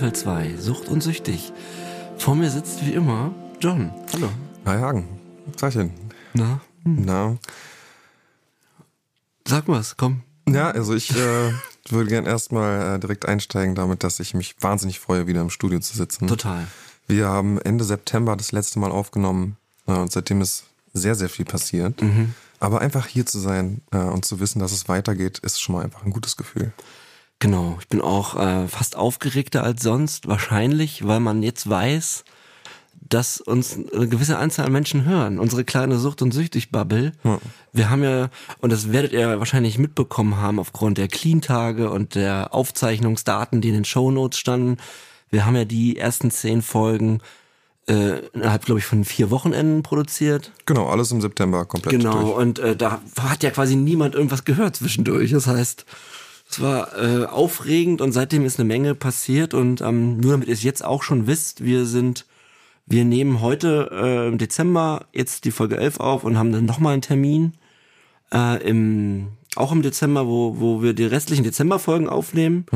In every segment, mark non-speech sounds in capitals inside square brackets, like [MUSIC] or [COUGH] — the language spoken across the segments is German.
Staffel 2, Sucht und Süchtig. Vor mir sitzt wie immer John. Hallo. Hi Hagen. Zeichen. Na? Na. Sag was, komm. Ja, also ich äh, [LAUGHS] würde gern erstmal äh, direkt einsteigen damit, dass ich mich wahnsinnig freue, wieder im Studio zu sitzen. Total. Wir haben Ende September das letzte Mal aufgenommen äh, und seitdem ist sehr, sehr viel passiert. Mhm. Aber einfach hier zu sein äh, und zu wissen, dass es weitergeht, ist schon mal einfach ein gutes Gefühl. Genau, ich bin auch äh, fast aufgeregter als sonst, wahrscheinlich, weil man jetzt weiß, dass uns eine gewisse Anzahl an Menschen hören. Unsere kleine Sucht- und Süchtig-Bubble. Ja. Wir haben ja, und das werdet ihr wahrscheinlich mitbekommen haben aufgrund der Clean-Tage und der Aufzeichnungsdaten, die in den Shownotes standen. Wir haben ja die ersten zehn Folgen äh, innerhalb, glaube ich, von vier Wochenenden produziert. Genau, alles im September komplett Genau, durch. und äh, da hat ja quasi niemand irgendwas gehört zwischendurch. Das heißt, es war äh, aufregend und seitdem ist eine Menge passiert und ähm, nur damit ihr es jetzt auch schon wisst, wir sind, wir nehmen heute äh, im Dezember jetzt die Folge 11 auf und haben dann nochmal einen Termin äh, im, auch im Dezember, wo, wo wir die restlichen Dezemberfolgen aufnehmen.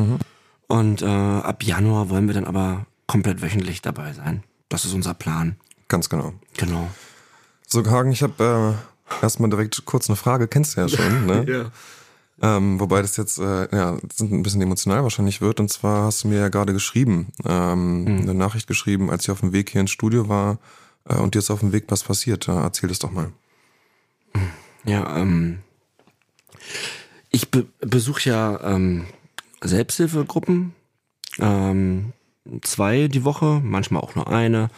Und äh, ab Januar wollen wir dann aber komplett wöchentlich dabei sein. Das ist unser Plan. Ganz genau. Genau. So, Hagen, ich habe äh, erstmal direkt kurz eine Frage, kennst du ja schon, ne? [LAUGHS] Ja. Ähm, wobei das jetzt äh, ja, ein bisschen emotional wahrscheinlich wird. Und zwar hast du mir ja gerade geschrieben, ähm, eine Nachricht geschrieben, als ich auf dem Weg hier ins Studio war äh, und dir ist auf dem Weg was passiert. Äh, erzähl das doch mal. Ja, ähm, ich be besuche ja ähm, Selbsthilfegruppen, ähm, zwei die Woche, manchmal auch nur eine.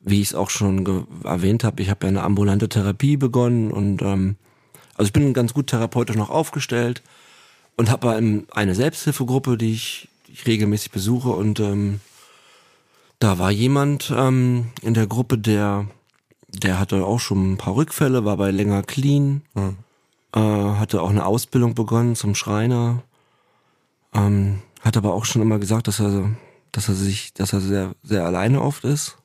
Wie ich es auch schon erwähnt habe, ich habe ja eine ambulante Therapie begonnen und ähm, also ich bin ganz gut therapeutisch noch aufgestellt und habe ein- eine Selbsthilfegruppe, die ich, die ich regelmäßig besuche und ähm, da war jemand ähm, in der Gruppe, der der hatte auch schon ein paar Rückfälle, war bei länger clean, Hm. äh, hatte auch eine Ausbildung begonnen zum Schreiner, ähm, hat aber auch schon immer gesagt, dass er, dass er sich, dass er sehr, sehr alleine oft ist.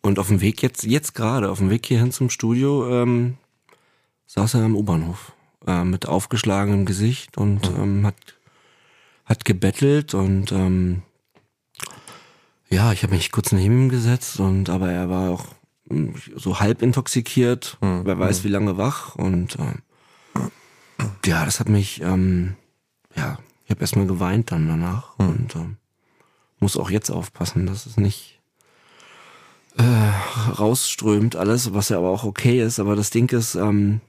Und auf dem Weg jetzt, jetzt gerade, auf dem Weg hierhin zum Studio, ähm, saß er am U-Bahnhof äh, mit aufgeschlagenem Gesicht und ähm, hat, hat gebettelt und ähm, ja, ich habe mich kurz neben ihm gesetzt und aber er war auch mm, so halb intoxikiert, Hm, wer weiß wie lange wach und ähm, ja, das hat mich, ähm, ja, ich habe erstmal geweint dann danach und ähm, muss auch jetzt aufpassen, dass es nicht äh, rausströmt alles, was ja aber auch okay ist. Aber das Ding ist, ähm,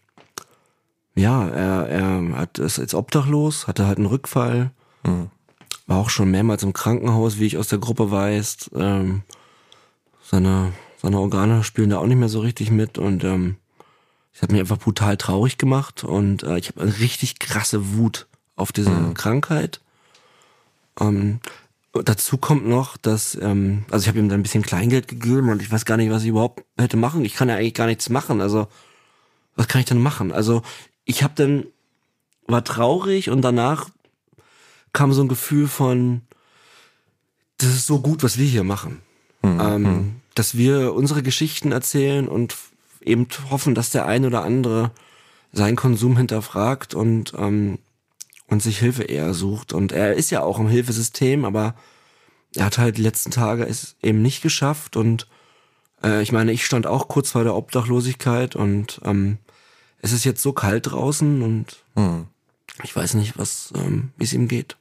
ja, er, er hat ist jetzt obdachlos, hatte halt einen Rückfall, Hm. war auch schon mehrmals im Krankenhaus, wie ich aus der Gruppe weiß. Ähm, seine, seine Organe spielen da auch nicht mehr so richtig mit und ähm, ich habe mich einfach brutal traurig gemacht und äh, ich habe eine richtig krasse Wut auf diese Krankheit. Ähm, dazu kommt noch, dass, ähm, also ich habe ihm dann ein bisschen Kleingeld gegeben und ich weiß gar nicht, was ich überhaupt hätte machen. Ich kann ja eigentlich gar nichts machen. Also was kann ich denn machen? Also ich habe dann war traurig und danach kam so ein Gefühl von, das ist so gut, was wir hier machen. Ähm, dass wir unsere Geschichten erzählen und eben hoffen, dass der ein oder andere seinen Konsum hinterfragt und, ähm, und sich Hilfe eher sucht. Und er ist ja auch im Hilfesystem, aber er hat halt die letzten Tage es eben nicht geschafft. Und äh, ich meine, ich stand auch kurz vor der Obdachlosigkeit und ähm, es ist jetzt so kalt draußen und Hm. ich weiß nicht, was, ähm, wie es ihm geht.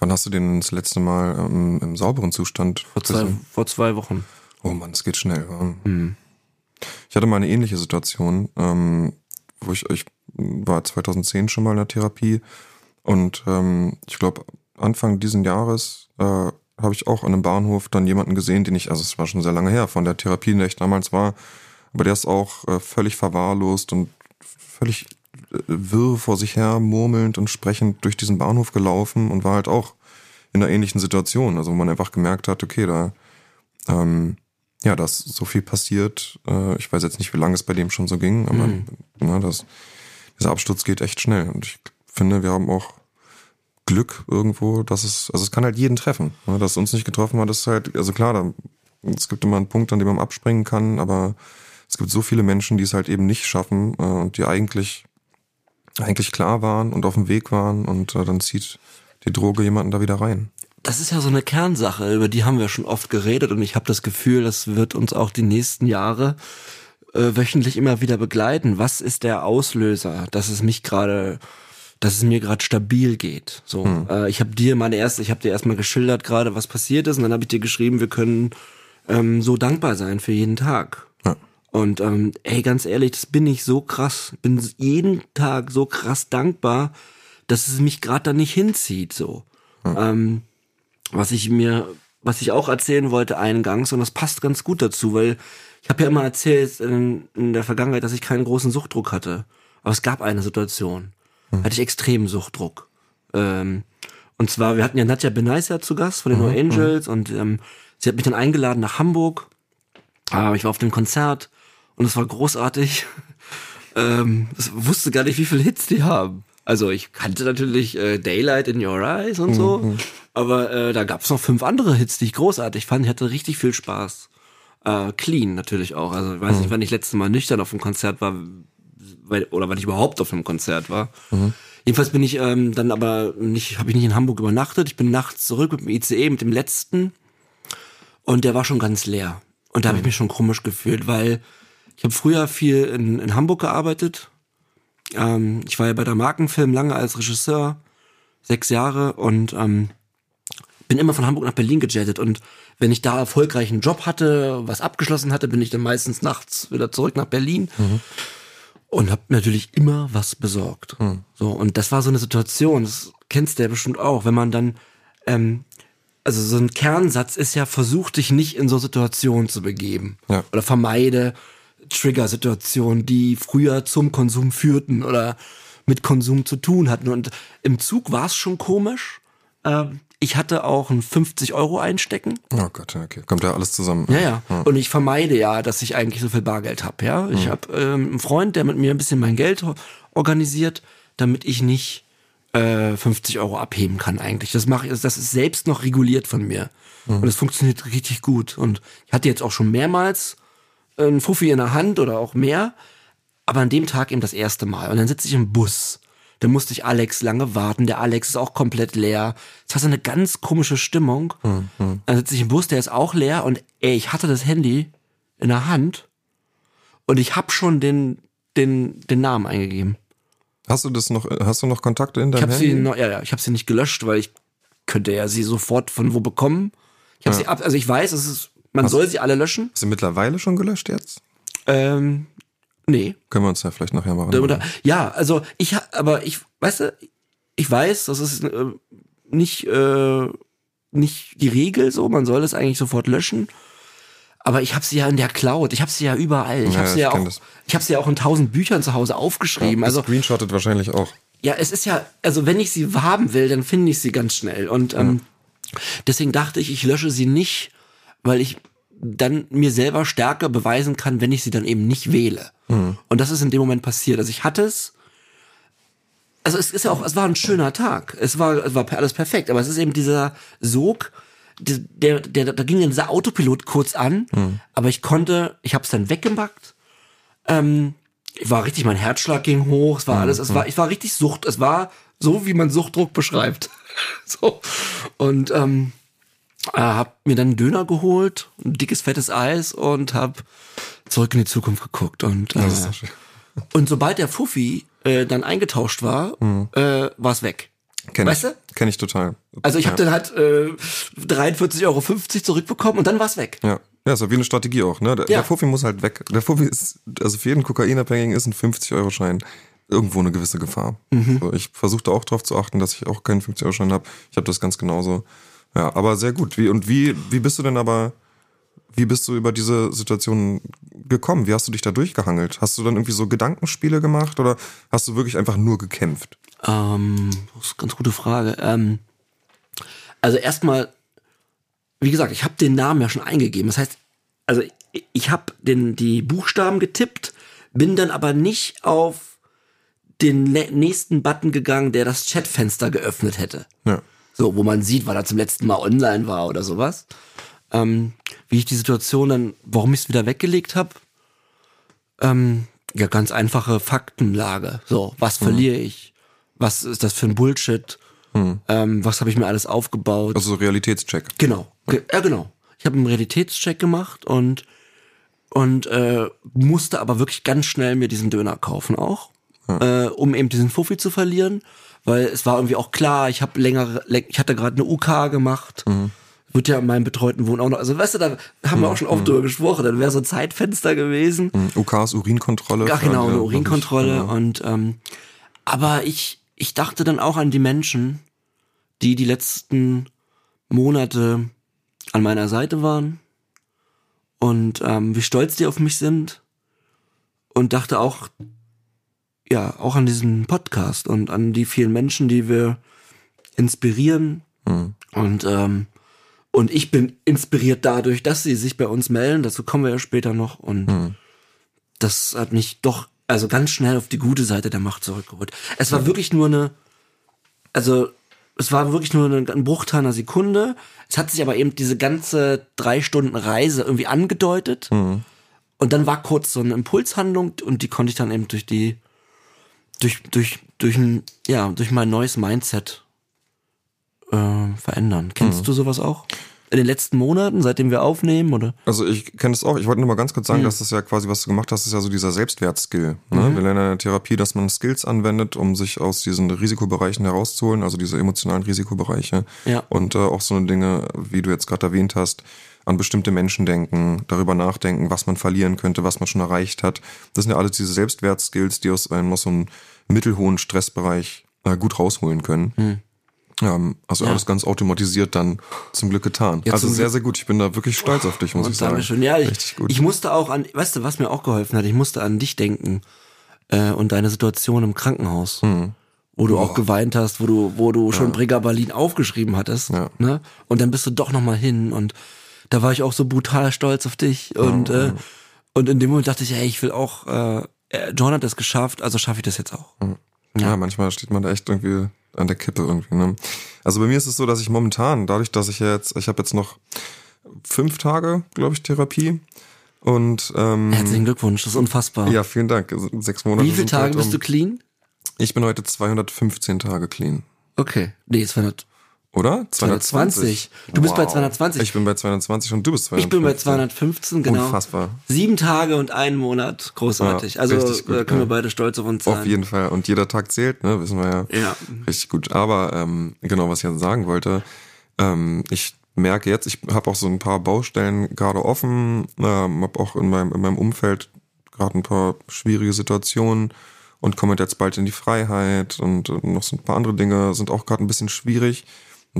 Wann hast du den das letzte Mal ähm, im sauberen Zustand? Vor zwei, vor zwei Wochen. Oh Mann, es geht schnell. ja. Hm. Ich hatte mal eine ähnliche Situation, ähm, wo ich, ich war 2010 schon mal in der Therapie und ähm, ich glaube Anfang diesen Jahres äh, habe ich auch an einem Bahnhof dann jemanden gesehen, den ich, also es war schon sehr lange her von der Therapie, in der ich damals war, aber der ist auch äh, völlig verwahrlost und völlig äh, wirr vor sich her murmelnd und sprechend durch diesen Bahnhof gelaufen und war halt auch in einer ähnlichen Situation, also wo man einfach gemerkt hat, okay, da ähm, ja, da ist so viel passiert. Äh, ich weiß jetzt nicht, wie lange es bei dem schon so ging, aber Mhm. na, das, dieser Absturz geht echt schnell. Und ich finde, wir haben auch Glück irgendwo, dass es, also es kann halt jeden treffen. Ne? Dass es uns nicht getroffen hat, ist halt, also klar, da, es gibt immer einen Punkt, an dem man abspringen kann, aber es gibt so viele Menschen, die es halt eben nicht schaffen äh, und die eigentlich, eigentlich klar waren und auf dem Weg waren und äh, dann zieht die Droge jemanden da wieder rein? Das ist ja so eine Kernsache, über die haben wir schon oft geredet und ich habe das Gefühl, das wird uns auch die nächsten Jahre äh, wöchentlich immer wieder begleiten. Was ist der Auslöser, dass es mich gerade dass es mir gerade stabil geht. So, hm. äh, ich habe dir meine erste, ich habe dir erstmal geschildert gerade, was passiert ist, und dann habe ich dir geschrieben, wir können ähm, so dankbar sein für jeden Tag. Und ähm, ey, ganz ehrlich, das bin ich so krass, bin jeden Tag so krass dankbar, dass es mich gerade da nicht hinzieht. So, hm. ähm, was ich mir, was ich auch erzählen wollte eingangs, und das passt ganz gut dazu, weil ich habe ja immer erzählt in, in der Vergangenheit, dass ich keinen großen Suchtdruck hatte. Aber es gab eine Situation hm. hatte ich extremen Suchtdruck. Ähm, und zwar, wir hatten ja Nadja Benaisa zu Gast von den mhm. Angels mhm. und ähm, sie hat mich dann eingeladen nach Hamburg. Äh, ich war auf dem Konzert und es war großartig. [LAUGHS] ähm, ich wusste gar nicht, wie viele Hits die haben. Also ich kannte natürlich äh, Daylight in Your Eyes und so, mhm. aber äh, da gab es noch fünf andere Hits, die ich großartig fand. Ich hatte richtig viel Spaß. Äh, clean natürlich auch. Also ich weiß mhm. nicht, wann ich letztes Mal nüchtern auf dem Konzert war, weil, oder weil ich überhaupt auf einem Konzert war. Mhm. Jedenfalls bin ich ähm, dann aber nicht, habe ich nicht in Hamburg übernachtet. Ich bin nachts zurück mit dem ICE, mit dem letzten. Und der war schon ganz leer. Und da habe ich mich schon komisch gefühlt, weil ich habe früher viel in, in Hamburg gearbeitet. Ähm, ich war ja bei der Markenfilm lange als Regisseur, sechs Jahre und ähm, bin immer von Hamburg nach Berlin gejettet. Und wenn ich da erfolgreich einen Job hatte, was abgeschlossen hatte, bin ich dann meistens nachts wieder zurück nach Berlin. Mhm und habe natürlich immer was besorgt. Hm. So und das war so eine Situation, das kennst du ja bestimmt auch, wenn man dann ähm, also so ein Kernsatz ist ja, versuch dich nicht in so Situationen zu begeben ja. oder vermeide Trigger-Situationen, die früher zum Konsum führten oder mit Konsum zu tun hatten. Und im Zug war es schon komisch. Ähm, ich hatte auch ein 50 Euro einstecken. Oh Gott, okay. Kommt ja alles zusammen. Ja, ja. Hm. Und ich vermeide ja, dass ich eigentlich so viel Bargeld habe. Ja, ich hm. habe ähm, einen Freund, der mit mir ein bisschen mein Geld organisiert, damit ich nicht äh, 50 Euro abheben kann eigentlich. Das mache ich, das ist selbst noch reguliert von mir. Hm. Und es funktioniert richtig gut. Und ich hatte jetzt auch schon mehrmals einen Fuffi in der Hand oder auch mehr, aber an dem Tag eben das erste Mal. Und dann sitze ich im Bus da musste ich Alex lange warten. Der Alex ist auch komplett leer. Das hat so eine ganz komische Stimmung. Hm, hm. Dann sitze ich im Bus, der ist auch leer und ey, ich hatte das Handy in der Hand und ich habe schon den, den, den Namen eingegeben. Hast du das noch, hast du noch Kontakte in deinem ich hab Handy? Sie noch, ja, ja, ich habe sie nicht gelöscht, weil ich könnte ja sie sofort von wo bekommen. Ich habe ja. sie ab, also ich weiß, es ist, man hast, soll sie alle löschen. Hast du mittlerweile schon gelöscht jetzt? Ähm, Nee. Können wir uns ja vielleicht nachher machen. Oder, ja, also ich, aber ich, weißt du, ich weiß, das ist äh, nicht, äh, nicht die Regel so, man soll es eigentlich sofort löschen. Aber ich habe sie ja in der Cloud, ich habe sie ja überall. Ich ja, habe sie ja auch, das. ich habe sie ja auch in tausend Büchern zu Hause aufgeschrieben. Ja, also screenshottet wahrscheinlich auch. Ja, es ist ja, also wenn ich sie haben will, dann finde ich sie ganz schnell. Und ähm, deswegen dachte ich, ich lösche sie nicht, weil ich dann mir selber stärker beweisen kann, wenn ich sie dann eben nicht wähle. Mhm. Und das ist in dem Moment passiert. Also ich hatte es. Also es ist ja auch, es war ein schöner Tag. Es war, es war alles perfekt. Aber es ist eben dieser Sog, der, der, der da ging dieser Autopilot kurz an. Mhm. Aber ich konnte, ich habe es dann weggemacht. Ähm, ich war richtig, mein Herzschlag ging hoch. Es war mhm. alles, es war, ich war richtig Sucht. Es war so, wie man Suchtdruck beschreibt. [LAUGHS] so und ähm, äh, hab mir dann einen Döner geholt, ein dickes fettes Eis und hab zurück in die Zukunft geguckt und äh, [LAUGHS] und sobald der Fuffi äh, dann eingetauscht war, mhm. äh, war es weg. Kenn weißt ich. du? Kenn ich total. Also ich habe dann halt äh, 43,50 Euro zurückbekommen und dann war es weg. Ja. Ja, ist ja wie eine Strategie auch, ne? Der, ja. der Fuffi muss halt weg. Der Fuffi ist, also für jeden Kokainabhängigen ist ein 50-Euro-Schein irgendwo eine gewisse Gefahr. Mhm. So, ich versuchte auch darauf zu achten, dass ich auch keinen 50-Euro-Schein habe. Ich habe das ganz genauso. Ja, aber sehr gut. Wie, und wie, wie bist du denn aber, wie bist du über diese Situation gekommen? Wie hast du dich da durchgehangelt? Hast du dann irgendwie so Gedankenspiele gemacht oder hast du wirklich einfach nur gekämpft? Ähm, das ist eine ganz gute Frage. Ähm, also erstmal, wie gesagt, ich habe den Namen ja schon eingegeben. Das heißt, also ich, ich habe die Buchstaben getippt, bin dann aber nicht auf den nächsten Button gegangen, der das Chatfenster geöffnet hätte. Ja. So, wo man sieht, weil er zum letzten Mal online war oder sowas. Ähm, wie ich die Situation dann, warum ich es wieder weggelegt habe, ähm, ja, ganz einfache Faktenlage. So, was mhm. verliere ich? Was ist das für ein Bullshit? Ähm, was habe ich mir alles aufgebaut? Also so Realitätscheck. Genau, Ge ja genau. Ich habe einen Realitätscheck gemacht und und äh, musste aber wirklich ganz schnell mir diesen Döner kaufen auch, äh, um eben diesen Fuffi zu verlieren, weil es war irgendwie auch klar, ich habe länger, ich hatte gerade eine UK gemacht. Wird ja in meinem betreuten Wohnen auch noch. Also weißt du, da haben wir auch schon oft drüber gesprochen. Dann wäre so ein Zeitfenster gewesen. UKs Urinkontrolle. Ach genau, eine glaub ich. Urinkontrolle. Ja. Und ähm, aber ich, ich dachte dann auch an die Menschen, die die letzten Monate an meiner Seite waren und ähm, wie stolz die auf mich sind und dachte auch ja auch an diesen Podcast und an die vielen Menschen, die wir inspirieren Mhm. und ähm, und ich bin inspiriert dadurch, dass sie sich bei uns melden. Dazu kommen wir ja später noch und Mhm. das hat mich doch also ganz schnell auf die gute Seite der Macht zurückgeholt. Es war wirklich nur eine, also es war wirklich nur ein Bruchteil einer Sekunde. Es hat sich aber eben diese ganze drei Stunden Reise irgendwie angedeutet. Und dann war kurz so eine Impulshandlung und die konnte ich dann eben durch die, durch, durch, durch ein, ja, durch mein neues Mindset äh, verändern. Kennst du sowas auch? In den letzten Monaten, seitdem wir aufnehmen, oder? Also ich kenne es auch. Ich wollte nur mal ganz kurz Mhm. sagen, dass das ja quasi, was du gemacht hast, ist ja so dieser Selbstwertskill. Ne? Wir lernen in der Therapie, dass man Skills anwendet, um sich aus diesen Risikobereichen herauszuholen, also diese emotionalen Risikobereiche. Ja. Und äh, auch so eine Dinge, wie du jetzt gerade erwähnt hast, an bestimmte Menschen denken, darüber nachdenken, was man verlieren könnte, was man schon erreicht hat. Das sind ja alles diese Selbstwertskills, die aus einem aus so einem mittelhohen Stressbereich äh, gut rausholen können. Ähm, also Hm. Ja. alles ganz automatisiert dann zum Glück getan. Ja, also sehr, sehr gut. Ich bin da wirklich stolz auf dich, muss ich Und sagen. Dankeschön. Ja, ich, Richtig gut. ich musste auch an, weißt du, was mir auch geholfen hat? Ich musste an dich denken äh, und deine Situation im Krankenhaus, Hm. wo du auch geweint hast, wo du, wo du schon Brigger Berlin aufgeschrieben hattest, Ja. ne? Und dann bist du doch noch mal hin und da war ich auch so brutal stolz auf dich und äh, und in dem Moment dachte ich, ey, ich will auch, äh, äh, John hat das geschafft, also schaffe ich das jetzt auch. Ja, manchmal steht man da echt irgendwie an der Kippe irgendwie. Ne? Also bei mir ist es so, dass ich momentan, dadurch, dass ich jetzt, ich habe jetzt noch fünf Tage, glaube ich, Therapie. Und ähm, Herzlichen Glückwunsch, das ist unfassbar. ja, vielen Dank. Sechs Monate. Wie viele Tage halt bist um- du clean? Ich bin heute 215 Tage clean. Okay. Nee, 200, Oder? 220. Du bist bei 220. Ich bin bei 220 und du bist 215. Ich bin bei 215, genau. Unfassbar. Sieben Tage und einen Monat, großartig. Ja, also gut, äh, können ja. wir beide stolz auf uns sein. Auf jeden Fall. Und jeder Tag zählt, ne? Wissen wir ja. Ja. Richtig gut. Aber ähm, genau, was ich jetzt sagen wollte, ähm, ich merke jetzt, ich habe auch so ein paar Baustellen gerade offen, ähm, habe auch in meinem, in meinem Umfeld gerade ein paar schwierige Situationen und komme jetzt bald in die Freiheit und äh, noch so ein paar andere Dinge sind auch gerade ein bisschen schwierig.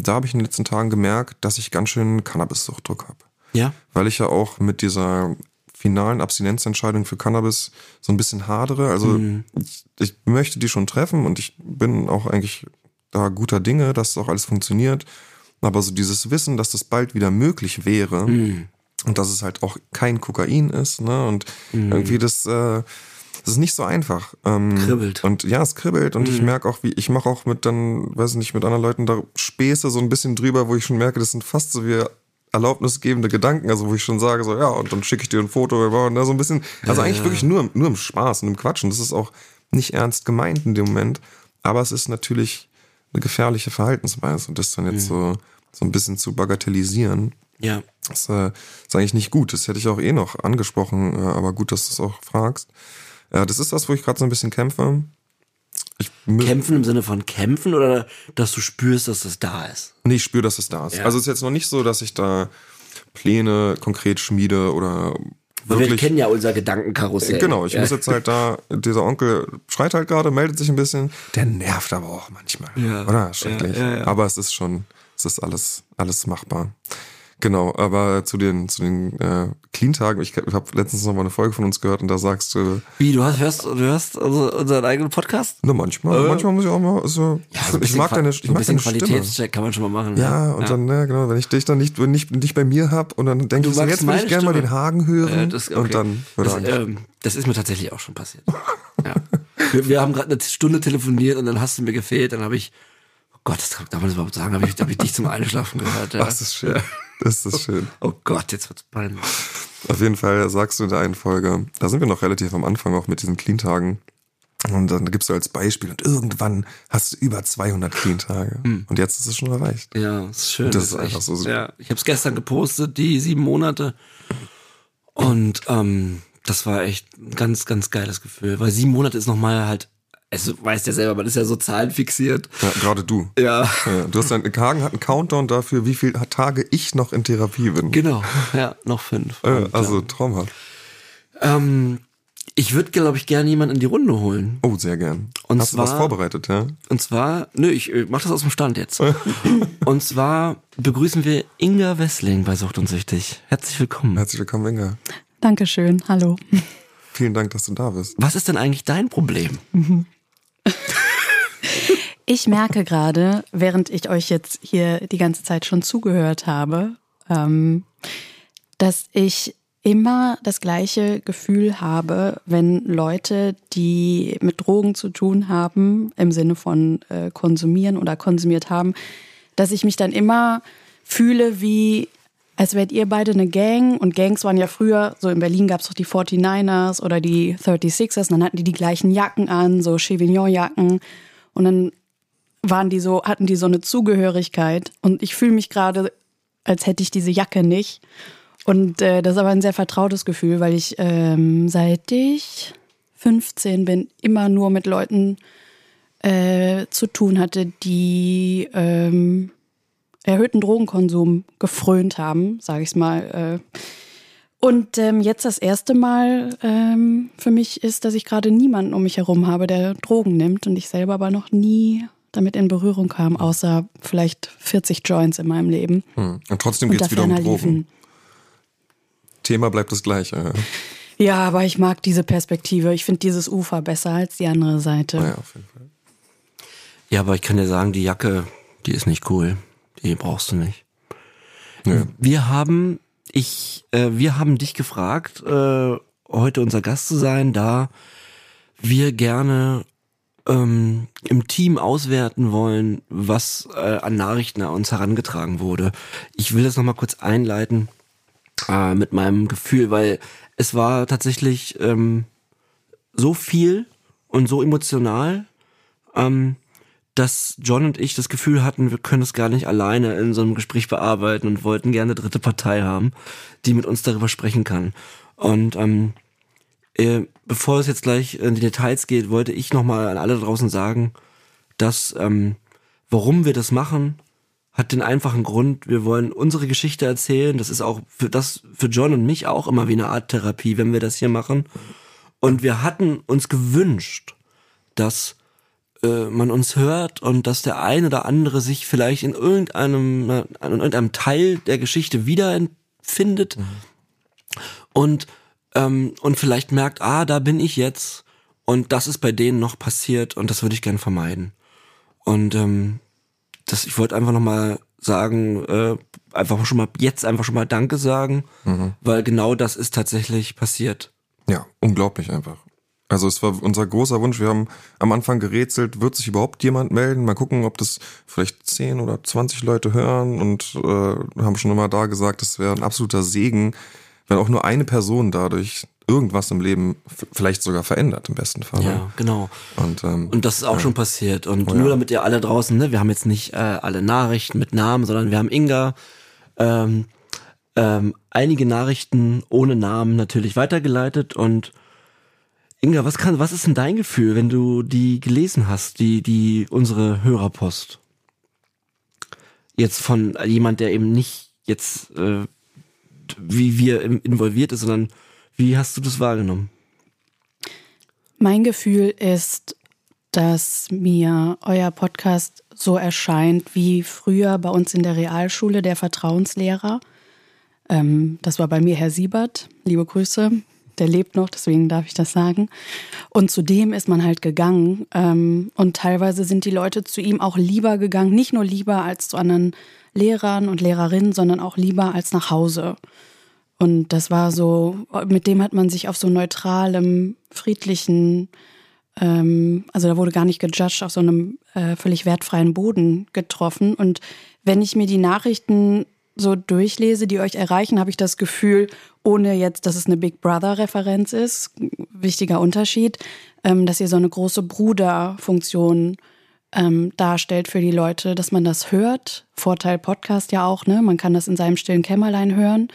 Da habe ich in den letzten Tagen gemerkt, dass ich ganz schön Cannabis-Suchtdruck habe Ja. weil ich ja auch mit dieser finalen Abstinenzentscheidung für Cannabis so ein bisschen hadere. Also ich, ich möchte die schon treffen und ich bin auch eigentlich da guter Dinge, dass das auch alles funktioniert. Aber so dieses Wissen, dass das bald wieder möglich wäre und dass es halt auch kein Kokain ist, ne? Und irgendwie das, äh, das ist nicht so einfach. Ähm, Kribbelt. Und ja, es kribbelt und ich merke auch, wie ich mache auch mit dann, weiß nicht, mit anderen Leuten da Späße so ein bisschen drüber, wo ich schon merke, das sind fast so wie erlaubnisgebende Gedanken, also wo ich schon sage, so ja, und dann schicke ich dir ein Foto, und da so ein bisschen, also eigentlich wirklich nur, nur im Spaß und im Quatschen. Das ist auch nicht ernst gemeint in dem Moment, aber es ist natürlich eine gefährliche Verhaltensweise und das dann jetzt so, so ein bisschen zu bagatellisieren. Ja. Das äh, ist eigentlich nicht gut. Das hätte ich auch eh noch angesprochen, äh, aber gut, dass du es auch fragst. Äh, das ist das, wo ich gerade so ein bisschen kämpfe. Ich, Kämpfen im Sinne von kämpfen oder dass du spürst, dass das da ist? nee, ich spüre, dass es da ist. Ja. Also es ist jetzt noch nicht so, dass ich da Pläne konkret schmiede oder Weil wir wirklich. kennen ja unser Gedankenkarussell. Genau, ich ja. muss jetzt halt da, dieser Onkel schreit halt gerade, meldet sich ein bisschen. Der nervt aber auch manchmal. Ja. Oder? Schrecklich. Ja, ja, ja. Aber es ist schon, es ist alles, alles machbar. Genau, aber zu den, zu den äh, Clean-Tagen, ich habe letztens noch mal eine Folge von uns gehört und da sagst du, Wie, du hast, hörst, du hörst also unseren eigenen Podcast? na manchmal, manchmal muss ich auch mal, so, Äh. Ja, so ich mag deine, ich so mag bisschen deine Stimme. Qualitätscheck kann man schon mal machen. Ja, und dann, ja, genau, wenn ich dich dann nicht, wenn ich dich bei mir hab und dann denke Du ich so, jetzt würde ich gerne mal Stimme. den Hagen hören Äh, das, okay. und dann das, ähm, das ist mir tatsächlich auch schon passiert. [LAUGHS] ja. wir, wir haben gerade eine Stunde telefoniert und dann hast du mir gefehlt. Dann habe ich, Gott, das darf man das überhaupt sagen, habe ich, hab ich dich zum Einschlafen gehört. Ja. Das ist schön. Das ist schön. Oh Gott, jetzt wird's peinlich. Auf jeden Fall sagst du in der einen Folge, da sind wir noch relativ am Anfang auch mit diesen Clean-Tagen, Und dann gibst du als Beispiel und irgendwann hast du über 200 Clean-Tage. Hm. Und jetzt ist es schon erreicht. Ja, das ist schön. Das ist echt- einfach so super. Ja, ich habe es gestern gepostet, die sieben Monate. Und ähm, das war echt ein ganz, ganz geiles Gefühl. Weil sieben Monate ist nochmal halt, also du weißt ja selber, man ist ja so zahlenfixiert. Ja, gerade du. Ja, Ja, du hast einen, Hagen hat einen Countdown dafür, wie viele Tage ich noch in Therapie bin. genau. Ja, noch fünf. Äh, also traumhaft. ähm, ich würde, glaube ich, gerne jemanden in die Runde holen. Oh, sehr gern. Und hast du was zwar- vorbereitet, ja? Und zwar, nö, ich äh, mach das aus dem Stand jetzt. [LAUGHS] Und zwar begrüßen wir Inga Wessling bei Sucht und Süchtig. Herzlich willkommen. Herzlich willkommen, Inga. Dankeschön, hallo. Vielen Dank, dass du da bist. Was ist denn eigentlich dein Problem? [LAUGHS] [LAUGHS] Ich merke gerade, während ich euch jetzt hier die ganze Zeit schon zugehört habe, ähm, dass ich immer das gleiche Gefühl habe, wenn Leute, die mit Drogen zu tun haben, im Sinne von äh, konsumieren oder konsumiert haben, dass ich mich dann immer fühle wie, als wärt ihr beide eine Gang und Gangs waren ja früher, so in Berlin gab es doch die 49ers oder die 36ers und dann hatten die die gleichen Jacken an, so Chevignon-Jacken und dann waren die so, hatten die so eine Zugehörigkeit und ich fühle mich gerade, als hätte ich diese Jacke nicht. Und äh, das ist aber ein sehr vertrautes Gefühl, weil ich ähm, seit ich 15 bin immer nur mit Leuten äh, zu tun hatte, die ähm, erhöhten Drogenkonsum gefrönt haben, sage ich mal. Äh. Und ähm, jetzt das erste Mal ähm, für mich ist, dass ich gerade niemanden um mich herum habe, der Drogen nimmt und ich selber aber noch nie damit in Berührung kam, außer vielleicht 40 Joints in meinem Leben. Hm. Und trotzdem Und geht's wieder um Drogen. liefen. Thema bleibt das gleiche. Ja, aber ich mag diese Perspektive. Ich finde dieses Ufer besser als die andere Seite. Ja, auf jeden Fall. Ja, aber ich kann dir sagen, die Jacke, die ist nicht cool. Die brauchst du nicht. Nö. Wir haben, ich, äh, wir haben dich gefragt, äh, heute unser Gast zu sein, da wir gerne ähm, im Team auswerten wollen, was äh, an Nachrichten an uns herangetragen wurde. Ich will das nochmal kurz einleiten äh, mit meinem Gefühl, weil es war tatsächlich ähm, so viel und so emotional, ähm, dass John und ich das Gefühl hatten, wir können es gar nicht alleine in so einem Gespräch bearbeiten und wollten gerne eine dritte Partei haben, die mit uns darüber sprechen kann. Und ähm, äh, bevor es jetzt gleich in die Details geht, wollte ich nochmal an alle draußen sagen, dass ähm, warum wir das machen, hat den einfachen Grund, wir wollen unsere Geschichte erzählen. Das ist auch für das für John und mich auch immer wie eine Art Therapie, wenn wir das hier machen. Und wir hatten uns gewünscht, dass äh, man uns hört und dass der eine oder andere sich vielleicht in irgendeinem, äh, in irgendeinem Teil der Geschichte wiederfindet und, ähm, und vielleicht merkt, ah, da bin ich jetzt und das ist bei denen noch passiert und das würde ich gern vermeiden. Und ähm, das, ich wollte einfach nochmal sagen, äh, einfach schon mal jetzt einfach schon mal Danke sagen, weil genau das ist tatsächlich passiert. Ja, unglaublich einfach. Also es war unser großer Wunsch. Wir haben am Anfang gerätselt, wird sich überhaupt jemand melden? Mal gucken, ob das vielleicht 10 oder 20 Leute hören und äh, haben schon immer da gesagt, es wäre ein absoluter Segen, wenn auch nur eine Person dadurch irgendwas im Leben vielleicht sogar verändert, im besten Fall. Ja, genau. Und, ähm, Und das ist auch schon passiert. Und Oh nur ja. damit ihr alle draußen, ne, wir haben jetzt nicht äh, alle Nachrichten mit Namen, sondern wir haben Inga ähm, ähm, einige Nachrichten ohne Namen natürlich weitergeleitet. Und Inga, was kann, was ist denn dein Gefühl, wenn du die gelesen hast, die, die unsere Hörerpost? Jetzt von jemand, der eben nicht jetzt äh, wie wir involviert ist, sondern wie hast du das wahrgenommen? Mein Gefühl ist, dass mir euer Podcast so erscheint wie früher bei uns in der Realschule der Vertrauenslehrer. Ähm, das war bei mir Herr Siebert. Liebe Grüße. Der lebt noch, deswegen darf ich das sagen. Und zu dem ist man halt gegangen. Ähm, und teilweise sind die Leute zu ihm auch lieber gegangen. Nicht nur lieber als zu anderen Lehrern und Lehrerinnen, sondern auch lieber als nach Hause. Und das war so, mit dem hat man sich auf so neutralem, friedlichen, ähm, also da wurde gar nicht gejudged, auf so einem äh, völlig wertfreien Boden getroffen. Und wenn ich mir die Nachrichten so durchlese, die euch erreichen, habe ich das Gefühl, ohne jetzt, dass es eine Big Brother-Referenz ist, wichtiger Unterschied, ähm, dass ihr so eine große Bruderfunktion ähm, darstellt für die Leute, dass man das hört. Vorteil Podcast ja auch, ne? Man kann das in seinem stillen Kämmerlein hören.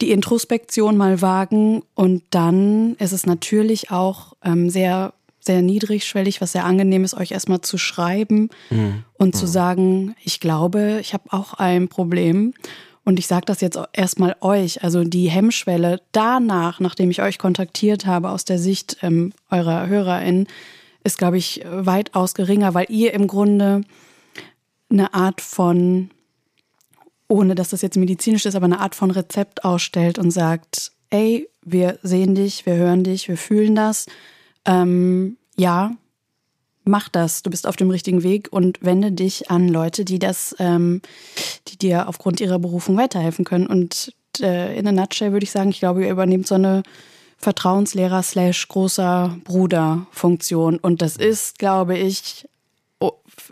Die Introspektion mal wagen und dann ist es natürlich auch ähm, sehr sehr niedrigschwellig, was sehr angenehm ist, euch erstmal zu schreiben mhm. und zu sagen, ich glaube, ich habe auch ein Problem. Und ich sage das jetzt erstmal euch, also die Hemmschwelle danach, nachdem ich euch kontaktiert habe aus der Sicht ähm, eurer HörerInnen, ist, glaube ich, weitaus geringer, weil ihr im Grunde eine Art von, ohne dass das jetzt medizinisch ist, aber eine Art von Rezept ausstellt und sagt, ey, wir sehen dich, wir hören dich, wir fühlen das ähm, ja, mach das, du bist auf dem richtigen Weg und wende dich an Leute, die das, ähm, die dir aufgrund ihrer Berufung weiterhelfen können. Und äh, in a nutshell würde ich sagen, ich glaube, ihr übernehmt so eine Vertrauenslehrer slash großer Bruder Funktion. Und das ist, glaube ich,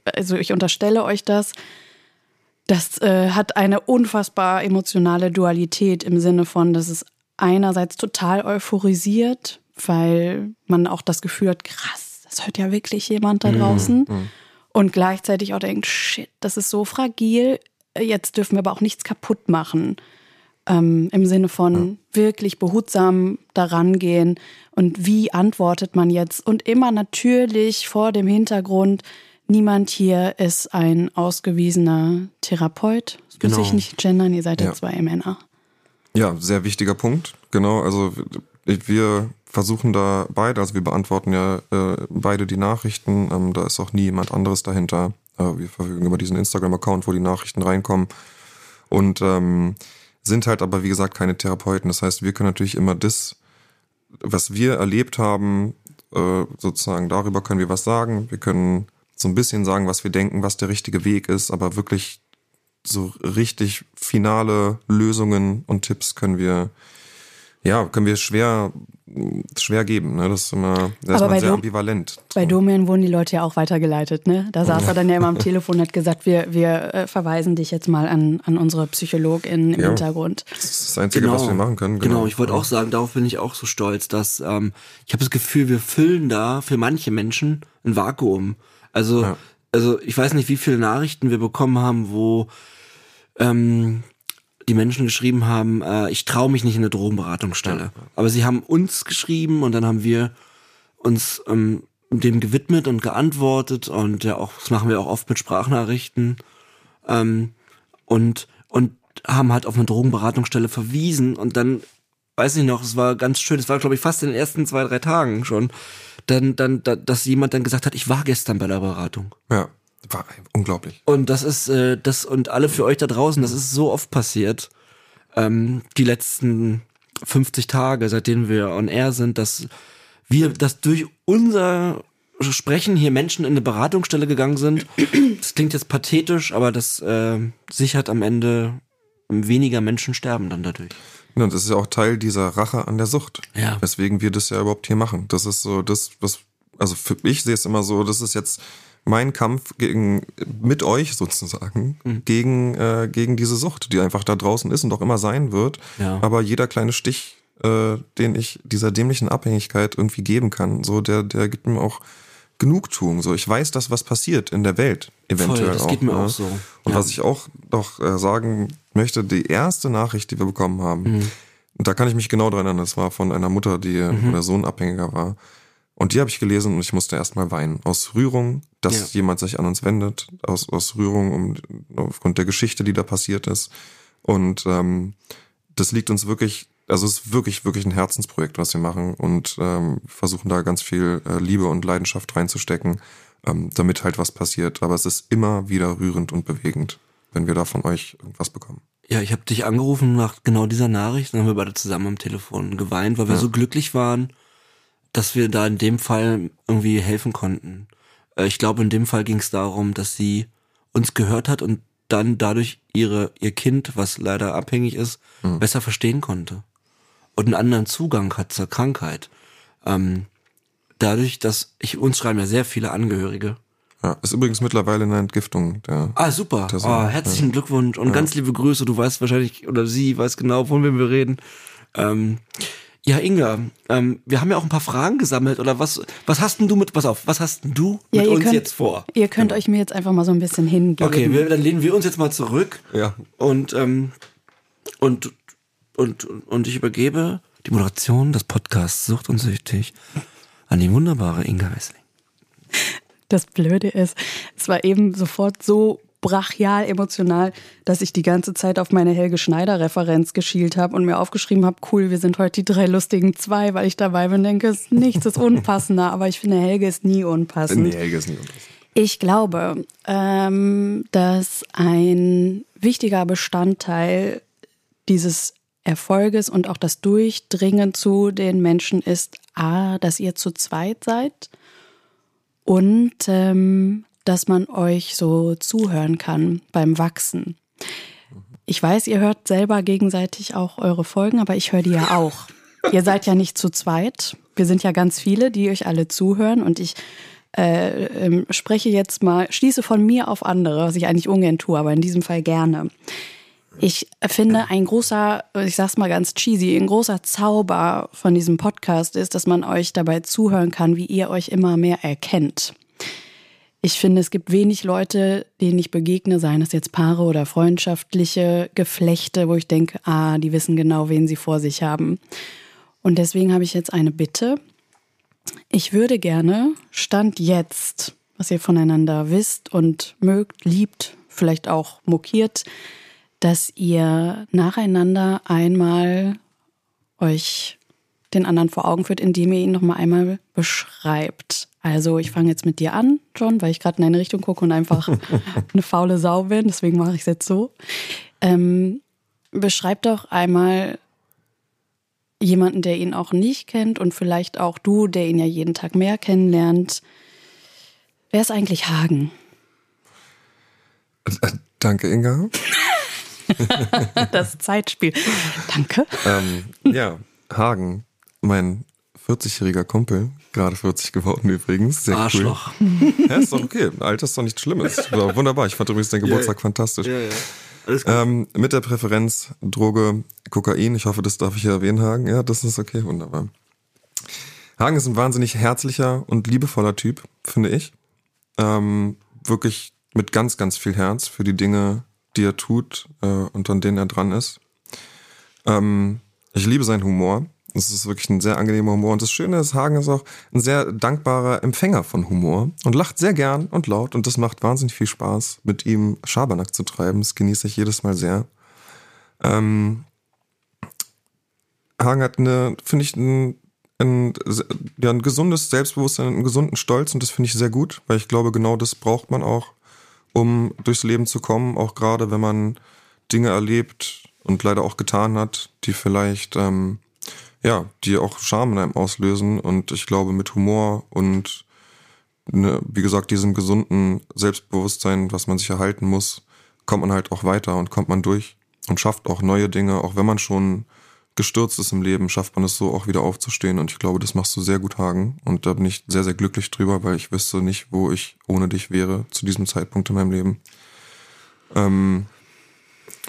also ich unterstelle euch das, das äh, hat eine unfassbar emotionale Dualität im Sinne von, dass es einerseits total euphorisiert, weil man auch das Gefühl hat, krass, das hört ja wirklich jemand da mhm, draußen. Mhm. Und gleichzeitig auch denkt, shit, das ist so fragil, jetzt dürfen wir aber auch nichts kaputt machen. Ähm, Im Sinne von wirklich behutsam daran gehen und wie antwortet man jetzt? Und immer natürlich vor dem Hintergrund, niemand hier ist ein ausgewiesener Therapeut. Das genau. muss ich nicht gendern, ihr seid ja zwei Männer. Ja, sehr wichtiger Punkt. Genau, also wir versuchen da beide, also wir beantworten ja äh, beide die Nachrichten, ähm, da ist auch nie jemand anderes dahinter. Äh, wir verfügen über diesen Instagram-Account, wo die Nachrichten reinkommen und ähm, sind halt aber wie gesagt keine Therapeuten. Das heißt, wir können natürlich immer das, was wir erlebt haben, äh, sozusagen darüber können wir was sagen. Wir können so ein bisschen sagen, was wir denken, was der richtige Weg ist, aber wirklich so richtig finale Lösungen und Tipps können wir ja, können wir schwer, schwer geben. Ne? Das ist immer das ist sehr ambivalent. Bei Domian wurden die Leute ja auch weitergeleitet. Ne? Da saß er dann ja immer am [LAUGHS] Telefon und hat gesagt, wir, wir äh, verweisen dich jetzt mal an, an unsere Psychologin im ja, Hintergrund. Das ist das Einzige, genau, was wir machen können. Genau, genau ich wollte auch sagen, darauf bin ich auch so stolz, dass ähm, ich habe das Gefühl, wir füllen da für manche Menschen ein Vakuum. Also, ja. also ich weiß nicht, wie viele Nachrichten wir bekommen haben, wo ähm, die Menschen geschrieben haben, äh, ich traue mich nicht in eine Drogenberatungsstelle. Ja. Aber sie haben uns geschrieben und dann haben wir uns ähm, dem gewidmet und geantwortet und ja auch, das machen wir auch oft mit Sprachnachrichten ähm, und und haben halt auf eine Drogenberatungsstelle verwiesen und dann weiß ich noch, es war ganz schön, es war glaube ich fast in den ersten zwei drei Tagen schon, dann dann da, dass jemand dann gesagt hat, ich war gestern bei der Beratung. Ja. War unglaublich. Und das ist äh, das und alle für euch da draußen, das ist so oft passiert. Ähm, die letzten 50 Tage, seitdem wir on air sind, dass wir, dass durch unser Sprechen hier Menschen in eine Beratungsstelle gegangen sind. Das klingt jetzt pathetisch, aber das äh, sichert am Ende weniger Menschen sterben dann dadurch. Ja, das ist ja auch Teil dieser Rache an der Sucht. Ja. Weswegen wir das ja überhaupt hier machen. Das ist so das, was, also für mich sehe es immer so, das ist jetzt mein Kampf gegen mit euch sozusagen mhm. gegen äh, gegen diese Sucht, die einfach da draußen ist und auch immer sein wird. Ja. Aber jeder kleine Stich, äh, den ich dieser dämlichen Abhängigkeit irgendwie geben kann, so der der gibt mir auch Genugtuung. So, ich weiß, dass was passiert in der Welt eventuell Voll, das auch. geht mir ne? auch so. Und ja. was ich auch noch äh, sagen möchte, die erste Nachricht, die wir bekommen haben, mhm. und da kann ich mich genau dran erinnern, das war von einer Mutter, die mhm. wo der Sohn abhängiger war. Und die habe ich gelesen und ich musste erstmal weinen. Aus Rührung, dass ja. jemand sich an uns wendet, aus, aus Rührung um, aufgrund der Geschichte, die da passiert ist. Und ähm, das liegt uns wirklich, also es ist wirklich, wirklich ein Herzensprojekt, was wir machen und ähm, versuchen da ganz viel äh, Liebe und Leidenschaft reinzustecken, ähm, damit halt was passiert. Aber es ist immer wieder rührend und bewegend, wenn wir da von euch irgendwas bekommen. Ja, ich habe dich angerufen nach genau dieser Nachricht, dann haben wir beide zusammen am Telefon geweint, weil wir ja. so glücklich waren dass wir da in dem Fall irgendwie helfen konnten. Äh, ich glaube, in dem Fall ging es darum, dass sie uns gehört hat und dann dadurch ihre, ihr Kind, was leider abhängig ist, mhm. besser verstehen konnte. Und einen anderen Zugang hat zur Krankheit. Ähm, dadurch, dass ich, uns schreiben ja sehr viele Angehörige. Ja, ist übrigens mittlerweile eine Entgiftung. Der, Ah, super. der Oh, Sohn. herzlichen Glückwunsch und ganz liebe Grüße. Du weißt wahrscheinlich, oder sie weiß genau, von wem wir reden. Ähm, ja, Inga, ähm, wir haben ja auch ein paar Fragen gesammelt. Oder was, was hast denn du mit, pass auf, was hast denn du Ja, mit uns könnt, jetzt vor? Ihr könnt euch mir jetzt einfach mal so ein bisschen hingeben. Okay, wir, dann lehnen wir uns jetzt mal zurück. Ja. Und, ähm, und, und, und ich übergebe die Moderation des Podcasts Sucht und Süchtig an die wunderbare Inga Wessling. Das Blöde ist, es war eben sofort so brachial emotional, dass ich die ganze Zeit auf meine Helge Schneider-Referenz geschielt habe und mir aufgeschrieben habe, cool, wir sind heute die drei lustigen zwei, weil ich dabei bin, denke, es ist nichts ist unpassender, aber ich finde, Helge ist nie unpassend. Nee, Helge ist nicht unpassend. Ich glaube, ähm, dass ein wichtiger Bestandteil dieses Erfolges und auch das Durchdringen zu den Menschen ist, a, dass ihr zu zweit seid und ähm, dass man euch so zuhören kann beim Wachsen. Ich weiß, ihr hört selber gegenseitig auch eure Folgen, aber ich höre die ja auch. [LAUGHS] Ihr seid ja nicht zu zweit. Wir sind ja ganz viele, die euch alle zuhören und ich äh, ähm, spreche jetzt mal, schließe von mir auf andere, was ich eigentlich ungern tue, aber in diesem Fall gerne. Ich finde, ein großer, ich sag's mal ganz cheesy, ein großer Zauber von diesem Podcast ist, dass man euch dabei zuhören kann, wie ihr euch immer mehr erkennt. Ich finde, es gibt wenig Leute, denen ich begegne, seien es jetzt Paare oder freundschaftliche Geflechte, wo ich denke, ah, die wissen genau, wen sie vor sich haben. Und deswegen habe ich jetzt eine Bitte. Ich würde gerne, Stand jetzt, was ihr voneinander wisst und mögt, liebt, vielleicht auch mokiert, dass ihr nacheinander einmal euch den anderen vor Augen führt, indem ihr ihn noch mal einmal beschreibt. Also ich fange jetzt mit dir an, John, weil ich gerade in eine Richtung gucke und einfach [LAUGHS] eine faule Sau bin. Deswegen mache ich es jetzt so. Ähm, beschreib doch einmal jemanden, der ihn auch nicht kennt und vielleicht auch du, der ihn ja jeden Tag mehr kennenlernt. Wer ist eigentlich Hagen? Äh, Danke, Inga. [LAUGHS] Das Zeitspiel. Danke. ähm, ja, Hagen, mein 40-jähriger Kumpel, gerade 40 geworden übrigens. Sehr Arschloch. cool. Ja, ist doch okay. Alter ist doch nichts Schlimmes. War wunderbar. Ich fand übrigens deinen Geburtstag fantastisch. Ja, ja. Alles gut. Ähm, mit der Präferenz Droge Kokain. Ich hoffe, das darf ich hier erwähnen, Hagen. Ja, das ist okay, wunderbar. Hagen ist ein wahnsinnig herzlicher und liebevoller Typ, finde ich. Ähm, wirklich mit ganz, ganz viel Herz für die Dinge, die er tut äh, und an denen er dran ist. Ähm, ich liebe seinen Humor. Es ist wirklich ein sehr angenehmer Humor. Und das Schöne ist, Hagen ist auch ein sehr dankbarer Empfänger von Humor und lacht sehr gern und laut. Und das macht wahnsinnig viel Spaß, mit ihm Schabernack zu treiben. Das genieße ich jedes Mal sehr. Ähm, Hagen hat eine, finde ich, ein, ein, ja, ein gesundes Selbstbewusstsein, einen gesunden Stolz. Und das finde ich sehr gut, weil ich glaube, genau das braucht man auch, um durchs Leben zu kommen. Auch gerade, wenn man Dinge erlebt und leider auch getan hat, die vielleicht ähm, ja, die auch Scham in einem auslösen. Und ich glaube, mit Humor und, ne, wie gesagt, diesem gesunden Selbstbewusstsein, was man sich erhalten muss, kommt man halt auch weiter und kommt man durch und schafft auch neue Dinge. Auch wenn man schon gestürzt ist im Leben, schafft man es so auch wieder aufzustehen. Und ich glaube, das machst du sehr gut, Hagen. Und da bin ich sehr, sehr glücklich drüber, weil ich wüsste nicht, wo ich ohne dich wäre zu diesem Zeitpunkt in meinem Leben. Ähm,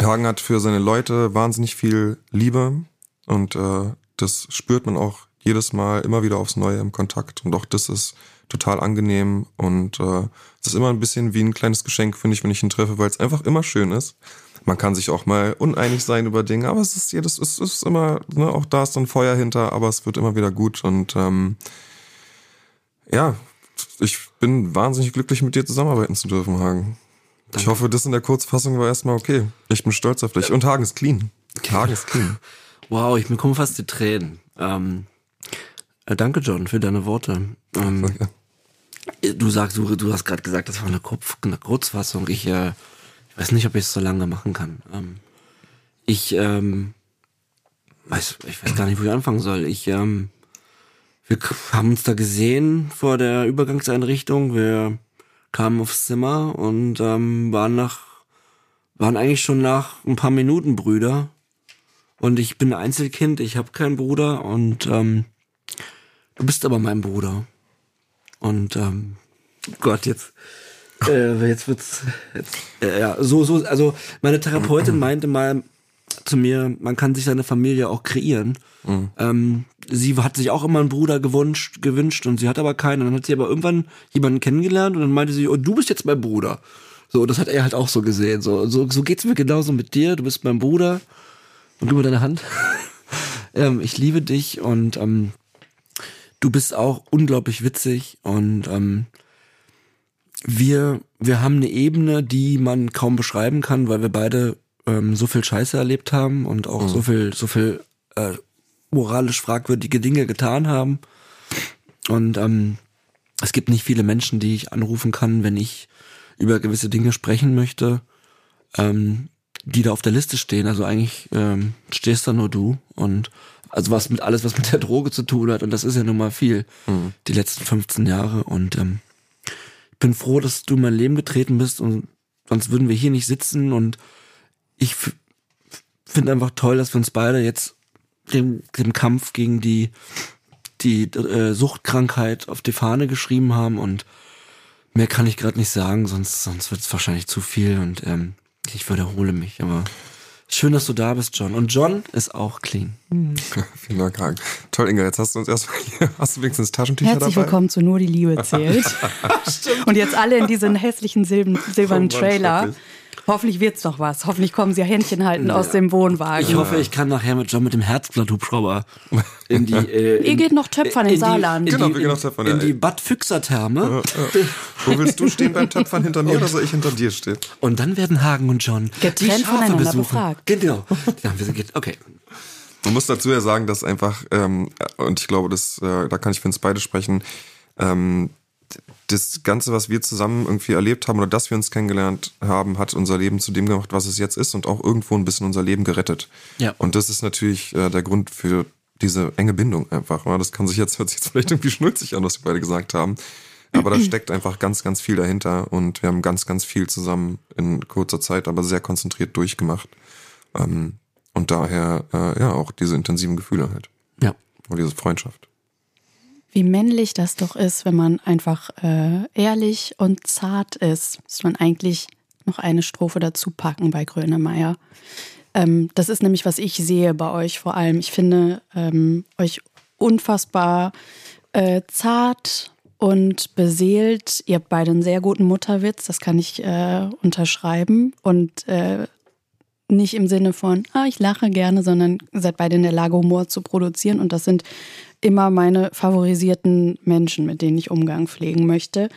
Hagen hat für seine Leute wahnsinnig viel Liebe und äh, das spürt man auch jedes Mal immer wieder aufs Neue im Kontakt. Und auch das ist total angenehm. Und äh, es ist immer ein bisschen wie ein kleines Geschenk, finde ich, wenn ich ihn treffe, weil es einfach immer schön ist. Man kann sich auch mal uneinig sein über Dinge, aber es ist jedes, es ist immer, ne, auch da ist dann Feuer hinter, aber es wird immer wieder gut. Und ähm, ja, ich bin wahnsinnig glücklich, mit dir zusammenarbeiten zu dürfen, Hagen. Ich hoffe, das in der Kurzfassung war erstmal okay. Ich bin stolz auf dich. Und Hagen ist clean. Hagen ist clean. [LAUGHS] Wow, ich bekomme fast die Tränen. Ähm, äh, danke, John, für deine Worte. Ähm, Danke. du sagst, du, du hast gerade gesagt, das war eine, Kopf, eine Kurzfassung. Ich, äh, ich weiß nicht, ob ich es so lange machen kann. Ähm, ich ähm, weiß, ich weiß gar nicht, wo ich anfangen soll. Ich, ähm, wir haben uns da gesehen vor der Übergangseinrichtung. Wir kamen aufs Zimmer und ähm, waren nach, waren eigentlich schon nach ein paar Minuten Brüder. Und ich bin Einzelkind, ich habe keinen Bruder und ähm, du bist aber mein Bruder. Und ähm, Gott, jetzt. Äh, jetzt wird's. Jetzt, äh, ja, so, so, also meine Therapeutin [CLEARS THROAT] meinte mal zu mir, man kann sich seine Familie auch kreieren. Mhm. Ähm, sie hat sich auch immer einen Bruder gewünscht, gewünscht und sie hat aber keinen. Und dann hat sie aber irgendwann jemanden kennengelernt und dann meinte sie, oh, du bist jetzt mein Bruder. So, das hat er halt auch so gesehen. So, so, so geht's mir genauso mit dir. Du bist mein Bruder und du mit deiner Hand. [LAUGHS] ähm, ich liebe dich und ähm, du bist auch unglaublich witzig und ähm, wir, wir haben eine Ebene, die man kaum beschreiben kann, weil wir beide ähm, so viel Scheiße erlebt haben und auch mhm. so viel, so viel äh, moralisch fragwürdige Dinge getan haben. Und ähm, es gibt nicht viele Menschen, die ich anrufen kann, wenn ich über gewisse Dinge sprechen möchte, ähm, die da auf der Liste stehen. Also eigentlich ähm, stehst da nur du und also was mit alles, was mit der Droge zu tun hat. Und das ist ja nun mal viel, mhm. die letzten 15 Jahre. Und ähm, ich bin froh, dass du in mein Leben getreten bist und sonst würden wir hier nicht sitzen. Und ich finde einfach toll, dass wir uns beide jetzt dem, dem Kampf gegen die, die äh, Suchtkrankheit auf die Fahne geschrieben haben und mehr kann ich gerade nicht sagen, sonst, sonst wird es wahrscheinlich zu viel und ähm, ich wiederhole mich, aber schön, dass du da bist, John. Und John ist auch clean. Mhm. [LAUGHS] Vielen Dank, Hagen. Toll, Inga, jetzt hast du uns erstmal hier, [LAUGHS] hast du wenigstens Taschentücher Herzlich dabei? willkommen zu Nur die Liebe zählt. [LAUGHS] und jetzt alle in diesen hässlichen silben, silbernen Trailer. Hoffentlich wird's doch was. Hoffentlich kommen sie ja Händchen halten ja. aus dem Wohnwagen. Ich hoffe, ich kann nachher mit John mit dem Herzblatt-Hubschrauber in die. Äh, [LAUGHS] in, Ihr geht noch töpfern im Saarland. Genau, wir gehen noch töpfern. In, in die Bad Füchser Therme. Ja, ja. Wo willst du stehen beim Töpfern hinter mir oder soll ich hinter dir stehen? Und dann werden Hagen und John getrennt voneinander besuchen. befragt. Genau. Ja, okay. Man muss dazu ja sagen, dass einfach, ähm, und ich glaube, das, äh, da kann ich für uns beide sprechen, ähm, das Ganze, was wir zusammen irgendwie erlebt haben oder dass wir uns kennengelernt haben, hat unser Leben zu dem gemacht, was es jetzt ist und auch irgendwo ein bisschen unser Leben gerettet. Ja. Und das ist natürlich äh, der Grund für diese enge Bindung einfach. Das kann sich jetzt, hört sich jetzt vielleicht irgendwie schnulzig an, was wir beide gesagt haben. Aber da steckt einfach ganz, ganz viel dahinter und wir haben ganz, ganz viel zusammen in kurzer Zeit, aber sehr konzentriert durchgemacht. Ähm, und daher, äh, ja, auch diese intensiven Gefühle halt. Ja. Und diese Freundschaft wie männlich das doch ist, wenn man einfach äh, ehrlich und zart ist. Muss man eigentlich noch eine Strophe dazu packen bei Grönemeyer. Ähm, das ist nämlich, was ich sehe bei euch vor allem. Ich finde ähm, euch unfassbar äh, zart und beseelt. Ihr habt beide einen sehr guten Mutterwitz, das kann ich äh, unterschreiben. Und äh, nicht im Sinne von, ah, ich lache gerne, sondern seid beide in der Lage, Humor zu produzieren. Und das sind immer meine favorisierten Menschen, mit denen ich Umgang pflegen möchte.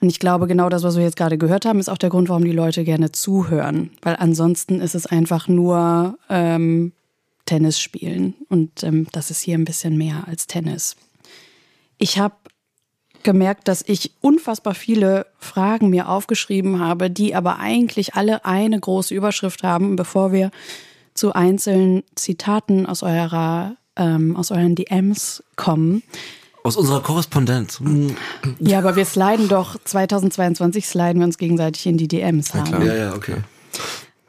Und ich glaube, genau das, was wir jetzt gerade gehört haben, ist auch der Grund, warum die Leute gerne zuhören. Weil ansonsten ist es einfach nur ähm, Tennis spielen. Und ähm, das ist hier ein bisschen mehr als Tennis. Ich habe gemerkt, dass ich unfassbar viele Fragen mir aufgeschrieben habe, die aber eigentlich alle eine große Überschrift haben, bevor wir zu einzelnen Zitaten aus eurer ähm, aus euren DMs kommen. Aus unserer Korrespondenz. Ja, aber wir sliden doch, 2022 sliden wir uns gegenseitig in die DMs. Ja, klar. ja, ja, okay.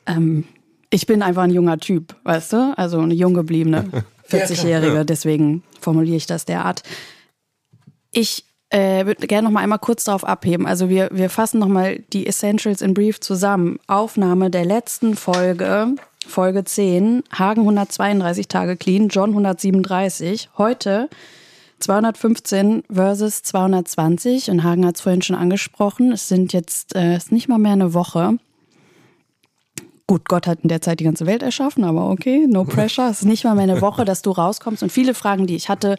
Ähm, ich bin einfach ein junger Typ, weißt du? Also eine jung gebliebene [LAUGHS] 40-Jährige, ja, deswegen formuliere ich das derart. Ich äh, würde gerne noch mal einmal kurz darauf abheben. Also wir, wir fassen noch mal die Essentials in Brief zusammen. Aufnahme der letzten Folge Folge 10, Hagen 132 Tage clean, John 137. Heute 215 versus 220 und Hagen hat es vorhin schon angesprochen. Es sind jetzt äh, ist nicht mal mehr eine Woche. Gut, Gott hat in der Zeit die ganze Welt erschaffen, aber okay, no pressure. Es ist nicht mal mehr eine Woche, dass du rauskommst. Und viele Fragen, die ich hatte,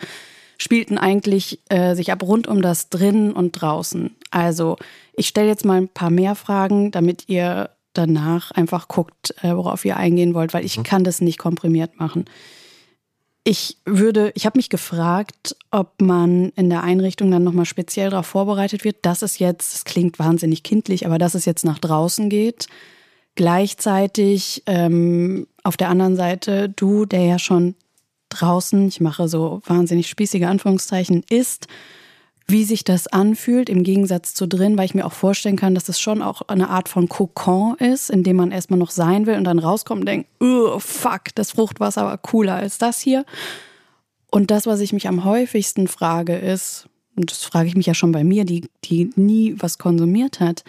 spielten eigentlich äh, sich ab rund um das drinnen und draußen. Also ich stelle jetzt mal ein paar mehr Fragen, damit ihr danach einfach guckt, äh, worauf ihr eingehen wollt, weil ich mhm. kann das nicht komprimiert machen. Ich würde, ich habe mich gefragt, ob man in der Einrichtung dann nochmal speziell darauf vorbereitet wird, dass es jetzt, es klingt wahnsinnig kindlich, aber dass es jetzt nach draußen geht. Gleichzeitig ähm, auf der anderen Seite du, der ja schon draußen, ich mache so wahnsinnig spießige Anführungszeichen, ist, wie sich das anfühlt im Gegensatz zu drin, weil ich mir auch vorstellen kann, dass es schon auch eine Art von Kokon ist, in dem man erstmal noch sein will und dann rauskommt und denkt, oh, fuck, das Fruchtwasser war cooler als das hier. Und das, was ich mich am häufigsten frage, ist, und das frage ich mich ja schon bei mir, die, die nie was konsumiert hat,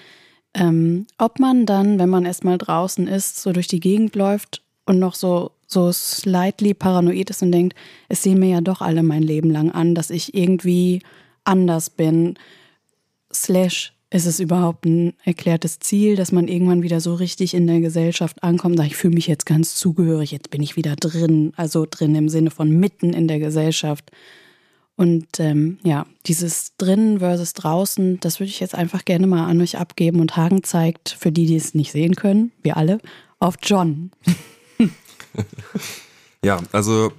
ähm, ob man dann, wenn man erstmal draußen ist, so durch die Gegend läuft und noch so, so slightly paranoid ist und denkt, es sehen mir ja doch alle mein Leben lang an, dass ich irgendwie anders bin. Slash, ist es überhaupt ein erklärtes Ziel, dass man irgendwann wieder so richtig in der Gesellschaft ankommt? Sagt, ich fühle mich jetzt ganz zugehörig, jetzt bin ich wieder drin, also drin im Sinne von mitten in der Gesellschaft. Und ähm, ja, dieses drinnen versus draußen, das würde ich jetzt einfach gerne mal an euch abgeben. Und Hagen zeigt, für die, die es nicht sehen können, wir alle, auf John. [LAUGHS] ja, also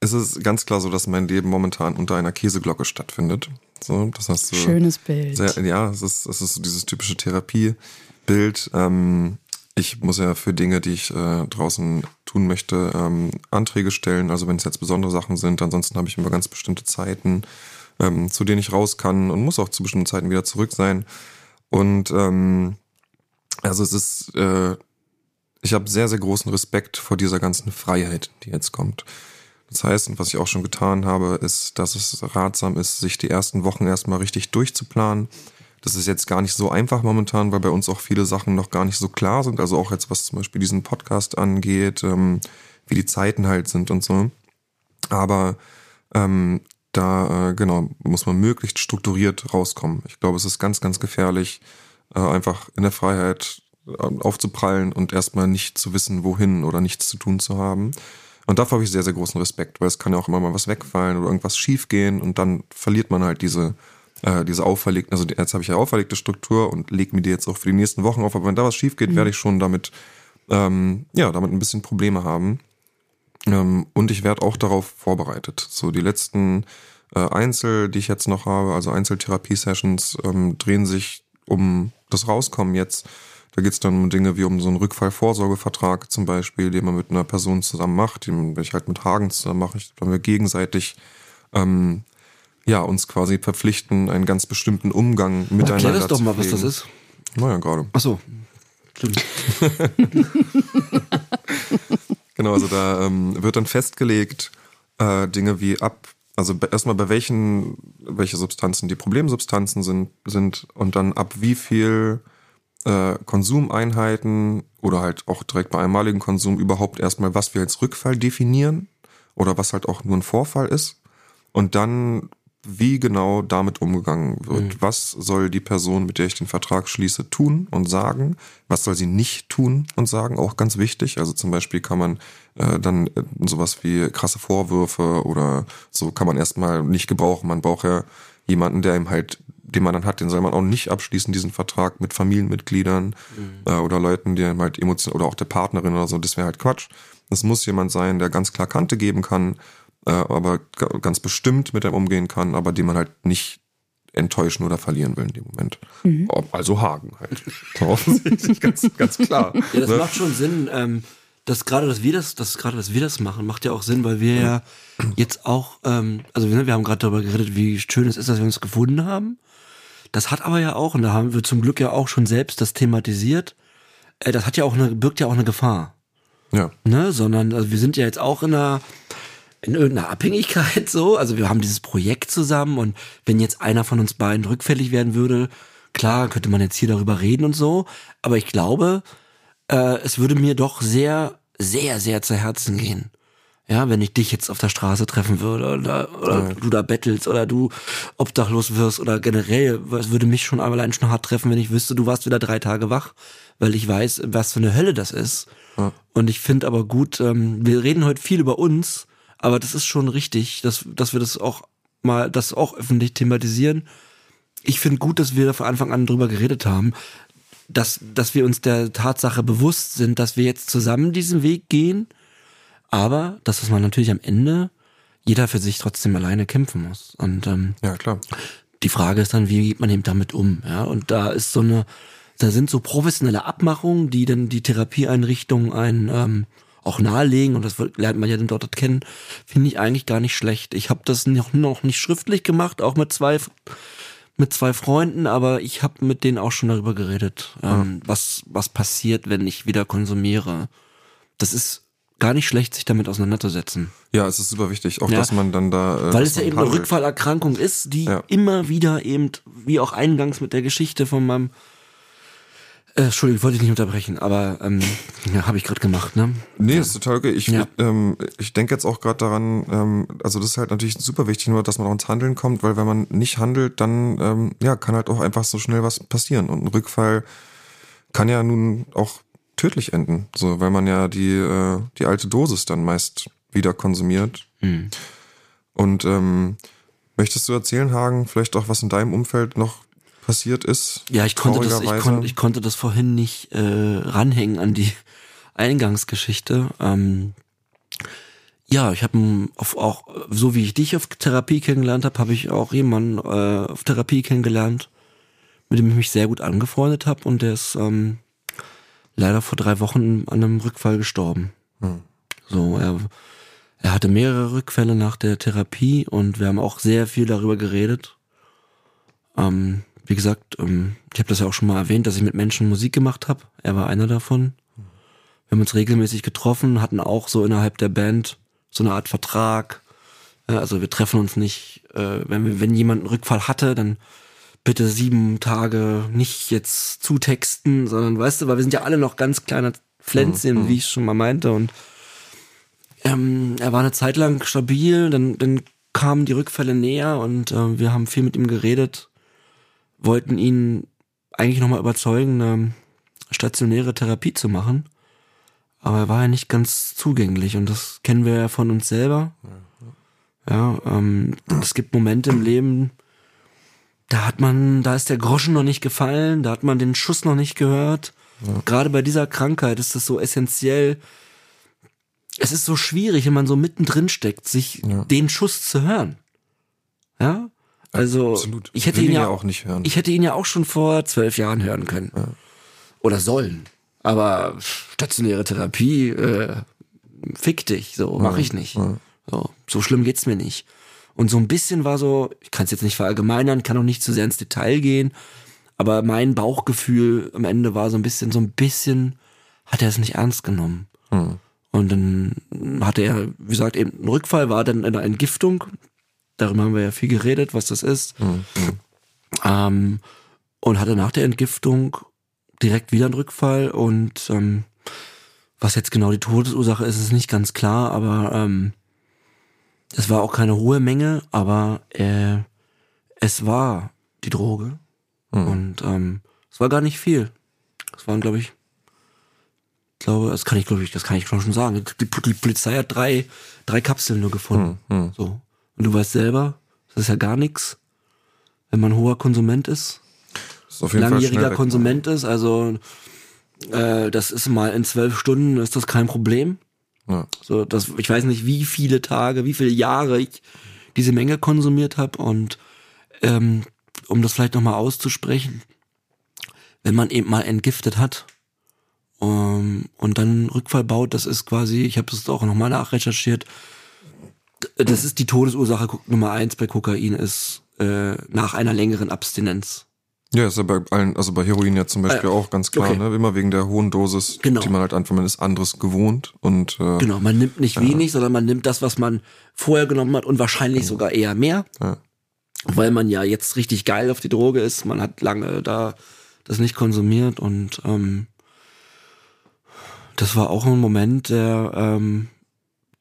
es ist ganz klar so, dass mein Leben momentan unter einer Käseglocke stattfindet. So, das heißt so Schönes Bild. Sehr, ja, es ist, es ist so dieses typische Therapiebild. Ähm, ich muss ja für Dinge, die ich äh, draußen tun möchte, ähm, Anträge stellen. Also wenn es jetzt besondere Sachen sind, ansonsten habe ich immer ganz bestimmte Zeiten, ähm, zu denen ich raus kann und muss auch zu bestimmten Zeiten wieder zurück sein. Und ähm, also es ist, äh, ich habe sehr, sehr großen Respekt vor dieser ganzen Freiheit, die jetzt kommt. Das heißt, und was ich auch schon getan habe, ist, dass es ratsam ist, sich die ersten Wochen erstmal richtig durchzuplanen. Das ist jetzt gar nicht so einfach momentan, weil bei uns auch viele Sachen noch gar nicht so klar sind. Also auch jetzt, was zum Beispiel diesen Podcast angeht, ähm, wie die Zeiten halt sind und so. Aber ähm, da, äh, genau, muss man möglichst strukturiert rauskommen. Ich glaube, es ist ganz, ganz gefährlich, äh, einfach in der Freiheit aufzuprallen und erstmal nicht zu wissen, wohin oder nichts zu tun zu haben. Und dafür habe ich sehr, sehr großen Respekt, weil es kann ja auch immer mal was wegfallen oder irgendwas schiefgehen und dann verliert man halt diese, äh, diese auferlegte, also jetzt habe ich ja auferlegte Struktur und lege mir die jetzt auch für die nächsten Wochen auf, aber wenn da was schief geht, mhm. werde ich schon damit, ähm, ja, damit ein bisschen Probleme haben. Ähm, und ich werde auch darauf vorbereitet. So die letzten äh, Einzel, die ich jetzt noch habe, also Einzeltherapie-Sessions, ähm, drehen sich um das Rauskommen jetzt da geht es dann um Dinge wie um so einen Rückfallvorsorgevertrag zum Beispiel, den man mit einer Person zusammen macht, den ich halt mit Hagen zusammen mache, dann wir gegenseitig ähm, ja, uns quasi verpflichten, einen ganz bestimmten Umgang miteinander zu Erklär das doch mal, was das ist. Naja, gerade. Ach so. Stimmt. [LAUGHS] genau, also da ähm, wird dann festgelegt, äh, Dinge wie ab, also erstmal bei welchen, welche Substanzen die Problemsubstanzen sind, sind und dann ab wie viel äh, Konsumeinheiten oder halt auch direkt bei einmaligen Konsum überhaupt erstmal, was wir als Rückfall definieren oder was halt auch nur ein Vorfall ist und dann wie genau damit umgegangen wird. Mhm. Was soll die Person, mit der ich den Vertrag schließe, tun und sagen? Was soll sie nicht tun und sagen? Auch ganz wichtig. Also zum Beispiel kann man äh, dann äh, sowas wie krasse Vorwürfe oder so kann man erstmal nicht gebrauchen. Man braucht ja jemanden, der ihm halt den man dann hat, den soll man auch nicht abschließen, diesen Vertrag mit Familienmitgliedern mhm. äh, oder Leuten, die halt emotional oder auch der Partnerin oder so, das wäre halt Quatsch. Es muss jemand sein, der ganz klar Kante geben kann, äh, aber ganz bestimmt mit einem umgehen kann, aber den man halt nicht enttäuschen oder verlieren will in dem Moment. Mhm. Also Hagen halt. [LAUGHS] Offensichtlich, [LAUGHS] ganz, ganz klar. Ja, das ne? macht schon Sinn. Ähm, dass gerade, dass wir das, dass gerade, dass wir das machen, macht ja auch Sinn, weil wir ja jetzt auch, ähm, also wir, wir haben gerade darüber geredet, wie schön es ist, dass wir uns gefunden haben. Das hat aber ja auch, und da haben wir zum Glück ja auch schon selbst das thematisiert, äh, das hat ja auch eine, birgt ja auch eine Gefahr. Ja. Ne? Sondern, also wir sind ja jetzt auch in einer, in irgendeiner Abhängigkeit [LAUGHS] so. Also wir haben dieses Projekt zusammen und wenn jetzt einer von uns beiden rückfällig werden würde, klar, könnte man jetzt hier darüber reden und so. Aber ich glaube, äh, es würde mir doch sehr, sehr, sehr zu Herzen gehen. Ja, wenn ich dich jetzt auf der Straße treffen würde oder, oder ja. du da bettelst oder du obdachlos wirst oder generell, es würde mich schon allein schon hart treffen, wenn ich wüsste, du warst wieder drei Tage wach, weil ich weiß, was für eine Hölle das ist. Ja. Und ich finde aber gut, ähm, wir reden heute viel über uns, aber das ist schon richtig, dass, dass wir das auch mal, das auch öffentlich thematisieren. Ich finde gut, dass wir da von Anfang an drüber geredet haben, dass, dass wir uns der Tatsache bewusst sind, dass wir jetzt zusammen diesen Weg gehen aber dass man natürlich am Ende jeder für sich trotzdem alleine kämpfen muss. Und ähm, ja, klar. Die Frage ist dann, wie geht man eben damit um? Ja, und da ist so eine, da sind so professionelle Abmachungen, die dann die Therapieeinrichtungen einen ähm, auch nahelegen und das lernt man ja dann dort kennen, finde ich eigentlich gar nicht schlecht. Ich habe das noch, noch nicht schriftlich gemacht, auch mit zwei mit zwei Freunden, aber ich habe mit denen auch schon darüber geredet, ähm, ja. was was passiert, wenn ich wieder konsumiere. Das ist gar nicht schlecht, sich damit auseinanderzusetzen. Ja, es ist super wichtig, auch Ja. dass man dann da. Äh, Weil es ja eben eine. Rückfallerkrankung ist, die Ja. immer wieder eben, wie auch eingangs mit der Geschichte von meinem äh, Entschuldigung, ich wollte dich nicht unterbrechen, aber ähm, [LAUGHS] ja, habe ich gerade gemacht, ne? Nee, ist total okay. Ich, Ja. ich, ähm, ich denke jetzt auch gerade daran, ähm, also das ist halt natürlich super wichtig, nur dass man auch ins Handeln kommt, weil wenn man nicht handelt, dann ähm, ja, kann halt auch einfach so schnell was passieren. Und ein Rückfall kann ja nun auch tödlich enden, so weil man ja die, äh, die alte Dosis dann meist wieder konsumiert. Hm. Und ähm, möchtest du erzählen, Hagen, vielleicht auch, was in deinem Umfeld noch passiert ist? Ja, ich konnte das, ich, kon, ich konnte das vorhin nicht äh, ranhängen an die [LAUGHS] Eingangsgeschichte. Ähm, ja, ich habe auch, so wie ich dich auf Therapie kennengelernt habe, habe ich auch jemanden äh, auf Therapie kennengelernt, mit dem ich mich sehr gut angefreundet habe und der ist ähm, leider vor drei Wochen an einem Rückfall gestorben. Hm. So, er, er hatte mehrere Rückfälle nach der Therapie und wir haben auch sehr viel darüber geredet. Ähm, wie gesagt, ähm, ich habe das ja auch schon mal erwähnt, dass ich mit Menschen Musik gemacht habe. Er war einer davon. Wir haben uns regelmäßig getroffen, hatten auch so innerhalb der Band so eine Art Vertrag. Ja, also wir treffen uns nicht, äh, wenn, wir, wenn jemand einen Rückfall hatte, dann bitte sieben Tage nicht jetzt zutexten, sondern weißt du, weil wir sind ja alle noch ganz kleine Pflänzchen, wie ich schon mal meinte. Und ähm, er war eine Zeit lang stabil, dann, dann kamen die Rückfälle näher und äh, wir haben viel mit ihm geredet, wollten ihn eigentlich nochmal überzeugen, eine stationäre Therapie zu machen. Aber er war ja nicht ganz zugänglich und das kennen wir ja von uns selber. Ja, ähm, es gibt Momente im Leben, da hat man, da ist der Groschen noch nicht gefallen, da hat man den Schuss noch nicht gehört. Gerade bei dieser Krankheit ist das so essentiell. Es ist so schwierig, wenn man so mittendrin steckt, sich Ja. den Schuss zu hören. Ja, also Absolut. ich hätte ihn ihn ja ja auch nicht hören. Ich hätte ihn ja auch schon vor zwölf Jahren hören können oder sollen. Aber stationäre Therapie, äh, fick dich, so mache ich nicht. So, so schlimm geht's mir nicht. Und so ein bisschen war so, ich kann es jetzt nicht verallgemeinern, kann auch nicht zu sehr ins Detail gehen, aber mein Bauchgefühl am Ende war so ein bisschen, so ein bisschen hat er es nicht ernst genommen. Hm. Und dann hatte er, wie gesagt, eben ein Rückfall, war dann in einer Entgiftung. Darüber haben wir ja viel geredet, was das ist. Hm. Ähm, und hatte nach der Entgiftung direkt wieder einen Rückfall und ähm, was jetzt genau die Todesursache ist, ist nicht ganz klar, aber ähm, es war auch keine hohe Menge, aber äh, es war die Droge Hm. und ähm, es war gar nicht viel. Es waren, glaube ich, glaube, das kann ich, glaube ich, das kann ich schon sagen. Die, die Polizei hat drei, drei Kapseln nur gefunden. Hm, hm. So. Und du weißt selber, das ist ja gar nichts, wenn man hoher Konsument ist ist auf jeden langjähriger. Konsument ist, also äh, das ist mal in zwölf Stunden ist das kein Problem. Ja. So, das, ich weiß nicht, wie viele Tage, wie viele Jahre ich diese Menge konsumiert habe und ähm, um das vielleicht nochmal auszusprechen, wenn man eben mal entgiftet hat ähm, und dann Rückfall baut, das ist quasi, ich habe das auch nochmal nachrecherchiert, das ist die Todesursache Nummer eins bei Kokain ist äh, nach einer längeren Abstinenz. Ja, ist ja bei allen, also bei Heroin ja zum Beispiel Ah, auch ganz klar, okay. ne? Immer wegen der hohen Dosis, Genau. die man halt einfach, man ist anderes gewohnt und äh, Genau, man nimmt nicht wenig, sondern man nimmt das, was man vorher genommen hat und wahrscheinlich sogar eher mehr, ja. weil man ja jetzt richtig geil auf die Droge ist. Man hat lange da das nicht konsumiert und ähm, das war auch ein Moment, der, ähm,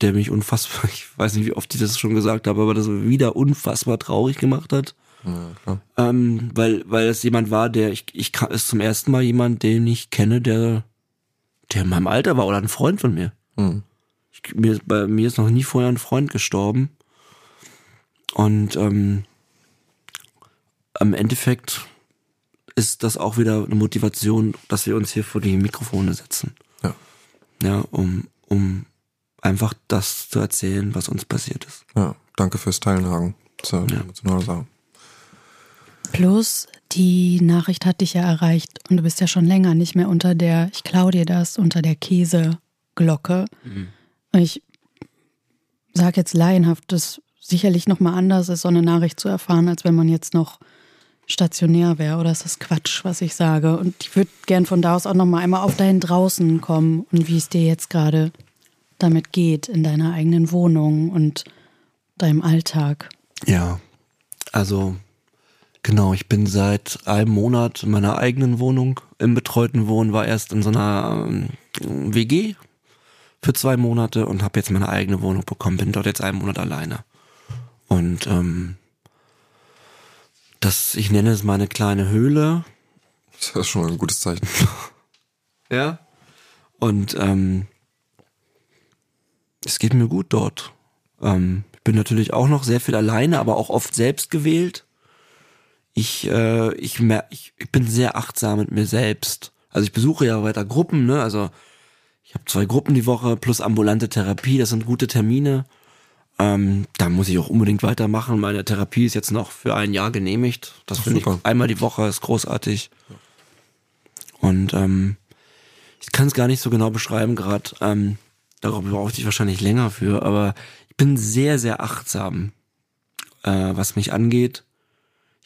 der mich unfassbar, [LAUGHS] ich weiß nicht, wie oft ich das schon gesagt habe, aber das wieder unfassbar traurig gemacht hat. Ja. Ähm, weil, weil es jemand war, der, ich, ich kann, ist zum ersten Mal jemand, den ich kenne, der, der in meinem Alter war oder ein Freund von mir. Hm. Ich, mir, bei mir ist noch nie vorher ein Freund gestorben. Und ähm, am Endeffekt ist das auch wieder eine Motivation, dass wir uns hier vor die Mikrofone setzen. Ja. Ja, um, um einfach das zu erzählen, was uns passiert ist. ja, danke fürs Teilen, Hagen. Das ist ja eine emotionale Sache. Plus, die Nachricht hat dich ja erreicht und du bist ja schon länger nicht mehr unter der, ich klau dir das, unter der Käseglocke. Und Ich sage jetzt laienhaft, dass sicherlich nochmal anders ist, so eine Nachricht zu erfahren, als wenn man jetzt noch stationär wäre. Oder ist das Quatsch, was ich sage? Und ich würde gern von da aus auch nochmal einmal auf dahin draußen kommen und wie es dir jetzt gerade damit geht in deiner eigenen Wohnung und deinem Alltag. Ja, also genau, ich bin seit einem Monat in meiner eigenen Wohnung im betreuten Wohnen, war erst in so einer ähm, WG für zwei Monate und habe jetzt meine eigene Wohnung bekommen, bin dort jetzt einen Monat alleine. Und ähm, das, ich nenne es meine kleine Höhle. Das ist schon mal ein gutes Zeichen. [LAUGHS] Ja. Und ähm, es geht mir gut dort. Ähm, ich bin natürlich auch noch sehr viel alleine, aber auch oft selbst gewählt. Ich, äh, ich, mer ich, ich bin sehr achtsam mit mir selbst. Also ich besuche ja weiter Gruppen, ne? Also ich habe zwei Gruppen die Woche plus ambulante Therapie, das sind gute Termine. Ähm, da muss ich auch unbedingt weitermachen. Meine Therapie ist jetzt noch für ein Jahr genehmigt. Das finde ich einmal die Woche ist großartig. Und ähm, ich kann es gar nicht so genau beschreiben gerade. Ähm, darauf brauche ich wahrscheinlich länger für, aber ich bin sehr, sehr achtsam, äh, was mich angeht.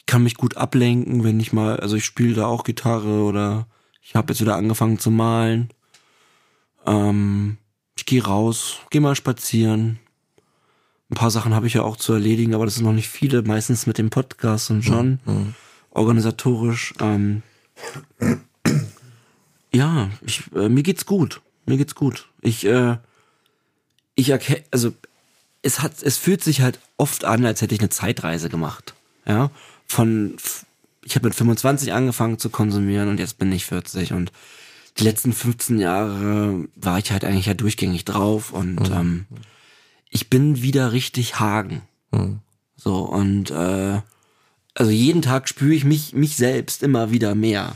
Ich kann mich gut ablenken, wenn ich mal, also ich spiele da auch Gitarre oder ich habe jetzt wieder angefangen zu malen. Ähm, ich gehe raus, gehe mal spazieren. Ein paar Sachen habe ich ja auch zu erledigen, aber das sind noch nicht viele, meistens mit dem Podcast und John, organisatorisch. Ähm, ja, ich, äh, mir geht's gut. Mir geht's gut. Ich, äh, ich erkenne, also es hat, es fühlt sich halt oft an, als hätte ich eine Zeitreise gemacht. Ja, von, ich habe mit 25 angefangen zu konsumieren und jetzt bin ich 40 und die letzten 15 Jahre war ich halt eigentlich ja durchgängig drauf und ähm, ich bin wieder richtig Hagen. So und äh, also jeden Tag spüre ich mich mich selbst immer wieder mehr.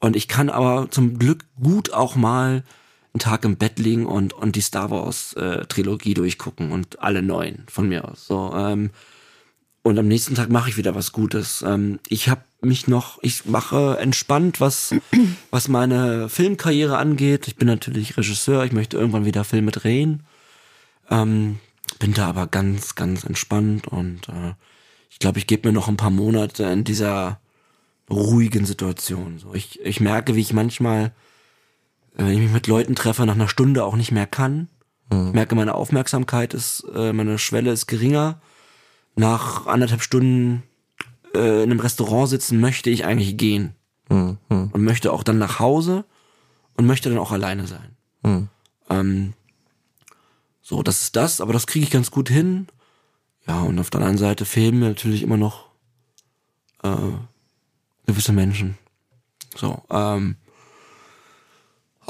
Und ich kann aber zum Glück gut auch mal einen Tag im Bett liegen und und die Star Wars äh, Trilogie durchgucken und alle neuen von mir aus. So ähm, und am nächsten Tag mache ich wieder was Gutes. Ähm, ich habe mich noch, ich mache entspannt, was, [CLEARS THROAT] was meine Filmkarriere angeht. Ich bin natürlich Regisseur, ich möchte irgendwann wieder Filme drehen. Ähm, bin da aber ganz, ganz entspannt und äh, ich glaube, ich gebe mir noch ein paar Monate in dieser ruhigen Situation. So, ich, ich merke, wie ich manchmal, äh, wenn ich mich mit Leuten treffe, nach einer Stunde auch nicht mehr kann. Ich merke, meine Aufmerksamkeit ist, äh, meine Schwelle ist geringer nach anderthalb Stunden äh, in einem Restaurant sitzen, möchte ich eigentlich gehen. Und möchte auch dann nach Hause und möchte dann auch alleine sein. Ähm, so, das ist das, aber das kriege ich ganz gut hin. Ja, und auf der anderen Seite fehlen mir natürlich immer noch äh, gewisse Menschen. So, ähm,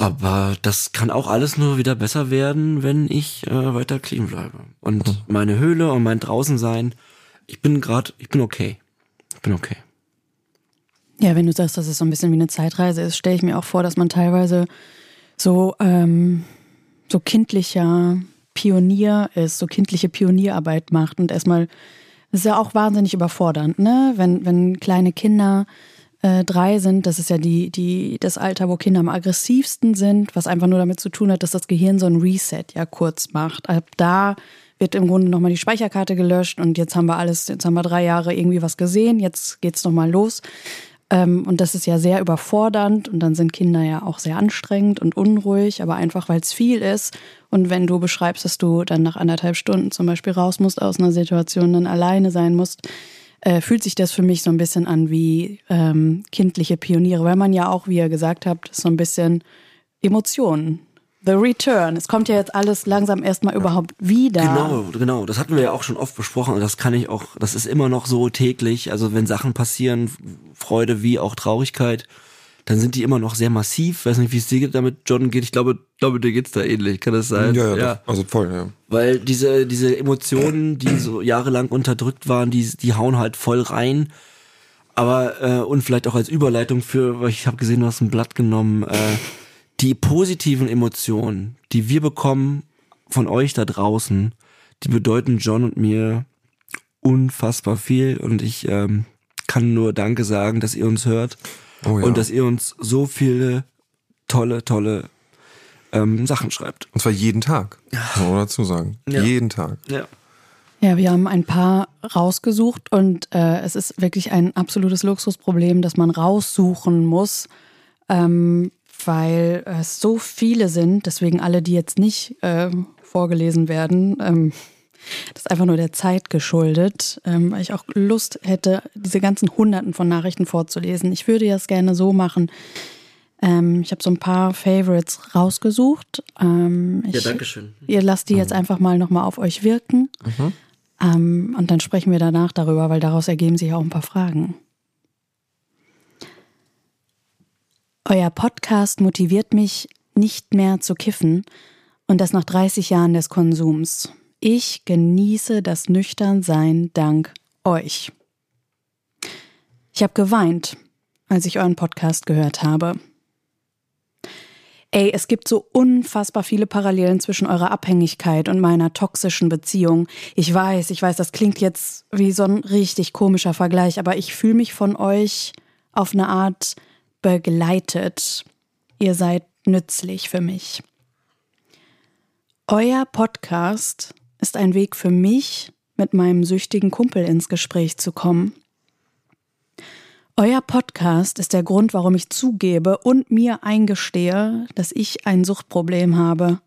aber das kann auch alles nur wieder besser werden, wenn ich äh, weiter clean bleibe. Und meine Höhle und mein Draußensein, ich bin gerade, ich bin okay. Ich bin okay. Ja, wenn du sagst, dass es so ein bisschen wie eine Zeitreise ist, stelle ich mir auch vor, dass man teilweise so, ähm, so kindlicher Pionier ist, so kindliche Pionierarbeit macht und erstmal, das ist ja auch wahnsinnig überfordernd, ne? Wenn, wenn kleine Kinder äh, drei sind, das ist ja die, die, das Alter, wo Kinder am aggressivsten sind, was einfach nur damit zu tun hat, dass das Gehirn so ein Reset ja kurz macht. Ab da wird im Grunde nochmal die Speicherkarte gelöscht und jetzt haben wir alles, jetzt haben wir drei Jahre irgendwie was gesehen, jetzt geht's nochmal los. Ähm, und das ist ja sehr überfordernd und dann sind Kinder ja auch sehr anstrengend und unruhig, aber einfach weil es viel ist. Und wenn du beschreibst, dass du dann nach anderthalb Stunden zum Beispiel raus musst aus einer Situation, dann alleine sein musst, äh, fühlt sich das für mich so ein bisschen an wie ähm, kindliche Pioniere, weil man ja auch, wie ihr gesagt habt, so ein bisschen Emotionen. The Return. Es kommt ja jetzt alles langsam erstmal überhaupt wieder. Genau, genau. Das hatten wir ja auch schon oft besprochen und das kann ich auch, das ist immer noch so täglich. Also wenn Sachen passieren, Freude wie auch Traurigkeit, dann sind die immer noch sehr massiv. Weiß nicht, wie es dir damit, John, geht. Ich glaube, glaube, dir geht's da ähnlich. Kann das sein? Ja, ja, doch. also voll, ja. Weil diese, diese Emotionen, die so jahrelang unterdrückt waren, die, die hauen halt voll rein. Aber, äh, und vielleicht auch als Überleitung für, weil ich habe gesehen, du hast ein Blatt genommen, äh, die positiven Emotionen, die wir bekommen von euch da draußen, die bedeuten John und mir unfassbar viel. Und ich ähm, kann nur Danke sagen, dass ihr uns hört Oh ja. und dass ihr uns so viele tolle, tolle ähm, Sachen schreibt. Und zwar jeden Tag, muss man dazu sagen. Ja. Jeden Tag. Ja. Ja, wir haben ein paar rausgesucht und äh, es ist wirklich ein absolutes Luxusproblem, dass man raussuchen muss, ähm, weil es so viele sind, deswegen alle, die jetzt nicht äh, vorgelesen werden. Ähm, das ist einfach nur der Zeit geschuldet, ähm, weil ich auch Lust hätte, diese ganzen Hunderten von Nachrichten vorzulesen. Ich würde das gerne so machen. Ähm, ich habe so ein paar Favorites rausgesucht. Ähm, ich, Ja, danke schön. Ihr lasst die jetzt einfach mal nochmal auf euch wirken. Ähm, und dann sprechen wir danach darüber, weil daraus ergeben sich auch ein paar Fragen. Euer Podcast motiviert mich, nicht mehr zu kiffen und das nach 30 Jahren des Konsums. Ich genieße das Nüchternsein dank euch. Ich habe geweint, als ich euren Podcast gehört habe. Ey, es gibt so unfassbar viele Parallelen zwischen eurer Abhängigkeit und meiner toxischen Beziehung. Ich weiß, ich weiß, das klingt jetzt wie so ein richtig komischer Vergleich, aber ich fühle mich von euch auf eine Art begleitet. Ihr seid nützlich für mich. Euer Podcast ist ein Weg für mich, mit meinem süchtigen Kumpel ins Gespräch zu kommen. Euer Podcast ist der Grund, warum ich zugebe und mir eingestehe, dass ich ein Suchtproblem habe.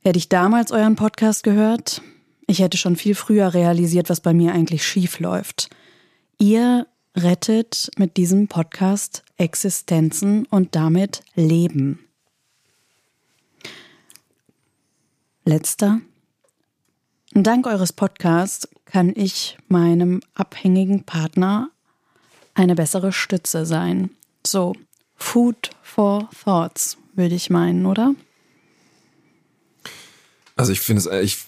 Hätte ich damals euren Podcast gehört, ich hätte schon viel früher realisiert, was bei mir eigentlich schief läuft. Ihr rettet mit diesem Podcast Existenzen und damit Leben. Letzter. Dank eures Podcasts kann ich meinem abhängigen Partner eine bessere Stütze sein. So, Food for Thoughts, würde ich meinen, oder? Also ich finde es, äh, ich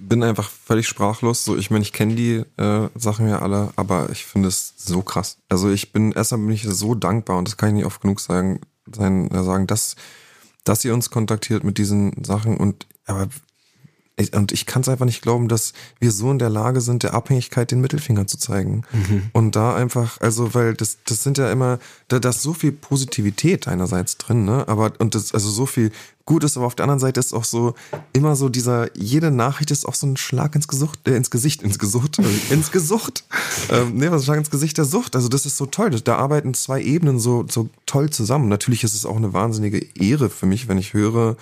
bin einfach völlig sprachlos. So, ich meine, ich kenne die äh, Sachen ja alle, aber ich finde es so krass. Also ich bin, erstmal bin ich so dankbar und das kann ich nicht oft genug sagen, sein, äh, sagen, dass, dass ihr uns kontaktiert mit diesen Sachen und aber ich- und ich kann es einfach nicht glauben, dass wir so in der Lage sind, der Abhängigkeit den Mittelfinger zu zeigen. Und da einfach, also, weil das, das sind ja immer, da, da ist so viel Positivität einerseits drin, ne? Aber, und das, also so viel Gutes, aber auf der anderen Seite ist auch so, immer so dieser, jede Nachricht ist auch so ein Schlag ins Gesucht, äh, ins Gesicht, ins Gesucht, äh, ins Gesucht. [LAUGHS] Ähm, nee, was ein Schlag ins Gesicht der Sucht. Also das ist so toll. Da arbeiten zwei Ebenen so, so toll zusammen. Natürlich ist es auch eine wahnsinnige Ehre für mich, wenn ich höre,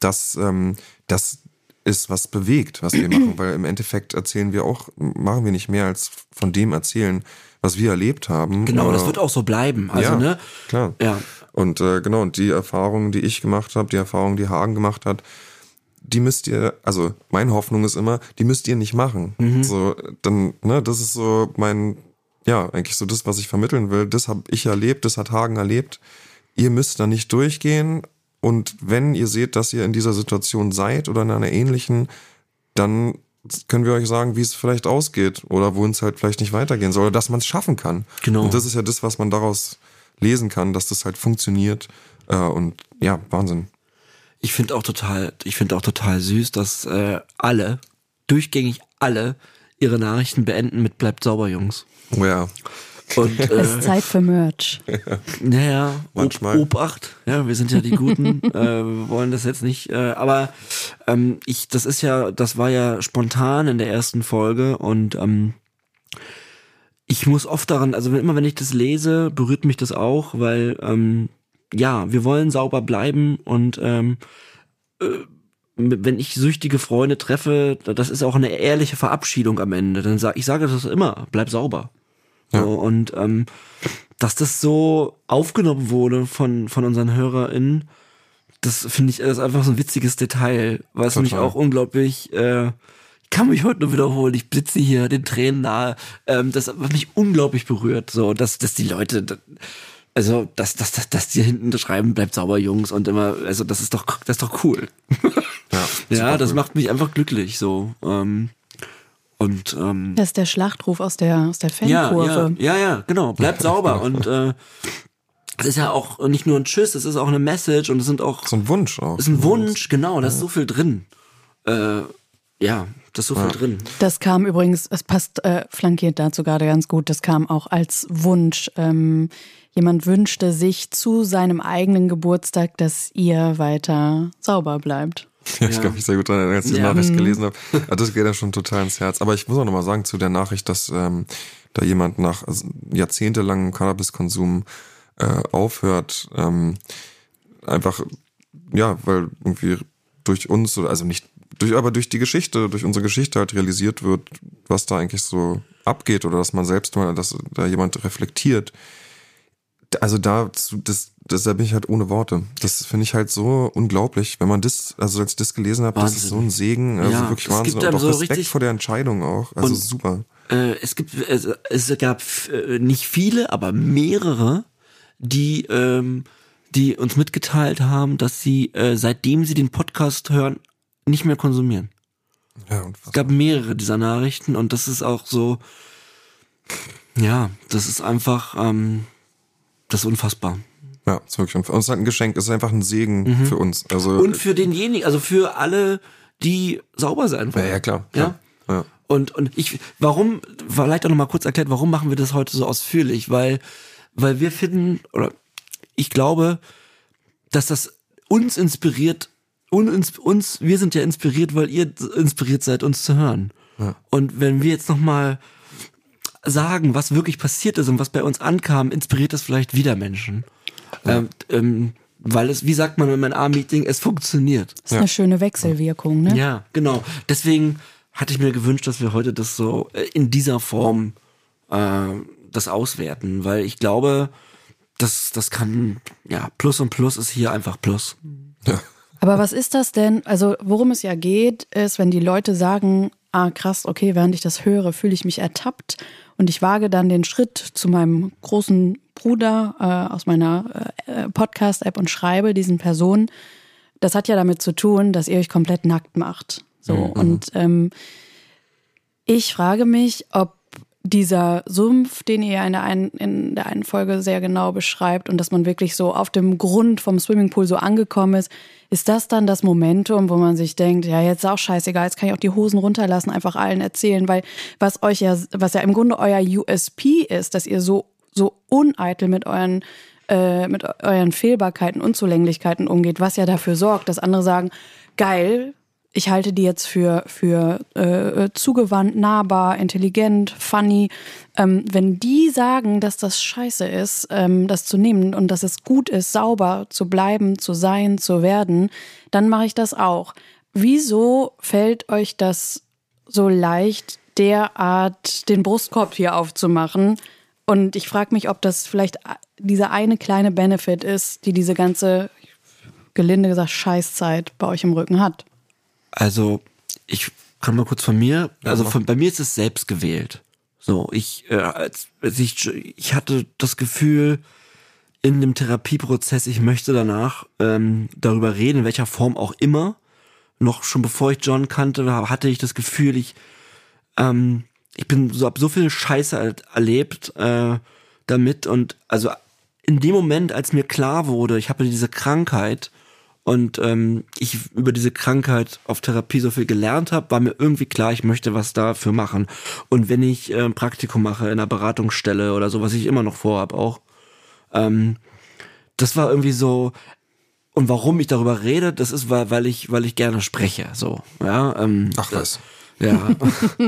dass, ähm, das ist, was bewegt, was wir machen, [CLEARS THROAT] weil im Endeffekt erzählen wir auch, machen wir nicht mehr als von dem erzählen, was wir erlebt haben. Genau, das Äh, wird auch so bleiben. Also, ja, ne? klar. Ja. Und äh, genau, und die Erfahrungen, die ich gemacht habe, die Erfahrungen, die Hagen gemacht hat, die müsst ihr, also meine Hoffnung ist immer, die müsst ihr nicht machen. So, dann, ne, das ist so mein, ja, eigentlich so das, was ich vermitteln will. Das habe ich erlebt, das hat Hagen erlebt. Ihr müsst da nicht durchgehen. Und wenn ihr seht, dass ihr in dieser Situation seid oder in einer ähnlichen, dann können wir euch sagen, wie es vielleicht ausgeht oder wo es halt vielleicht nicht weitergehen soll oder dass man es schaffen kann. Genau. Und das ist ja das, was man daraus lesen kann, dass das halt funktioniert. Äh, und ja, Wahnsinn. Ich finde auch total, ich finde auch total süß, dass äh, alle, durchgängig alle, ihre Nachrichten beenden mit bleibt sauber, Jungs. Oh ja. Und [LAUGHS] Es äh, ist Zeit für Merch. naja, Manchmal. Ob, Obacht, ja, wir sind ja die Guten, [LAUGHS] äh, wir wollen das jetzt nicht, äh, aber ähm, ich, das ist ja, das war ja spontan in der ersten Folge und ähm, ich muss oft daran, also immer wenn ich das lese, berührt mich das auch, weil ähm, ja, wir wollen sauber bleiben und ähm, äh, wenn ich süchtige Freunde treffe, das ist auch eine ehrliche Verabschiedung am Ende. Dann sag ich sage das immer, bleib sauber. Ja. So, und ähm, dass das so aufgenommen wurde von von unseren HörerInnen, das finde ich das ist einfach so ein witziges Detail, was mich Total. auch unglaublich äh, ich kann mich heute nur wiederholen, ich blitze hier den Tränen nahe. Ähm, das hat mich unglaublich berührt, so dass, dass die Leute, also dass, dass, dass, dass die hinten schreiben, bleibt sauber, Jungs, und immer, also das ist doch, das ist doch cool. Ja, [LAUGHS] ja, das cool. macht mich einfach glücklich, so. Ähm, und ähm, Das ist der Schlachtruf aus der, aus der ja, Fankurve. ja, ja, ja, genau, bleibt sauber und äh, es ist ja auch nicht nur ein Tschüss, es ist auch eine Message und es sind auch So ein Wunsch auch. ist ein Wunsch, genau, da ist so viel drin. Äh, ja, da ist so viel drin. Das kam übrigens, es passt äh, flankiert dazu gerade ganz gut, das kam auch als Wunsch. Ähm, jemand wünschte sich zu seinem eigenen Geburtstag, dass ihr weiter sauber bleibt. Ja, ich kann mich sehr gut daran erinnern, als ich die Ja. Nachricht gelesen habe. Ah, Das geht ja schon total ins Herz. Aber ich muss auch nochmal sagen zu der Nachricht, dass ähm, da jemand nach also, jahrzehntelangem Cannabiskonsum äh, aufhört. Ähm, einfach, ja, weil irgendwie durch uns, also nicht durch, aber durch die Geschichte, durch unsere Geschichte halt realisiert wird, was da eigentlich so abgeht oder dass man selbst mal, dass da jemand reflektiert. Also da, das, das, da bin ich halt ohne Worte. Das finde ich halt so unglaublich, wenn man das, also als ich das gelesen habe, das ist so ein Segen, also Ja, wirklich Wahnsinn. gibt Und auch so Respekt richtig- vor der Entscheidung auch. Also super. Äh, es gibt, es, es gab äh, nicht viele, aber mehrere, die, ähm, die uns mitgeteilt haben, dass sie, äh, seitdem sie den Podcast hören, nicht mehr konsumieren. Ja, und Es gab mehrere dieser Nachrichten und das ist auch so, ja, das ist einfach, ähm, das ist unfassbar. Ja, ist wirklich unfair. Und es ist halt ein Geschenk, es ist einfach ein Segen für uns. Also, Mhm. Und für denjenigen, also für alle, die sauber sein ja, wollen. ja, klar. Ja? klar. Ja. Und, und ich, warum, vielleicht auch nochmal kurz erklärt, warum machen wir das heute so ausführlich? Weil, weil wir finden, oder ich glaube, dass das uns inspiriert, uns, uns, wir sind ja inspiriert, weil ihr inspiriert seid, uns zu hören. Und wenn wir jetzt nochmal sagen, was wirklich passiert ist und was bei uns ankam, inspiriert das vielleicht wieder Menschen. Ähm, ähm, weil es, wie sagt man in meinem A-Meeting, es funktioniert. Das ist eine schöne Wechselwirkung, ne? Ja, genau. Deswegen hatte ich mir gewünscht, dass wir heute das so äh, in dieser Form äh, das auswerten, weil ich glaube, das, das kann, ja, Plus und Plus ist hier einfach Plus. Aber was ist das denn? Also, worum es ja geht, ist, wenn die Leute sagen, ah krass, okay, während ich das höre, fühle ich mich ertappt und ich wage dann den Schritt zu meinem großen Bruder äh, aus meiner äh, Podcast-App und schreibe diesen Personen. Das hat ja damit zu tun, dass ihr euch komplett nackt macht. So und ähm, ich frage mich, ob dieser Sumpf, den ihr in der, einen, in der einen Folge sehr genau beschreibt und dass man wirklich so auf dem Grund vom Swimmingpool so angekommen ist, ist das dann das Momentum, wo man sich denkt, ja, jetzt ist auch scheißegal, jetzt kann ich auch die Hosen runterlassen, einfach allen erzählen, weil was euch ja, was ja im Grunde euer USP ist, dass ihr so, so uneitel mit euren äh, mit euren Fehlbarkeiten, Unzulänglichkeiten umgeht, was ja dafür sorgt, dass andere sagen, geil, ich halte die jetzt für, für äh, zugewandt, nahbar, intelligent, funny. Ähm, wenn die sagen, dass das scheiße ist, ähm, das zu nehmen und dass es gut ist, sauber zu bleiben, zu sein, zu werden, dann mache ich das auch. Wieso fällt euch das so leicht, derart den Brustkorb hier aufzumachen? Und ich frage mich, ob das vielleicht dieser eine kleine Benefit ist, die diese ganze, gelinde gesagt, Scheißzeit bei euch im Rücken hat. Also, ich kann mal kurz von mir, also von, bei mir ist es selbst gewählt. So, ich, äh, als, als ich, ich hatte das Gefühl, in dem Therapieprozess, ich möchte danach ähm, darüber reden, in welcher Form auch immer. Noch schon bevor ich John kannte, hatte ich das Gefühl, ich, ähm, ich bin so hab so viel Scheiße erlebt äh, damit und also in dem Moment, als mir klar wurde, ich habe diese Krankheit und ähm, ich über diese Krankheit auf Therapie so viel gelernt habe, war mir irgendwie klar, ich möchte was dafür machen. Und wenn ich äh, ein Praktikum mache in einer Beratungsstelle oder so, was ich immer noch vorhab auch, ähm, das war irgendwie so. Und warum ich darüber rede, das ist, weil, weil ich, weil ich gerne spreche, so, ja. Ähm, Ach was. ja.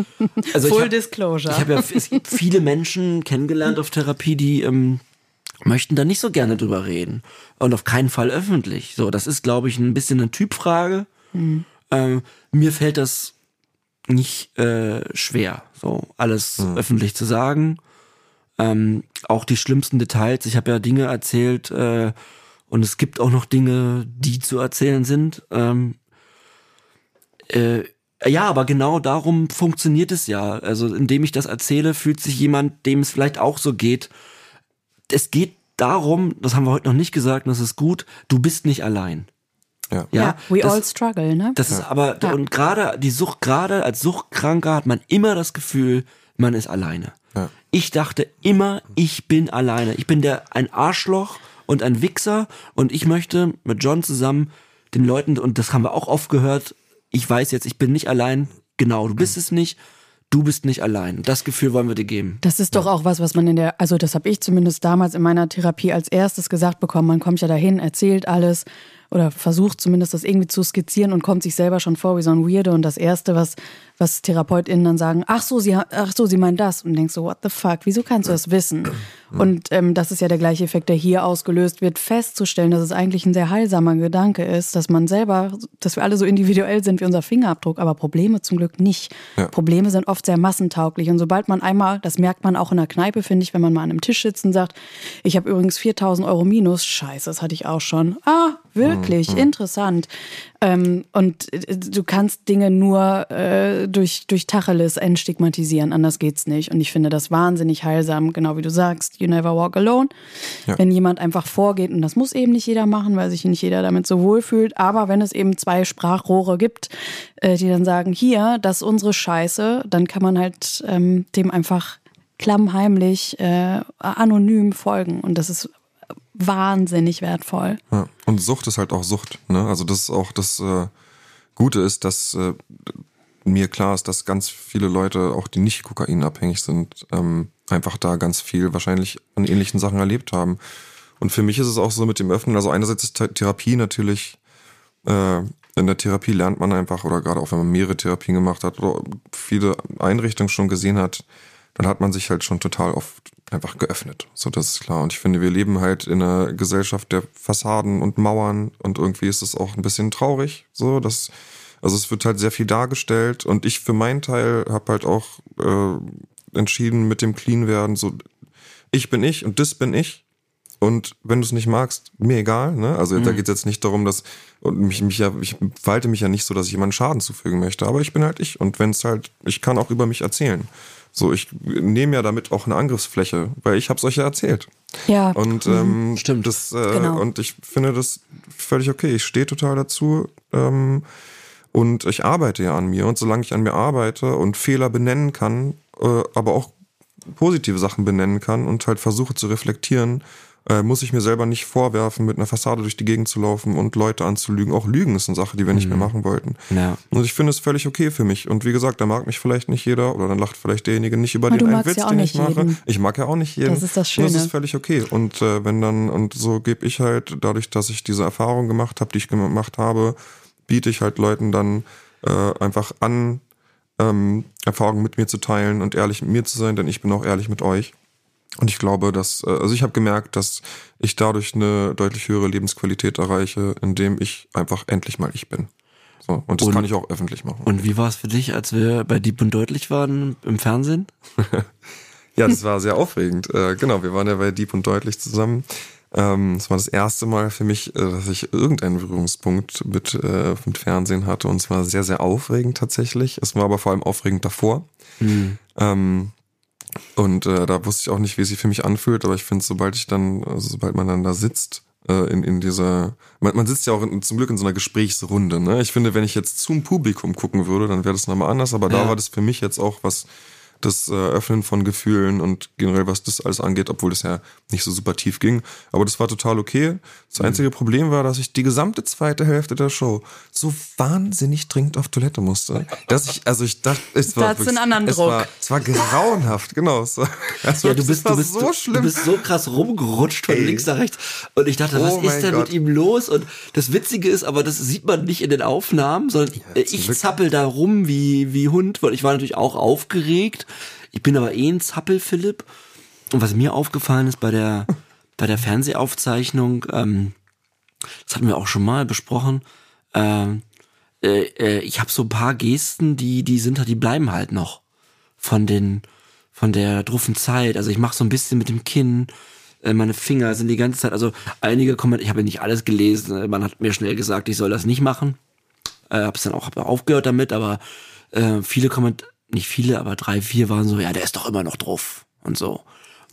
[LAUGHS] Also ich Full hab, Disclosure. ich habe ja viele Menschen kennengelernt auf Therapie, die ähm, möchten da nicht so gerne drüber reden und auf keinen Fall öffentlich. So, das ist, glaube ich, ein bisschen eine Typfrage. Ähm, mir fällt das nicht äh, schwer, so alles öffentlich zu sagen. Ähm, auch die schlimmsten Details. Ich habe ja Dinge erzählt äh, und es gibt auch noch Dinge, die zu erzählen sind. Ähm, äh, ja, aber genau darum funktioniert es ja. Also indem ich das erzähle, fühlt sich jemand, dem es vielleicht auch so geht. Es geht darum, das haben wir heute noch nicht gesagt, und das ist gut, du bist nicht allein. Ja. Ja, Ja, we das, all struggle, ne? das ist aber, Ja. und gerade die Sucht, gerade als Suchtkranker hat man immer das Gefühl, man ist alleine. Ja. Ich dachte immer, ich bin alleine. Ich bin der, ein Arschloch und ein Wichser und ich möchte mit John zusammen den Leuten, und das haben wir auch oft gehört, ich weiß jetzt, ich bin nicht allein. Genau, du bist es nicht. Du bist nicht allein. Das Gefühl wollen wir dir geben. Das ist doch auch was, was man in der, also das habe ich zumindest damals in meiner Therapie als erstes gesagt bekommen. Man kommt ja dahin, erzählt alles oder versucht zumindest das irgendwie zu skizzieren und kommt sich selber schon vor wie so ein Weirdo. Und das Erste, was, was TherapeutInnen dann sagen, ach so, sie, ach so, sie meinen das. Und denkst so, what the fuck, wieso kannst du das wissen? Und ähm, das ist ja der gleiche Effekt, der hier ausgelöst wird, festzustellen, dass es eigentlich ein sehr heilsamer Gedanke ist, dass man selber, dass wir alle so individuell sind wie unser Fingerabdruck, aber Probleme zum Glück nicht. Ja. Probleme sind oft sehr massentauglich. Und sobald man einmal, das merkt man auch in der Kneipe, finde ich, wenn man mal an einem Tisch sitzt und sagt, ich habe übrigens 4000 Euro minus, scheiße, das hatte ich auch schon. Ah, wirklich, interessant. Ähm, und äh, du kannst Dinge nur äh, durch, durch Tacheles entstigmatisieren, anders geht's nicht. Und ich finde das wahnsinnig heilsam, genau wie du sagst, you never walk alone. Ja. Wenn jemand einfach vorgeht, und das muss eben nicht jeder machen, weil sich nicht jeder damit so wohlfühlt, aber wenn es eben zwei Sprachrohre gibt, äh, die dann sagen, hier, das ist unsere Scheiße, dann kann man halt ähm, dem einfach klammheimlich, äh, anonym folgen. Und das ist wahnsinnig wertvoll. Ja. Und Sucht ist halt auch Sucht. Ne? Also das ist auch das äh, Gute ist, dass äh, mir klar ist, dass ganz viele Leute, auch die nicht kokainabhängig sind, ähm, einfach da ganz viel wahrscheinlich an ähnlichen Sachen erlebt haben. Und für mich ist es auch so mit dem Öffnen, also einerseits ist Th- Therapie natürlich, äh, in der Therapie lernt man einfach, oder gerade auch wenn man mehrere Therapien gemacht hat oder viele Einrichtungen schon gesehen hat, dann hat man sich halt schon total oft einfach geöffnet. So, das ist klar. Und ich finde, wir leben halt in einer Gesellschaft der Fassaden und Mauern und irgendwie ist es auch ein bisschen traurig. So, dass, also es wird halt sehr viel dargestellt und ich für meinen Teil habe halt auch äh, entschieden mit dem Clean werden, so ich bin ich und das bin ich. Und wenn du es nicht magst, mir egal. Ne? Also da geht es jetzt nicht darum, dass und mich, mich ja, ich verhalte mich ja nicht so, dass ich jemandem Schaden zufügen möchte. Aber ich bin halt ich. Und wenn es halt, ich kann auch über mich erzählen. So, ich nehme ja damit auch eine Angriffsfläche, weil ich habe es euch ja erzählt. Ja. Und ähm, Stimmt. Das, äh, Genau. Und ich finde das völlig okay. Ich stehe total dazu. Ähm, und ich arbeite ja an mir. Und solange ich an mir arbeite und Fehler benennen kann, äh, aber auch positive Sachen benennen kann und halt versuche zu reflektieren, äh, muss ich mir selber nicht vorwerfen, mit einer Fassade durch die Gegend zu laufen und Leute anzulügen. Auch Lügen ist eine Sache, die wir nicht mehr machen wollten. Ja. Und ich finde es völlig okay für mich. Und wie gesagt, da mag mich vielleicht nicht jeder oder dann lacht vielleicht derjenige nicht über den einen Witz, ja den ich mache. jeden. Ich mag ja auch nicht jeden. Das ist das Und das Schöne. ist völlig okay. Und äh, wenn dann, und so gebe ich halt, dadurch, dass ich diese Erfahrung gemacht habe, die ich gemacht habe, biete ich halt Leuten dann äh, einfach an, ähm, Erfahrungen mit mir zu teilen und ehrlich mit mir zu sein, denn ich bin auch ehrlich mit euch. Und ich glaube, dass, äh, also ich habe gemerkt, dass ich dadurch eine deutlich höhere Lebensqualität erreiche, indem ich einfach endlich mal ich bin. So, und das Und- kann ich auch öffentlich machen. Und wie war es für dich, als wir bei Dieb und Deutlich waren im Fernsehen? [LAUGHS] Ja, das war sehr aufregend. Äh, genau, wir waren ja bei Deep und Deutlich zusammen. Ähm, Es war das erste Mal für mich, äh, dass ich irgendeinen Berührungspunkt mit, äh, mit Fernsehen hatte. Und es war sehr, sehr aufregend tatsächlich. Es war aber vor allem aufregend davor. Ähm, und äh, da wusste ich auch nicht, wie es sich für mich anfühlt, aber ich finde, sobald ich dann, also sobald man dann da sitzt, äh, in, in dieser, man, man sitzt ja auch in, zum Glück in so einer Gesprächsrunde, ne? Ich finde, wenn ich jetzt zum Publikum gucken würde, dann wäre das nochmal anders, aber da Ja. war das für mich jetzt auch was, das äh, Öffnen von Gefühlen und generell, was das alles angeht, obwohl das ja nicht so super tief ging. Aber das war total okay. Das einzige Problem war, dass ich die gesamte zweite Hälfte der Show so wahnsinnig dringend auf Toilette musste, dass ich, also ich dachte, es war, hat's wirklich- einen anderen es Druck. war, es war grauenhaft, genau. Es war, [LAUGHS] es Ja, war- du bist, war du bist so du, schlimm. Du bist so krass rumgerutscht von Ey. links nach rechts. Und ich dachte, was Oh mein ist denn Gott. mit ihm los? Und das Witzige ist, aber das sieht man nicht in den Aufnahmen, sondern zum ich zappel da rum wie, wie Hund, weil ich war natürlich auch aufgeregt. Ich bin aber eh ein Zappel, Philipp. Und was mir aufgefallen ist bei der, [LAUGHS] bei der Fernsehaufzeichnung, ähm, das hatten wir auch schon mal besprochen, ähm, äh, äh, ich habe so ein paar Gesten, die, die sind halt, die bleiben halt noch von den, von der druffen Zeit. Also ich mache so ein bisschen mit dem Kinn, äh, meine Finger sind die ganze Zeit, also einige Kommentare, ich habe ja nicht alles gelesen, äh, man hat mir schnell gesagt, ich soll das nicht machen. Äh, hab's dann auch hab aufgehört damit, aber äh, viele Kommentare, nicht viele, aber drei, vier waren so, ja, der ist doch immer noch drauf und so.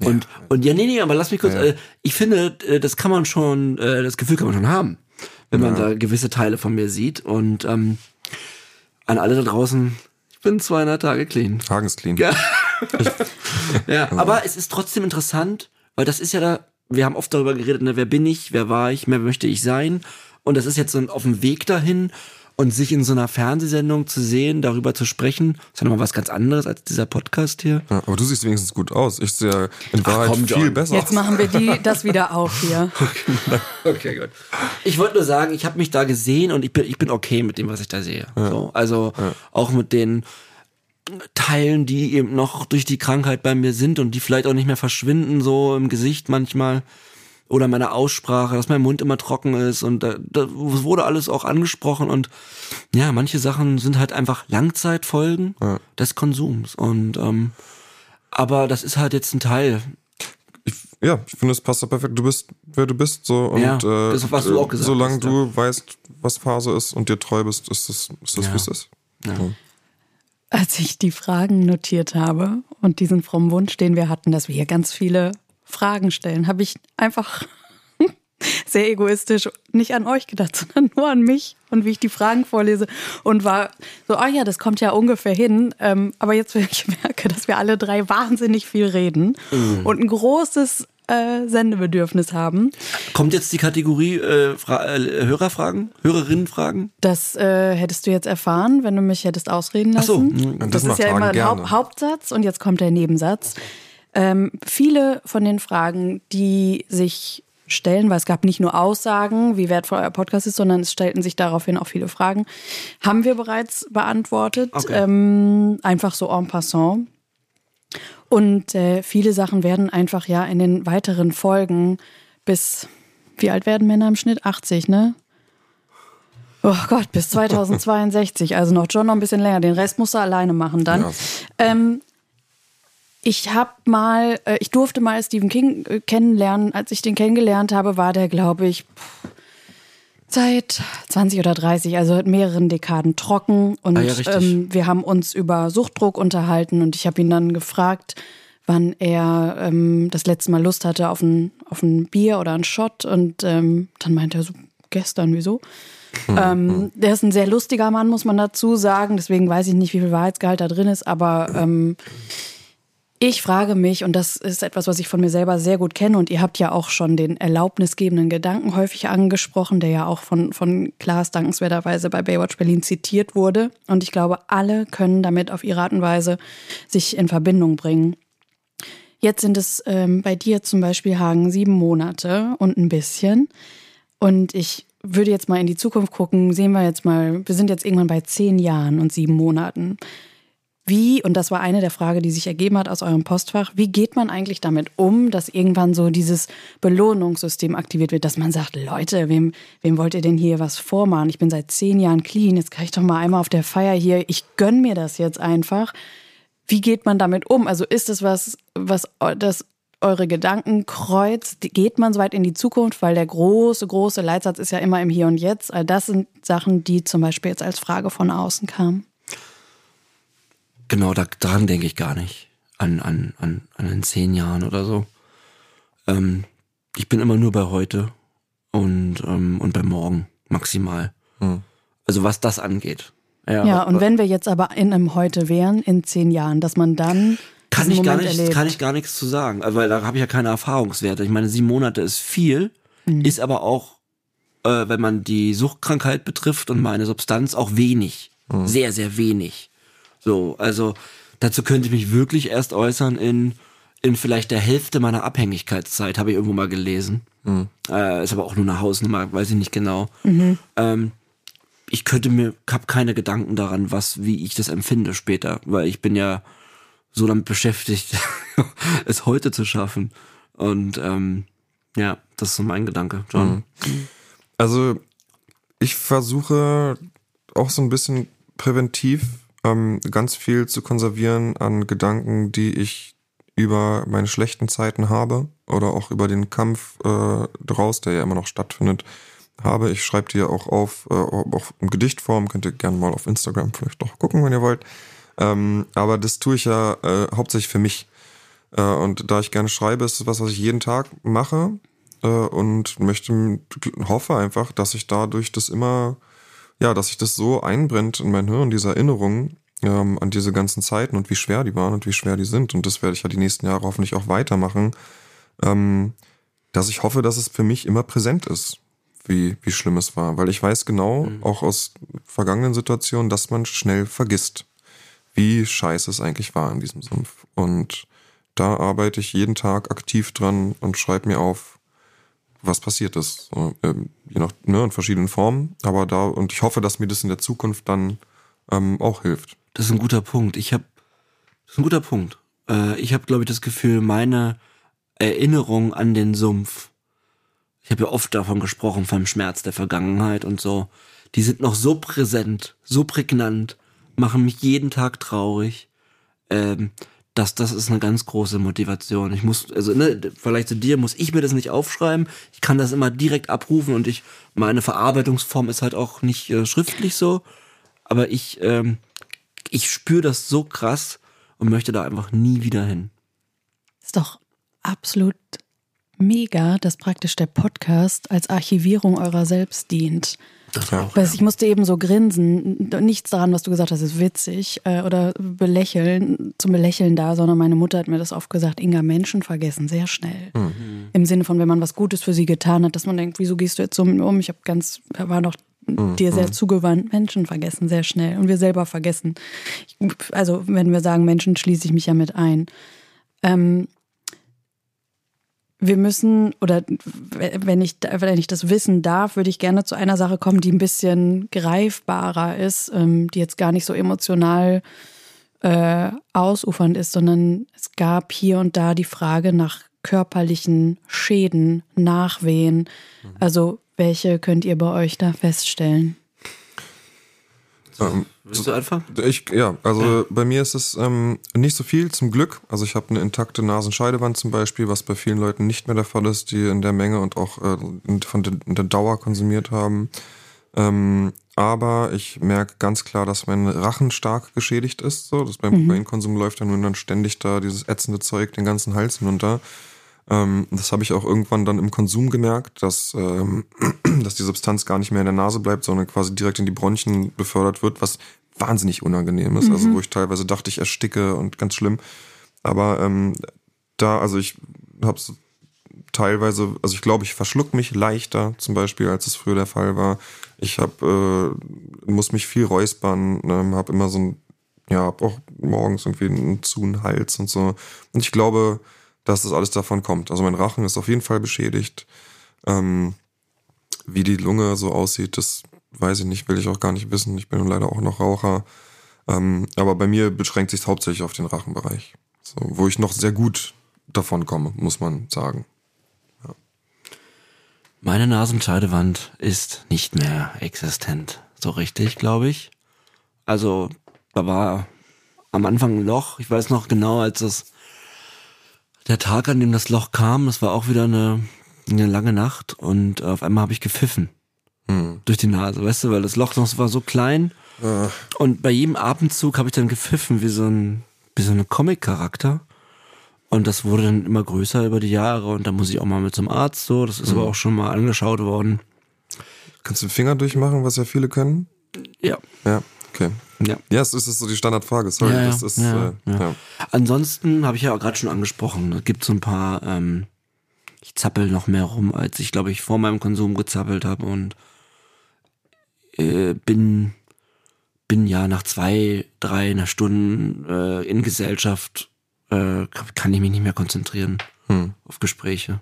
Und, und ja, nee, nee, aber lass mich kurz, äh, ich finde, äh, das kann man schon, äh, das Gefühl kann man schon haben, wenn man da gewisse Teile von mir sieht. Und ähm, an alle da draußen, ich bin 200 Tage clean. Tagesclean. Ja. [LAUGHS] ja, aber es ist trotzdem interessant, weil das ist ja da, wir haben oft darüber geredet, ne, wer bin ich, wer war ich, wer möchte ich sein. Und das ist jetzt so ein, auf dem Weg dahin. Und sich in so einer Fernsehsendung zu sehen, darüber zu sprechen, ist ja nochmal was ganz anderes als dieser Podcast hier. Ja, aber du siehst wenigstens gut aus. Ich sehe in Wahrheit komm, viel besser Jetzt aus. machen wir die, [LAUGHS] das wieder auf hier. [LAUGHS] Okay, gut. Ich wollte nur sagen, ich habe mich da gesehen und ich bin, ich bin okay mit dem, was ich da sehe. So, also auch mit den Teilen, die eben noch durch die Krankheit bei mir sind und die vielleicht auch nicht mehr verschwinden, so im Gesicht manchmal. Oder meine Aussprache, dass mein Mund immer trocken ist und da, da wurde alles auch angesprochen und ja, manche Sachen sind halt einfach Langzeitfolgen Ja. des Konsums und ähm, aber das ist halt jetzt ein Teil. Ich, ja, ich finde, es passt da perfekt. Du bist, wer du bist, so und Ja, äh, das, was du auch gesagt solange hast, du weißt, was Phase ist und dir treu bist, ist das, ist das Ja. wie es ist. Ja. Als ich die Fragen notiert habe und diesen frommen Wunsch, den wir hatten, dass wir hier ganz viele Fragen stellen, habe ich einfach [LAUGHS] sehr egoistisch nicht an euch gedacht, [LAUGHS] sondern nur an mich und wie ich die Fragen vorlese und war so, ah ja, das kommt ja ungefähr hin. Ähm, aber jetzt, [LAUGHS] wenn ich merke, dass wir alle drei wahnsinnig viel reden und ein großes äh, Sendebedürfnis haben, Kommt jetzt die Kategorie äh, äh, Hörerfragen, Hörerinnenfragen? Das äh, hättest du jetzt erfahren, wenn du mich hättest ausreden Ach so, lassen. mhm. das Das ist ja immer ein Haupt gerne. Hauptsatz und jetzt kommt der Nebensatz. Ähm, viele von den Fragen, die sich stellen, weil es gab nicht nur Aussagen, wie wertvoll euer Podcast ist, sondern es stellten sich daraufhin auch viele Fragen, haben wir bereits beantwortet. Okay. Ähm, einfach so en passant. Und äh, viele Sachen werden einfach ja in den weiteren Folgen bis, wie alt werden Männer im Schnitt? 80, ne? Oh Gott, bis [LAUGHS] 2062. Also noch John noch ein bisschen länger. Den Rest muss er alleine machen dann. Ja. Ähm, ich habe mal, äh, ich durfte mal Stephen King äh, kennenlernen. Als ich den kennengelernt habe, war der, glaube ich, pff, seit 20 oder 30, also seit mehreren Dekaden trocken. Und Ah ja, ähm, wir haben uns über Suchtdruck unterhalten und ich habe ihn dann gefragt, wann er ähm, das letzte Mal Lust hatte auf ein, auf ein Bier oder ein Shot. Und ähm, dann meinte er so, gestern, wieso? Ähm, der ist ein sehr lustiger Mann, muss man dazu sagen. Deswegen weiß ich nicht, wie viel Wahrheitsgehalt da drin ist. Aber ähm, ich frage mich, und das ist etwas, was ich von mir selber sehr gut kenne, und ihr habt ja auch schon den erlaubnisgebenden Gedanken häufig angesprochen, der ja auch von, von Klaas dankenswerterweise bei Baywatch Berlin zitiert wurde. Und ich glaube, alle können damit auf ihre Art und Weise sich in Verbindung bringen. Jetzt sind es ähm, bei dir zum Beispiel, Hagen, sieben Monate und ein bisschen. Und ich würde jetzt mal in die Zukunft gucken, sehen wir jetzt mal, wir sind jetzt irgendwann bei zehn Jahren und sieben Monaten. Wie, und das war eine der Fragen, die sich ergeben hat aus eurem Postfach, wie geht man eigentlich damit um, dass irgendwann so dieses Belohnungssystem aktiviert wird, dass man sagt, Leute, wem, wem wollt ihr denn hier was vormachen? Ich bin seit zehn Jahren clean, jetzt kann ich doch mal einmal auf der Feier hier, ich gönn mir das jetzt einfach. Wie geht man damit um? Also ist es was, was das eure Gedanken kreuzt? Geht man so weit in die Zukunft? Weil der große, große Leitsatz ist ja immer im Hier und Jetzt. All das sind Sachen, die zum Beispiel jetzt als Frage von außen kamen. Genau, da, daran denke ich gar nicht. An, an, an, an den zehn Jahren oder so. Ähm, ich bin immer nur bei heute und, ähm, und bei morgen maximal. Hm. Also was das angeht. Ja, Ja, und wenn wir jetzt aber in einem Heute wären, in zehn Jahren, dass man dann kann ich gar nicht, erlebt. kann ich gar nichts zu sagen, Also, weil da habe ich ja keine Erfahrungswerte. Ich meine, sieben Monate ist viel, Mhm. ist aber auch, äh, wenn man die Suchtkrankheit betrifft und meine Substanz, auch wenig, sehr, sehr wenig. So, also dazu könnte ich mich wirklich erst äußern in in vielleicht der Hälfte meiner Abhängigkeitszeit, habe ich irgendwo mal gelesen. Äh, ist aber auch nur eine Hausnummer, weiß ich nicht genau. Ähm, ich könnte mir, hab keine Gedanken daran, was, wie ich das empfinde später, weil ich bin ja so damit beschäftigt, [LAUGHS] es heute zu schaffen. Und ähm, ja, das ist so mein Gedanke, John. Also ich versuche auch so ein bisschen präventiv ähm, ganz viel zu konservieren an Gedanken, die ich über meine schlechten Zeiten habe oder auch über den Kampf äh, draus, der ja immer noch stattfindet, habe. Ich schreibe ja auch auf, äh, auch in Gedichtform, könnt ihr gerne mal auf Instagram vielleicht noch gucken, wenn ihr wollt. Ähm, aber das tue ich ja äh, hauptsächlich für mich. Äh, und da ich gerne schreibe, ist es was, was ich jeden Tag mache äh, und möchte, hoffe einfach, dass ich dadurch das immer, ja, dass sich das so einbrennt in mein Hirn, diese Erinnerungen ähm, an diese ganzen Zeiten und wie schwer die waren und wie schwer die sind. Und das werde ich ja die nächsten Jahre hoffentlich auch weitermachen, ähm, dass ich hoffe, dass es für mich immer präsent ist. wie, wie schlimm es war. Weil ich weiß genau, mhm. auch aus vergangenen Situationen, dass man schnell vergisst, wie scheiße es eigentlich war in diesem Sumpf. Und da arbeite ich jeden Tag aktiv dran und schreibe mir auf, was passiert ist. So, ähm, je nach, ne, in verschiedenen Formen. Aber da, und ich hoffe, dass mir das in der Zukunft dann ähm, auch hilft. Das ist ein guter Punkt. Ich habe, das ist ein guter Punkt. Äh, ich habe, glaube ich, das Gefühl, meine Erinnerung an den Sumpf, ich habe ja oft davon gesprochen, vom Schmerz der Vergangenheit und so, die sind noch so präsent, so prägnant, machen mich jeden Tag traurig. Ähm, das, das ist eine ganz große Motivation. Ich muss, also, ne, vielleicht zu dir muss ich mir das nicht aufschreiben. Ich kann das immer direkt abrufen und ich, meine Verarbeitungsform ist halt auch nicht äh, schriftlich so. Aber ich, ähm, ich spüre das so krass und möchte da einfach nie wieder hin. Ist doch absolut mega, dass praktisch der Podcast als Archivierung eurer selbst dient. Das auch, ja. Ich musste eben so grinsen. Nichts daran, was du gesagt hast, ist witzig äh, oder belächeln, zum Belächeln da, sondern meine Mutter hat mir das oft gesagt, Inga, Menschen vergessen sehr schnell. Mhm. Im Sinne von, wenn man was Gutes für sie getan hat, dass man denkt, wieso gehst du jetzt so um? Ich habe ganz, war doch mhm. dir sehr zugewandt. Menschen vergessen sehr schnell und wir selber vergessen. Also wenn wir sagen Menschen, schließe ich mich ja mit ein. Ähm, wir müssen, oder wenn ich, wenn ich das wissen darf, würde ich gerne zu einer Sache kommen, die ein bisschen greifbarer ist, ähm, die jetzt gar nicht so emotional äh, ausufernd ist, sondern es gab hier und da die Frage nach körperlichen Schäden, Nachwehen. Mhm. Also welche könnt ihr bei euch da feststellen? Ähm, Willst du einfach? Ich, ja, also ja. bei mir ist es ähm, nicht so viel, zum Glück. Also ich habe eine intakte Nasenscheidewand zum Beispiel, was bei vielen Leuten nicht mehr der Fall ist, die in der Menge und auch äh, von der, der, Dauer konsumiert haben. Ähm, aber ich merke ganz klar, dass mein Rachen stark geschädigt ist. So, das beim mhm. Kokainkonsum läuft dann nur dann ständig da dieses ätzende Zeug den ganzen Hals hinunter. Ähm, das habe ich auch irgendwann dann im Konsum gemerkt, dass, ähm, [CLEARS THROAT] dass die Substanz gar nicht mehr in der Nase bleibt, sondern quasi direkt in die Bronchien befördert wird, was wahnsinnig unangenehm ist. Also mhm. Also wo ich teilweise dachte, ich ersticke und ganz schlimm. Aber ähm, da, also ich habe teilweise, also ich glaube, ich verschluck mich leichter zum Beispiel, als es früher der Fall war. Ich habe, äh, muss mich viel räuspern, ähm, habe immer so ein, ja, hab auch morgens irgendwie einen zu einen Hals und so. Und ich glaube, dass das alles davon kommt. Also mein Rachen ist auf jeden Fall beschädigt. Ähm, wie die Lunge so aussieht, das weiß ich nicht, will ich auch gar nicht wissen. Ich bin leider auch noch Raucher. Ähm, aber bei mir beschränkt sich hauptsächlich auf den Rachenbereich. So, wo ich noch sehr gut davon komme, muss man sagen. Ja. Meine Nasenscheidewand ist nicht mehr existent. So richtig, glaube ich. Also, da war am Anfang ein Loch. Ich weiß noch genau, als es der Tag, an dem das Loch kam, das war auch wieder eine, eine lange Nacht und auf einmal habe ich gepfiffen. Hm. Durch die Nase, weißt du, weil das Loch noch war so klein. Ach. Und bei jedem Atemzug habe ich dann gepfiffen, wie so ein, wie so ein Comic-Charakter. Und das wurde dann immer größer über die Jahre und da muss ich auch mal mit zum Arzt so. Das ist hm. aber auch schon mal angeschaut worden. Kannst du den Finger durchmachen, was ja viele können? Ja. Ja. Okay. Ja. Ja, es ist so die Standardfrage. Sorry, ja, ja, das ist. Ja, äh. Ansonsten habe ich ja auch gerade schon angesprochen. Es gibt so ein paar. Ähm, ich zappel noch mehr rum, als ich glaube ich vor meinem Konsum gezappelt habe und äh, bin bin ja nach zwei, drei Stunden äh, in Gesellschaft äh, kann ich mich nicht mehr konzentrieren hm. auf Gespräche.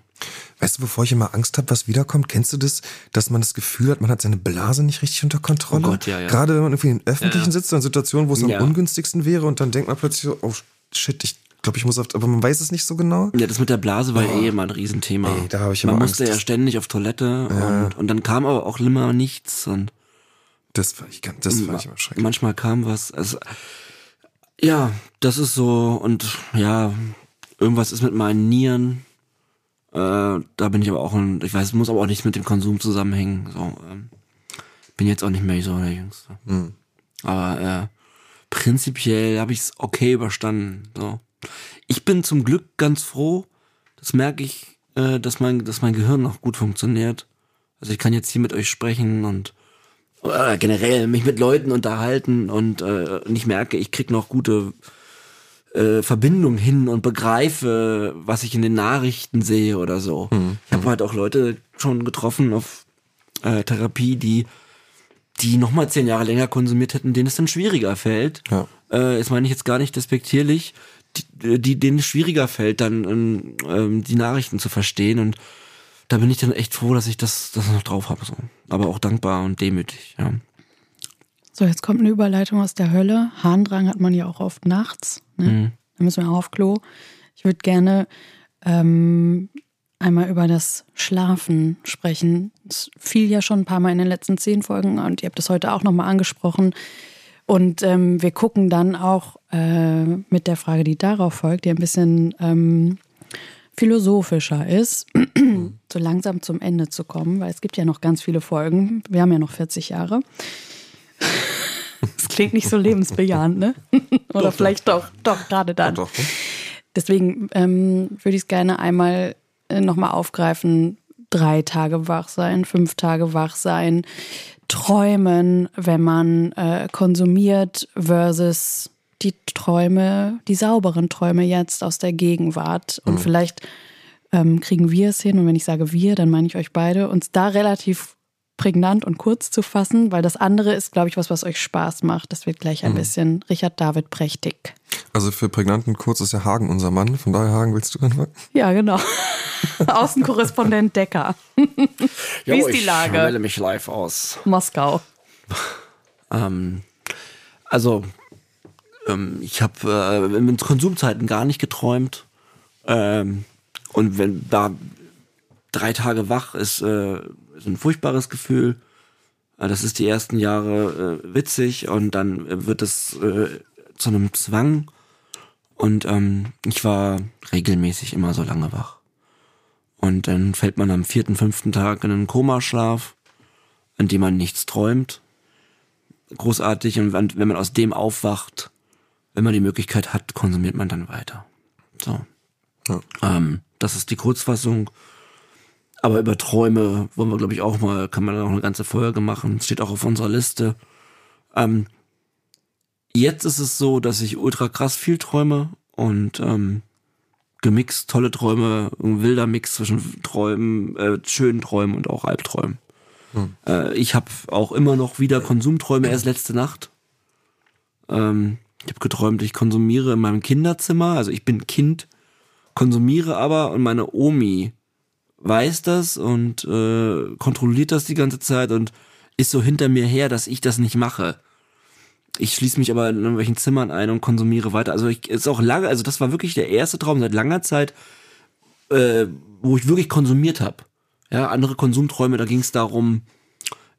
Weißt du, bevor ich immer Angst habe, was wiederkommt, kennst du das, dass man das Gefühl hat, man hat seine Blase nicht richtig unter Kontrolle? Oh Gott, ja, ja. Gerade wenn man irgendwie in Öffentlichen ja, sitzt, in Situationen, wo es am ungünstigsten wäre und dann denkt man plötzlich so, oh shit, ich glaube, ich muss auf, aber man weiß es nicht so genau. Ja, das mit der Blase war oh. eh immer ein Riesenthema. Ey, da habe ich immer Man musste Angst, ja ständig auf Toilette und, und dann kam aber auch immer nichts und das war ich, das war ich immer schrecklich. Manchmal kam was, also, ja, das ist so und ja, irgendwas ist mit meinen Nieren äh, da bin ich aber auch, ein, ich weiß, es muss aber auch nichts mit dem Konsum zusammenhängen. So, ähm, bin jetzt auch nicht mehr so der Jüngste. Mhm. Aber äh, prinzipiell habe ich es okay überstanden. So. Ich bin zum Glück ganz froh. Das merke ich, äh, dass mein, dass mein Gehirn noch gut funktioniert. Also ich kann jetzt hier mit euch sprechen und äh, generell mich mit Leuten unterhalten und, äh, und ich merke, ich krieg noch gute äh, Verbindung hin und begreife, was ich in den Nachrichten sehe oder so. Mhm. Ich habe halt auch Leute schon getroffen auf äh, Therapie, die die nochmal zehn Jahre länger konsumiert hätten, denen es dann schwieriger fällt. Ja. Äh, das meine ich jetzt gar nicht despektierlich, die, die denen es schwieriger fällt, dann ähm, die Nachrichten zu verstehen. Und da bin ich dann echt froh, dass ich das, das noch drauf habe. So. Aber auch dankbar und demütig, ja. So, jetzt kommt eine Überleitung aus der Hölle. Harndrang hat man ja auch oft nachts. Ne? Mhm. Da müssen wir auch auf Klo. Ich würde gerne ähm, einmal über das Schlafen sprechen. Es fiel ja schon ein paar Mal in den letzten zehn Folgen und ihr habt das heute auch nochmal angesprochen. Und ähm, wir gucken dann auch äh, mit der Frage, die darauf folgt, die ein bisschen ähm, philosophischer ist, [CLEARS THROAT] so langsam zum Ende zu kommen, weil es gibt ja noch ganz viele Folgen. Wir haben ja noch 40 Jahre. Das klingt nicht so lebensbejahend, ne? [LAUGHS] Oder doch, vielleicht doch, doch, doch gerade dann. Doch, doch. Deswegen ähm, würde ich es gerne einmal äh, nochmal aufgreifen. Drei Tage wach sein, fünf Tage wach sein, träumen, wenn man äh, konsumiert versus die Träume, die sauberen Träume jetzt aus der Gegenwart. Und mhm. vielleicht ähm, kriegen wir es hin, und wenn ich sage wir, dann meine ich euch beide, uns da relativ prägnant und kurz zu fassen, weil das andere ist, glaube ich, was, was euch Spaß macht. Das wird gleich ein mhm. bisschen Richard David prächtig. Also für prägnant und kurz ist ja Hagen unser Mann. Von daher, Hagen, willst du anfangen? Ja, genau. [LAUGHS] Außenkorrespondent Decker. [LAUGHS] Wie jo, ist die Lage? Ich melde mich live aus. Moskau. [LAUGHS] ähm, also, ähm, ich habe äh, in Konsumzeiten gar nicht geträumt. Ähm, und wenn da drei Tage wach ist, äh, ist ein furchtbares Gefühl. Äh, das ist die ersten Jahre äh, witzig und dann wird es äh, zu einem Zwang. Und ähm, ich war regelmäßig immer so lange wach. Und dann fällt man am vierten, fünften Tag in einen Komaschlaf, in dem man nichts träumt. Großartig. Und wenn man aus dem aufwacht, wenn man die Möglichkeit hat, konsumiert man dann weiter. So. Ja. Ähm, das ist die Kurzfassung. Aber über Träume wollen wir, glaube ich, auch mal, kann man auch eine ganze Folge machen. Steht auch auf unserer Liste. Ähm, jetzt ist es so, dass ich ultra krass viel träume und ähm, gemixt tolle Träume, ein wilder Mix zwischen Träumen, äh, schönen Träumen und auch Albträumen. Hm. Äh, ich habe auch immer noch wieder Konsumträume, erst letzte Nacht. Ähm, ich habe geträumt, ich konsumiere in meinem Kinderzimmer, also ich bin Kind, konsumiere aber und meine Omi weiß das und äh, kontrolliert das die ganze Zeit und ist so hinter mir her, dass ich das nicht mache. Ich schließe mich aber in irgendwelchen Zimmern ein und konsumiere weiter. Also ich ist auch lange, also das war wirklich der erste Traum seit langer Zeit, äh, wo ich wirklich konsumiert habe. Ja, andere Konsumträume, da ging es darum,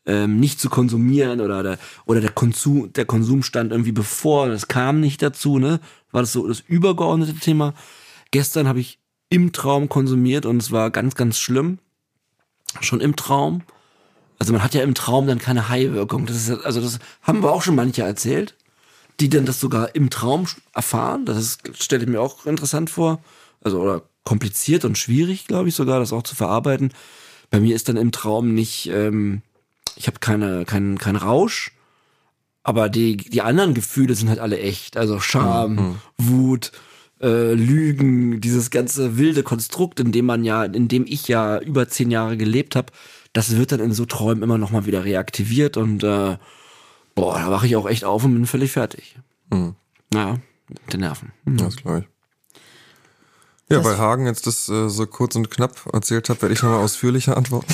ähm, nicht zu konsumieren oder der, oder der Konsum, der Konsum stand irgendwie bevor, das kam nicht dazu, ne? War das so das übergeordnete Thema. Gestern habe ich im Traum konsumiert und es war ganz, ganz schlimm. Schon im Traum. Also man hat ja im Traum dann keine High-Wirkung. Das ist, also das haben wir auch schon manche erzählt, die dann das sogar im Traum erfahren. Das stelle ich mir auch interessant vor. Also oder kompliziert und schwierig, glaube ich sogar, das auch zu verarbeiten. Bei mir ist dann im Traum nicht, ähm, ich habe keine, keinen kein Rausch, aber die, die anderen Gefühle sind halt alle echt. Also Scham, mhm. Wut, äh, Lügen, dieses ganze wilde Konstrukt, in dem man ja, in dem ich ja über zehn Jahre gelebt habe, das wird dann in so Träumen immer noch mal wieder reaktiviert und äh, boah, da wache ich auch echt auf und bin völlig fertig. Mhm. Ja, mit den Nerven. Mhm. Das glaube ich. Ja, das weil Hagen jetzt das äh, so kurz und knapp erzählt hat, werde ich nochmal ausführlicher antworten. [LAUGHS]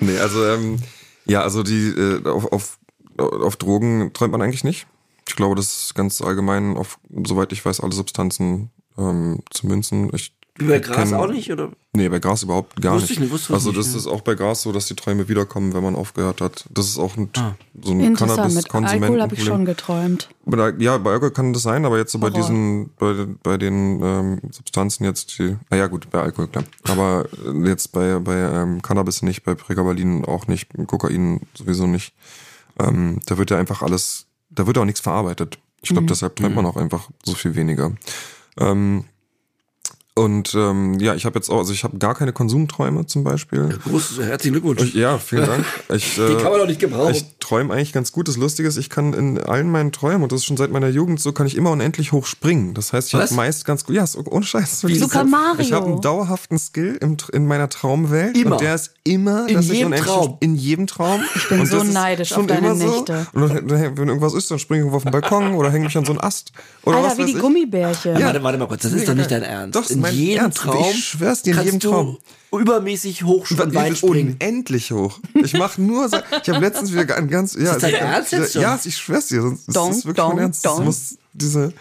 nee, also ähm, ja, also die äh, auf, auf, auf Drogen träumt man eigentlich nicht. Ich glaube, das ist ganz allgemein auf, soweit ich weiß, alle Substanzen ähm, zu münzen. Ich bei Gras auch nicht, oder? Nee, bei Gras überhaupt gar wusste nicht. Ich nicht wusste also das nicht, ist auch bei Gras so, dass die Träume wiederkommen, wenn man aufgehört hat. Das ist auch ein, ah. so ein Cannabis-Konsumenten. Alkohol habe ich schon geträumt. Ja, bei Alkohol kann das sein, aber jetzt so bei diesen, bei, bei den ähm, Substanzen jetzt, die, ah ja gut, bei Alkohol, klar. Aber jetzt bei, bei ähm, Cannabis nicht, bei Pregabalin auch nicht, Kokain sowieso nicht. Ähm, da wird ja einfach alles da wird auch nichts verarbeitet. Ich glaube, mhm. deshalb träumt man mhm. auch einfach so viel weniger. Ähm, Und ähm, ja, ich habe jetzt auch, also ich habe gar keine Konsumträume zum Beispiel. Ja, groß, herzlichen Glückwunsch. Ich, ja, vielen Dank. [LAUGHS] Ich, äh, Die kann man doch nicht gebrauchen. Ich träume eigentlich ganz gut. Das Lustige ist, ich kann in allen meinen Träumen, und das ist schon seit meiner Jugend so, kann ich immer unendlich hoch springen. Das heißt, ich habe meist ganz gut, ja, so, ohne Scheiß. Wie Super Mario. Ich habe einen dauerhaften Skill im, in meiner Traumwelt. Immer. Und der ist immer, in jedem Traum. In jedem Traum. Ich bin und so neidisch auf deine Nächte. So. Und dann, wenn irgendwas ist, dann springe ich irgendwo auf den Balkon oder hänge mich an so einen Ast. Oder Alter, wie die ich. Gummibärchen. Ja, warte, warte mal kurz, das ist doch nicht dein Ernst. Doch, in jedem Ernst. Traum ich schwör's dir, in jedem Traum. übermäßig hoch und weit springen. Unendlich hoch. Ich mache nur, ich habe letztens wieder ein ganz, ja, ist das dein Ernst jetzt schon? Ja, ich schwör's dir, das ist wirklich mein Ernst. Das muss diese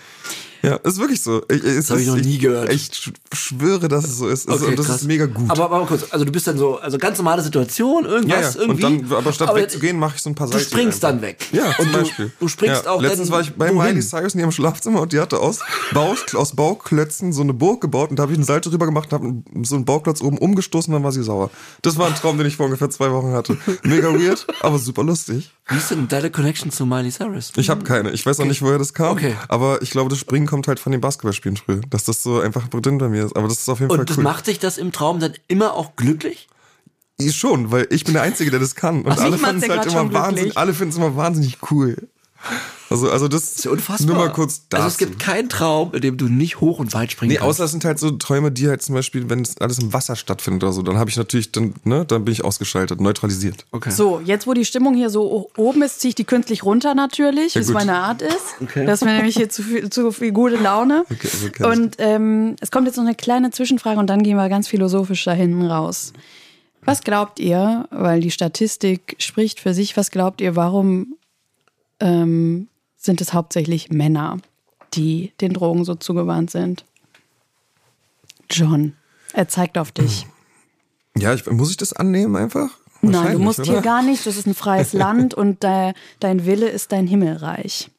ja, ist wirklich so. Ich, das habe ich noch nie gehört. Ich schwöre, dass es so ist. Okay, und das krass. ist mega gut. Aber, aber kurz, also du bist dann so, also ganz normale Situation, irgendwas, ja, ja. irgendwie. Und dann, aber statt aber wegzugehen, mache ich so ein paar Seiten. Du springst einfach. dann weg. Ja, zum Beispiel. Du, du springst ja. auch Letztens war ich bei Miley Cyrus in ihrem Schlafzimmer und die hatte aus, Bau, aus Bauklötzen so eine Burg gebaut und da habe ich einen Salto drüber gemacht und habe so einen Bauklotz oben umgestoßen und dann war sie sauer. Das war ein Traum, den ich vor ungefähr zwei Wochen hatte. Mega weird, aber super lustig. Wie ist denn deine Connection zu Miley Cyrus? Ich habe keine. Ich weiß auch okay. nicht, woher das kam. Okay. Aber ich glaube, das Springen kommt halt von den Basketballspielen früher. Dass das so einfach drin bei mir ist. Aber das ist auf jeden Und Fall cool. Und macht sich das im Traum dann immer auch glücklich? Schon, weil ich bin der Einzige, der das kann. Und Ach, alle finden es halt immer wahnsinnig, alle finden es immer wahnsinnig cool. Also, also das, das ist ja unfassbar. Nur mal kurz dazu. Also es gibt keinen Traum, in dem du nicht hoch und weit springen nee, kannst. außer es sind halt so Träume, die halt zum Beispiel, wenn es alles im Wasser stattfindet oder so, dann habe ich natürlich, dann, ne, dann bin ich ausgeschaltet, neutralisiert. Okay. So, jetzt wo die Stimmung hier so oben ist, ziehe ich die künstlich runter natürlich, ja, wie es meine Art ist. Okay. Das ist mir nämlich hier zu viel, zu viel gute Laune. [LAUGHS] Okay, okay. Und ähm, es kommt jetzt noch eine kleine Zwischenfrage und dann gehen wir ganz philosophisch da hinten raus. Was glaubt ihr, weil die Statistik spricht für sich, was glaubt ihr, warum ähm, sind es hauptsächlich Männer, die den Drogen so zugewandt sind. John, er zeigt auf dich. [CLEARS THROAT] Ja, ich, muss ich das annehmen einfach? Nein, du musst oder? hier gar nicht. Das ist ein freies [LAUGHS] Land und de, dein Wille ist dein Himmelreich.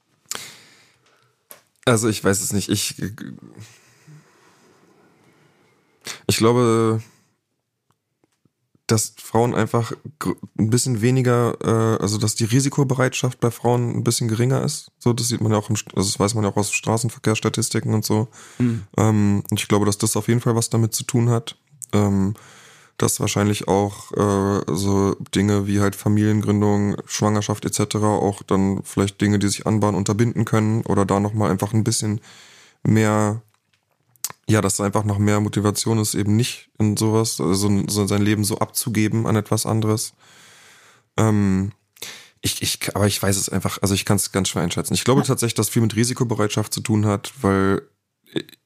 Also ich weiß es nicht. Ich, ich glaube, dass Frauen einfach ein bisschen weniger, äh, also dass die Risikobereitschaft bei Frauen ein bisschen geringer ist. So, das sieht man ja auch, im, also das weiß man ja auch aus Straßenverkehrsstatistiken und so. Mhm. Ähm, und ich glaube, dass das auf jeden Fall was damit zu tun hat. Ähm, dass wahrscheinlich auch äh, so Dinge wie halt Familiengründung, Schwangerschaft etc. auch dann vielleicht Dinge, die sich anbahnen, unterbinden können oder da nochmal einfach ein bisschen mehr ja, dass einfach noch mehr Motivation ist, eben nicht in sowas, also so sein Leben so abzugeben an etwas anderes. Ähm, ich, ich, aber ich weiß es einfach, also ich kann es ganz schwer einschätzen. Ich glaube tatsächlich, dass viel mit Risikobereitschaft zu tun hat, weil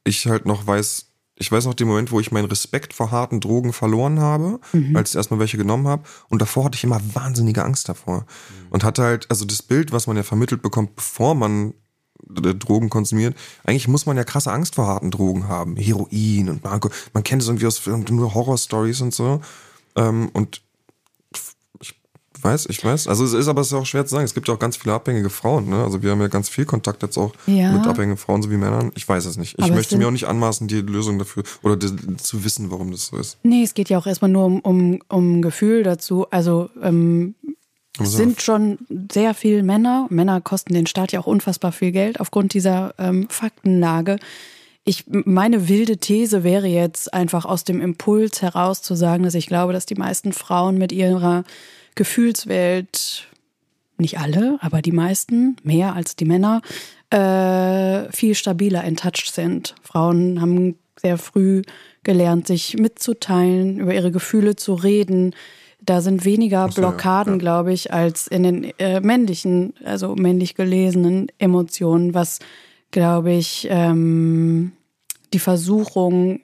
ich halt noch weiß, ich weiß noch den Moment, wo ich meinen Respekt vor harten Drogen verloren habe, mhm. als ich erstmal welche genommen habe. Und davor hatte ich immer wahnsinnige Angst davor. Mhm. Und hatte halt, also das Bild, was man ja vermittelt bekommt, bevor man Drogen konsumiert. Eigentlich muss man ja krasse Angst vor harten Drogen haben. Heroin und Narko. Man kennt es irgendwie aus nur Horror-Stories und so. Ähm, und ich weiß, ich weiß. Also es ist aber es ist auch schwer zu sagen. Es gibt ja auch ganz viele abhängige Frauen. Ne? Also wir haben ja ganz viel Kontakt jetzt auch ja. mit abhängigen Frauen sowie Männern. Ich weiß es nicht. Ich aber möchte mir auch nicht anmaßen, die Lösung dafür oder die, zu wissen, warum das so ist. Nee, es geht ja auch erstmal nur um, um, um Gefühl dazu. Also ähm, es sind schon sehr viele Männer. Männer kosten den Staat ja auch unfassbar viel Geld aufgrund dieser ähm, Faktenlage. Ich, meine wilde These wäre jetzt einfach aus dem Impuls heraus zu sagen, dass ich glaube, dass die meisten Frauen mit ihrer Gefühlswelt, nicht alle, aber die meisten, mehr als die Männer, äh, viel stabiler in Touch sind. Frauen haben sehr früh gelernt, sich mitzuteilen, über ihre Gefühle zu reden, da sind weniger Blockaden, ja, ja. glaube ich, als in den äh, männlichen, also männlich gelesenen Emotionen, was, glaube ich, ähm, die Versuchung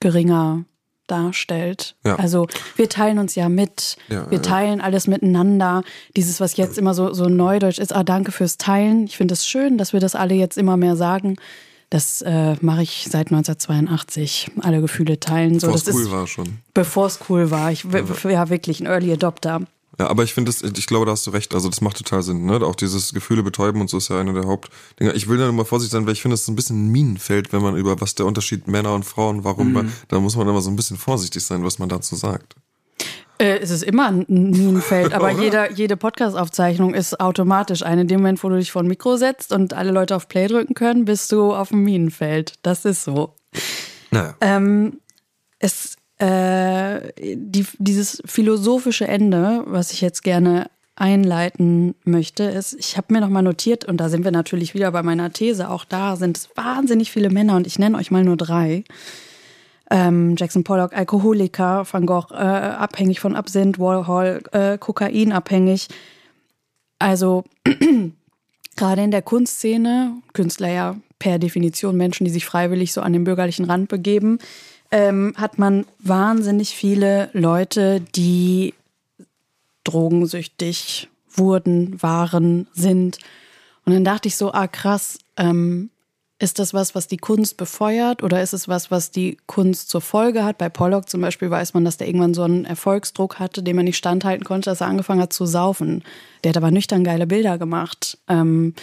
geringer darstellt. Ja. Also wir teilen uns ja mit, ja, wir teilen ja. alles miteinander. Dieses, was jetzt immer so, so neudeutsch ist, ah, danke fürs Teilen. Ich finde es das schön, dass wir das alle jetzt immer mehr sagen. Das äh, mache ich seit 1982. Alle Gefühle teilen. Bevor so, es cool ist, war schon. Bevor es cool war. Ich war ja wirklich ein Early Adopter. Ja, aber ich finde ich glaube, da hast du recht. Also das macht total Sinn, ne? Auch dieses Gefühle betäuben und so ist ja einer der Hauptdinger. Ich will da nur mal vorsichtig sein, weil ich finde, es ist ein bisschen ein Minenfeld, wenn man über was der Unterschied Männer und Frauen, warum, mhm. da muss man immer so ein bisschen vorsichtig sein, was man dazu sagt. Äh, es ist immer ein [LAUGHS] Minenfeld, aber jeder, jede Podcast-Aufzeichnung ist automatisch eine. In dem Moment, wo du dich vor ein Mikro setzt und alle Leute auf Play drücken können, bist du auf dem Minenfeld. Das ist so. Naja. Ähm, es, äh, die, dieses philosophische Ende, was ich jetzt gerne einleiten möchte, ist, ich habe mir nochmal notiert, und da sind wir natürlich wieder bei meiner These, auch da sind es wahnsinnig viele Männer und ich nenne euch mal nur drei. Ähm, Jackson Pollock, Alkoholiker, Van Gogh, äh, abhängig von Absinth, Warhol, äh, Kokain abhängig. Also [CLEARS THROAT] gerade in der Kunstszene, Künstler ja per Definition Menschen, die sich freiwillig so an den bürgerlichen Rand begeben, ähm, hat man wahnsinnig viele Leute, die drogensüchtig wurden, waren, sind. Und dann dachte ich so, ah krass, ähm, ist das was, was die Kunst befeuert oder ist es was, was die Kunst zur Folge hat? Bei Pollock zum Beispiel weiß man, dass der irgendwann so einen Erfolgsdruck hatte, den man nicht standhalten konnte, dass er angefangen hat zu saufen. Der hat aber nüchtern geile Bilder gemacht. Ähm,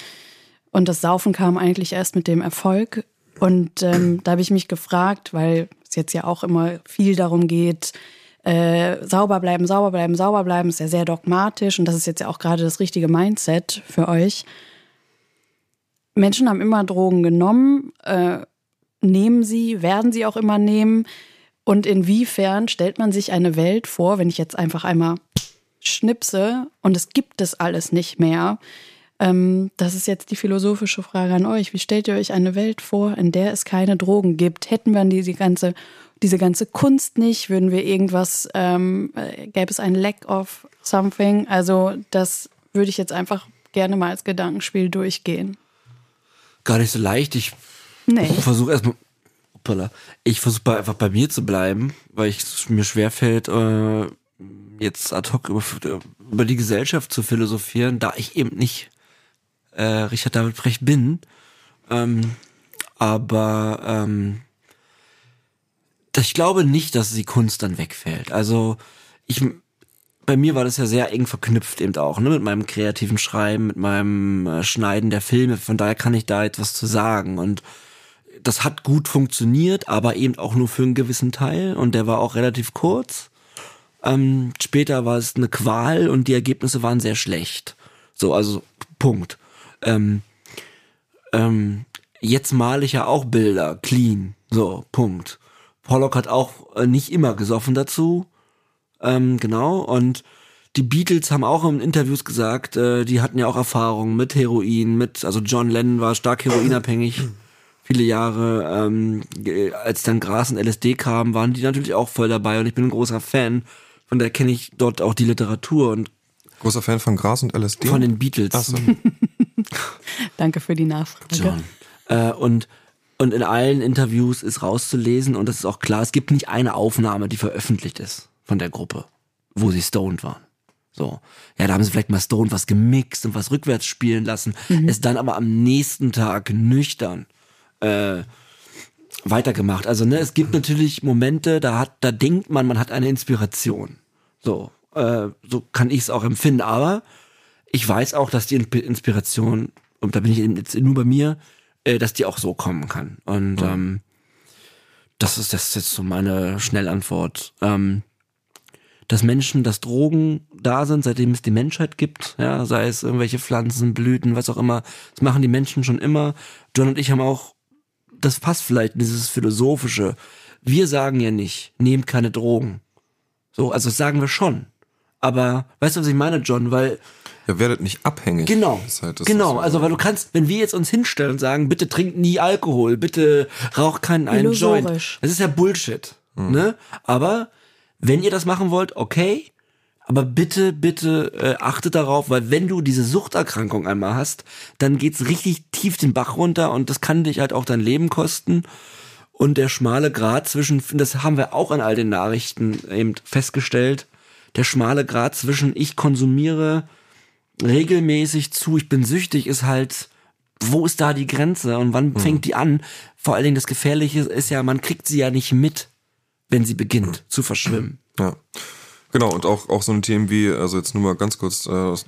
und das Saufen kam eigentlich erst mit dem Erfolg. Und ähm, da habe ich mich gefragt, weil es jetzt ja auch immer viel darum geht, äh, sauber bleiben, sauber bleiben, sauber bleiben, ist ja sehr dogmatisch und das ist jetzt ja auch gerade das richtige Mindset für euch. Menschen haben immer Drogen genommen, äh, nehmen sie, werden sie auch immer nehmen. Und inwiefern stellt man sich eine Welt vor, wenn ich jetzt einfach einmal schnipse und es gibt es alles nicht mehr? Ähm, das ist jetzt die philosophische Frage an euch. Wie stellt ihr euch eine Welt vor, in der es keine Drogen gibt? Hätten wir diese ganze, diese ganze Kunst nicht? Würden wir irgendwas, ähm, äh, gäbe es ein Lack of something? Also das würde ich jetzt einfach gerne mal als Gedankenspiel durchgehen gar nicht so leicht. Ich nee. versuche erstmal, ich versuche einfach bei mir zu bleiben, weil es mir schwerfällt, äh, jetzt ad hoc über, über die Gesellschaft zu philosophieren, da ich eben nicht äh, Richard David Brecht bin. Ähm, aber ähm, ich glaube nicht, dass die Kunst dann wegfällt. Also ich bei mir war das ja sehr eng verknüpft eben auch, ne, mit meinem kreativen Schreiben, mit meinem äh, Schneiden der Filme. Von daher kann ich da etwas zu sagen. Und das hat gut funktioniert, aber eben auch nur für einen gewissen Teil. Und der war auch relativ kurz. Ähm, später war es eine Qual und die Ergebnisse waren sehr schlecht. So, also Punkt. Ähm, ähm, jetzt male ich ja auch Bilder, clean. So, Punkt. Pollock hat auch äh, nicht immer gesoffen dazu. Ähm, genau. Und die Beatles haben auch in Interviews gesagt, äh, die hatten ja auch Erfahrungen mit Heroin, mit, also John Lennon war stark heroinabhängig. Viele Jahre, ähm, als dann Gras und LSD kamen, waren die natürlich auch voll dabei und ich bin ein großer Fan. Von daher kenne ich dort auch die Literatur und Großer Fan von Gras und LSD? Von den Beatles. Ach so. [LAUGHS] Danke für die Nachfrage. John. Äh, und, und in allen Interviews ist rauszulesen, und das ist auch klar, es gibt nicht eine Aufnahme, die veröffentlicht ist von der Gruppe, wo sie stoned waren. So. Ja, da haben sie vielleicht mal stoned was gemixt und was rückwärts spielen lassen, mhm. es dann aber am nächsten Tag nüchtern äh, weitergemacht. Also, ne, es gibt natürlich Momente, da hat, da denkt man, man hat eine Inspiration. So, äh, so kann ich es auch empfinden. Aber ich weiß auch, dass die Inspiration, und da bin ich jetzt nur bei mir, äh, dass die auch so kommen kann. Und mhm. ähm, das ist das ist jetzt so meine Schnellantwort. Ähm, dass Menschen, dass Drogen da sind, seitdem es die Menschheit gibt, ja, sei es irgendwelche Pflanzen, Blüten, was auch immer. Das machen die Menschen schon immer. John und ich haben auch, das passt vielleicht in dieses philosophische. Wir sagen ja nicht, nehmt keine Drogen. So, also das sagen wir schon. Aber weißt du, was ich meine, John? Weil ja, werdet nicht abhängig. Genau. Halt genau. Also, weil du kannst, wenn wir jetzt uns hinstellen und sagen, bitte trinkt nie Alkohol, bitte rauch keinen einen Joint. Das ist ja Bullshit. Mhm. Ne? Aber wenn ihr das machen wollt, okay. Aber bitte, bitte äh, achtet darauf, weil wenn du diese Suchterkrankung einmal hast, dann geht's richtig tief den Bach runter und das kann dich halt auch dein Leben kosten. Und der schmale Grad zwischen, das haben wir auch an all den Nachrichten eben festgestellt, der schmale Grad zwischen ich konsumiere regelmäßig zu, ich bin süchtig, ist halt, wo ist da die Grenze und wann mhm. fängt die an? Vor allen Dingen das Gefährliche ist ja, man kriegt sie ja nicht mit wenn sie beginnt zu verschwimmen. Ja. Genau, und auch, auch so ein Themen wie, also jetzt nur mal ganz kurz, äh, was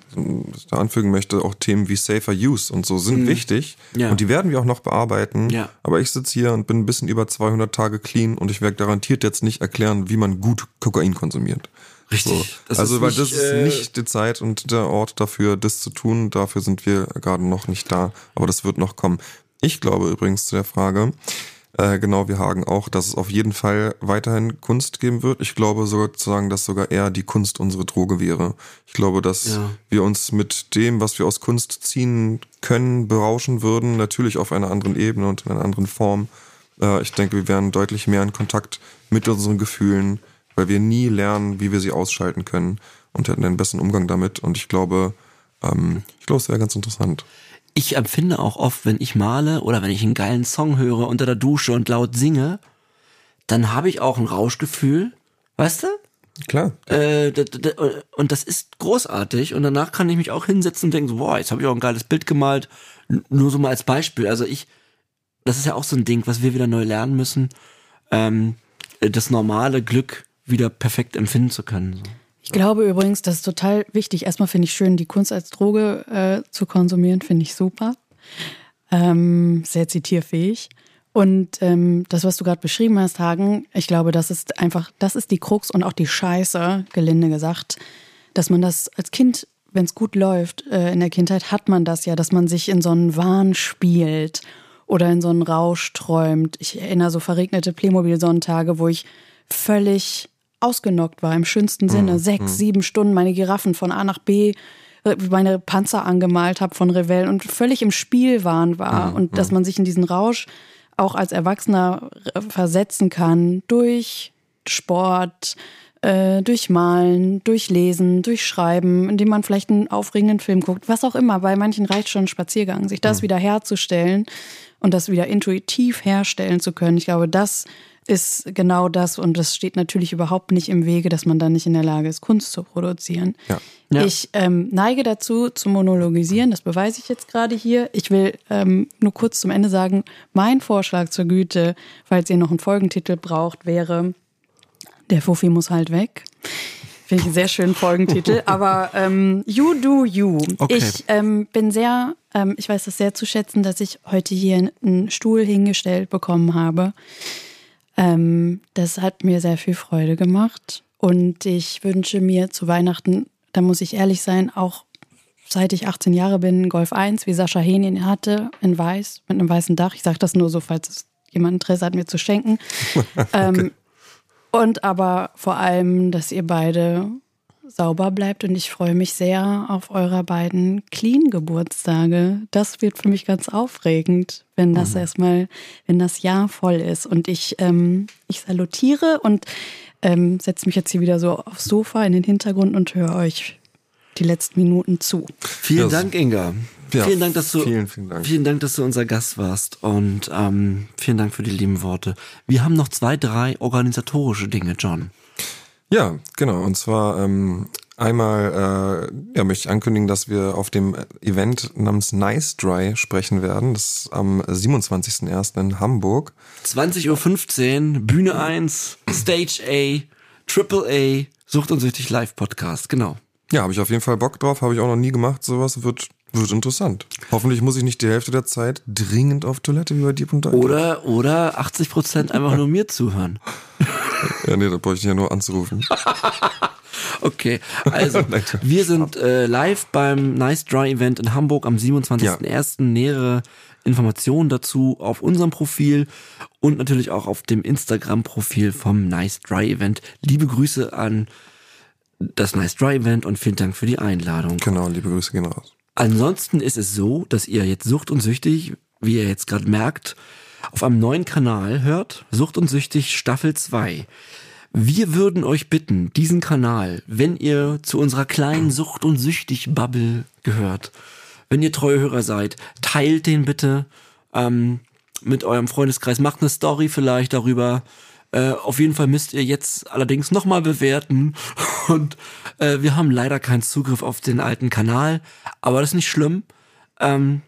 ich da anfügen möchte, auch Themen wie Safer Use und so sind mhm. wichtig. Ja. Und die werden wir auch noch bearbeiten. Ja. Aber ich sitze hier und bin ein bisschen über 200 Tage clean und ich werde garantiert jetzt nicht erklären, wie man gut Kokain konsumiert. Richtig. So. Also, weil nicht, das ist äh, nicht die Zeit und der Ort dafür, das zu tun. Dafür sind wir gerade noch nicht da. Aber das wird noch kommen. Ich glaube übrigens zu der Frage, äh, genau wie Hagen auch, dass es auf jeden Fall weiterhin Kunst geben wird. Ich glaube sozusagen, dass sogar eher die Kunst unsere Droge wäre. Ich glaube, dass ja. wir uns mit dem, was wir aus Kunst ziehen können, berauschen würden, natürlich auf einer anderen Ebene und in einer anderen Form. Äh, ich denke, wir wären deutlich mehr in Kontakt mit unseren Gefühlen, weil wir nie lernen, wie wir sie ausschalten können und hätten einen besseren Umgang damit. Und ich glaube, ähm, ich glaube, es wäre ganz interessant ich empfinde auch oft, wenn ich male oder wenn ich einen geilen Song höre unter der Dusche und laut singe, dann habe ich auch ein Rauschgefühl, weißt du? Klar. Äh, und das ist großartig. Und danach kann ich mich auch hinsetzen und denken, so, boah, jetzt habe ich auch ein geiles Bild gemalt. Nur so mal als Beispiel. Also ich, das ist ja auch so ein Ding, was wir wieder neu lernen müssen, ähm, das normale Glück wieder perfekt empfinden zu können. So. Ich glaube übrigens, das ist total wichtig. Erstmal finde ich schön, die Kunst als Droge äh, zu konsumieren, finde ich super. Ähm, sehr zitierfähig. Und ähm, das, was du gerade beschrieben hast, Hagen, ich glaube, das ist einfach, das ist die Krux und auch die Scheiße, gelinde gesagt, dass man das als Kind, wenn es gut läuft, äh, in der Kindheit hat man das ja, dass man sich in so einen Wahn spielt oder in so einen Rausch träumt. Ich erinnere so verregnete Playmobil-Sonntage, wo ich völlig ausgenockt war, im schönsten Sinne. Mhm. Sechs, mhm. sieben Stunden meine Giraffen von A nach B, äh, meine Panzer angemalt habe von Revell und völlig im Spielwahn war. Mhm. Und dass mhm. man sich in diesen Rausch auch als Erwachsener äh, versetzen kann durch Sport, äh, durch Malen, durch Lesen, durch Schreiben, indem man vielleicht einen aufregenden Film guckt, was auch immer. Bei manchen reicht schon ein Spaziergang, sich das mhm. wieder herzustellen und das wieder intuitiv herstellen zu können. Ich glaube, das ist genau das und das steht natürlich überhaupt nicht im Wege, dass man dann nicht in der Lage ist, Kunst zu produzieren. Ja. Ja. Ich ähm, neige dazu, zu monologisieren, das beweise ich jetzt gerade hier. Ich will ähm, nur kurz zum Ende sagen, mein Vorschlag zur Güte, falls ihr noch einen Folgentitel braucht, wäre Der Fuffi muss halt weg. Finde ich einen sehr schönen Folgentitel. [LAUGHS] Aber ähm, You Do You. Okay. Ich ähm, bin sehr, ähm, ich weiß das sehr zu schätzen, dass ich heute hier einen Stuhl hingestellt bekommen habe ähm, das hat mir sehr viel Freude gemacht und ich wünsche mir zu Weihnachten, da muss ich ehrlich sein, auch seit ich 18 Jahre bin, Golf 1, wie Sascha Hehn ihn hatte, in weiß, mit einem weißen Dach. Ich sage das nur so, falls es jemand Interesse hat, mir zu schenken. [LAUGHS] okay. ähm, und aber vor allem, dass ihr beide sauber bleibt und ich freue mich sehr auf eure beiden Clean-Geburtstage. Das wird für mich ganz aufregend, wenn das mhm. erstmal, wenn das Jahr voll ist. Und ich, ähm, ich salutiere und ähm, setze mich jetzt hier wieder so aufs Sofa in den Hintergrund und höre euch die letzten Minuten zu. Vielen Dank, Inga. Ja, vielen Dank, dass du vielen, vielen, Dank. vielen Dank, dass du unser Gast warst und ähm, vielen Dank für die lieben Worte. Wir haben noch zwei, drei organisatorische Dinge, John. Ja, genau. Und zwar ähm, einmal äh, ja, möchte ich ankündigen, dass wir auf dem Event namens Nice Dry sprechen werden. Das ist am 27.01. in Hamburg. 20.15 Uhr, Bühne 1, Stage A, Triple A, Sucht und Süchtig Live Podcast, genau. Ja, habe ich auf jeden Fall Bock drauf, habe ich auch noch nie gemacht. Sowas wird wird interessant. Hoffentlich muss ich nicht die Hälfte der Zeit dringend auf Toilette wie bei Deep und Oder, oder 80 Prozent einfach nur mir zuhören. [LAUGHS] Ja, nee, da brauche ich ja nur anzurufen. [LAUGHS] okay, also [LAUGHS] wir sind äh, live beim Nice Dry Event in Hamburg am 27.01. Ja. Nähere Informationen dazu auf unserem Profil und natürlich auch auf dem Instagram-Profil vom Nice Dry Event. Liebe Grüße an das Nice Dry Event und vielen Dank für die Einladung. Genau, liebe Grüße gehen raus. Ansonsten ist es so, dass ihr jetzt Sucht und Süchtig, wie ihr jetzt gerade merkt, auf einem neuen Kanal hört, Sucht und Süchtig Staffel 2. Wir würden euch bitten, diesen Kanal, wenn ihr zu unserer kleinen Sucht- und Süchtig-Bubble gehört, wenn ihr treue Hörer seid, teilt den bitte ähm, mit eurem Freundeskreis, macht eine Story vielleicht darüber. Äh, auf jeden Fall müsst ihr jetzt allerdings nochmal bewerten. [LAUGHS] Und äh, wir haben leider keinen Zugriff auf den alten Kanal, aber das ist nicht schlimm. Ähm,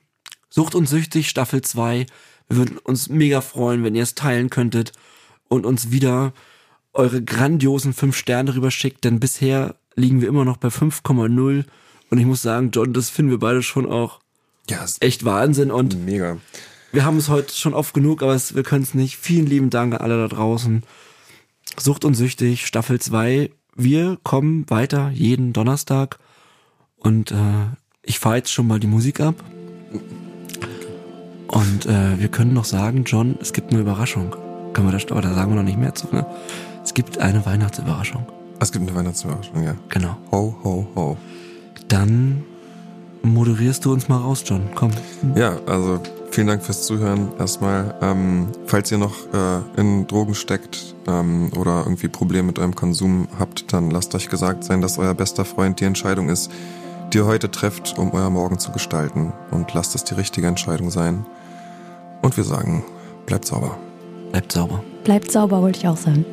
Sucht und Süchtig Staffel 2 wir würden uns mega freuen, wenn ihr es teilen könntet und uns wieder eure grandiosen fünf Sterne rüberschickt, denn bisher liegen wir immer noch bei 5,0 und ich muss sagen, John, das finden wir beide schon auch ja, echt Wahnsinn und mega. Wir haben es heute schon oft genug, aber es, wir können es nicht. Vielen lieben Dank an alle da draußen. Sucht und Süchtig, Staffel 2. Wir kommen weiter jeden Donnerstag und äh, ich fahre jetzt schon mal die Musik ab. Und äh, wir können noch sagen, John, es gibt eine Überraschung. Können wir das, aber da sagen wir noch nicht mehr zu, ne? Es gibt eine Weihnachtsüberraschung. Es gibt eine Weihnachtsüberraschung, ja. Genau. Ho, ho, ho. Dann moderierst du uns mal raus, John. Komm. Ja, also vielen Dank fürs Zuhören erstmal. Ähm, falls ihr noch äh, in Drogen steckt ähm, oder irgendwie Probleme mit eurem Konsum habt, dann lasst euch gesagt sein, dass euer bester Freund die Entscheidung ist, die ihr heute trefft, um euer Morgen zu gestalten. Und lasst es die richtige Entscheidung sein. Und wir sagen, bleibt sauber. Bleibt sauber. Bleibt sauber, wollte ich auch sagen.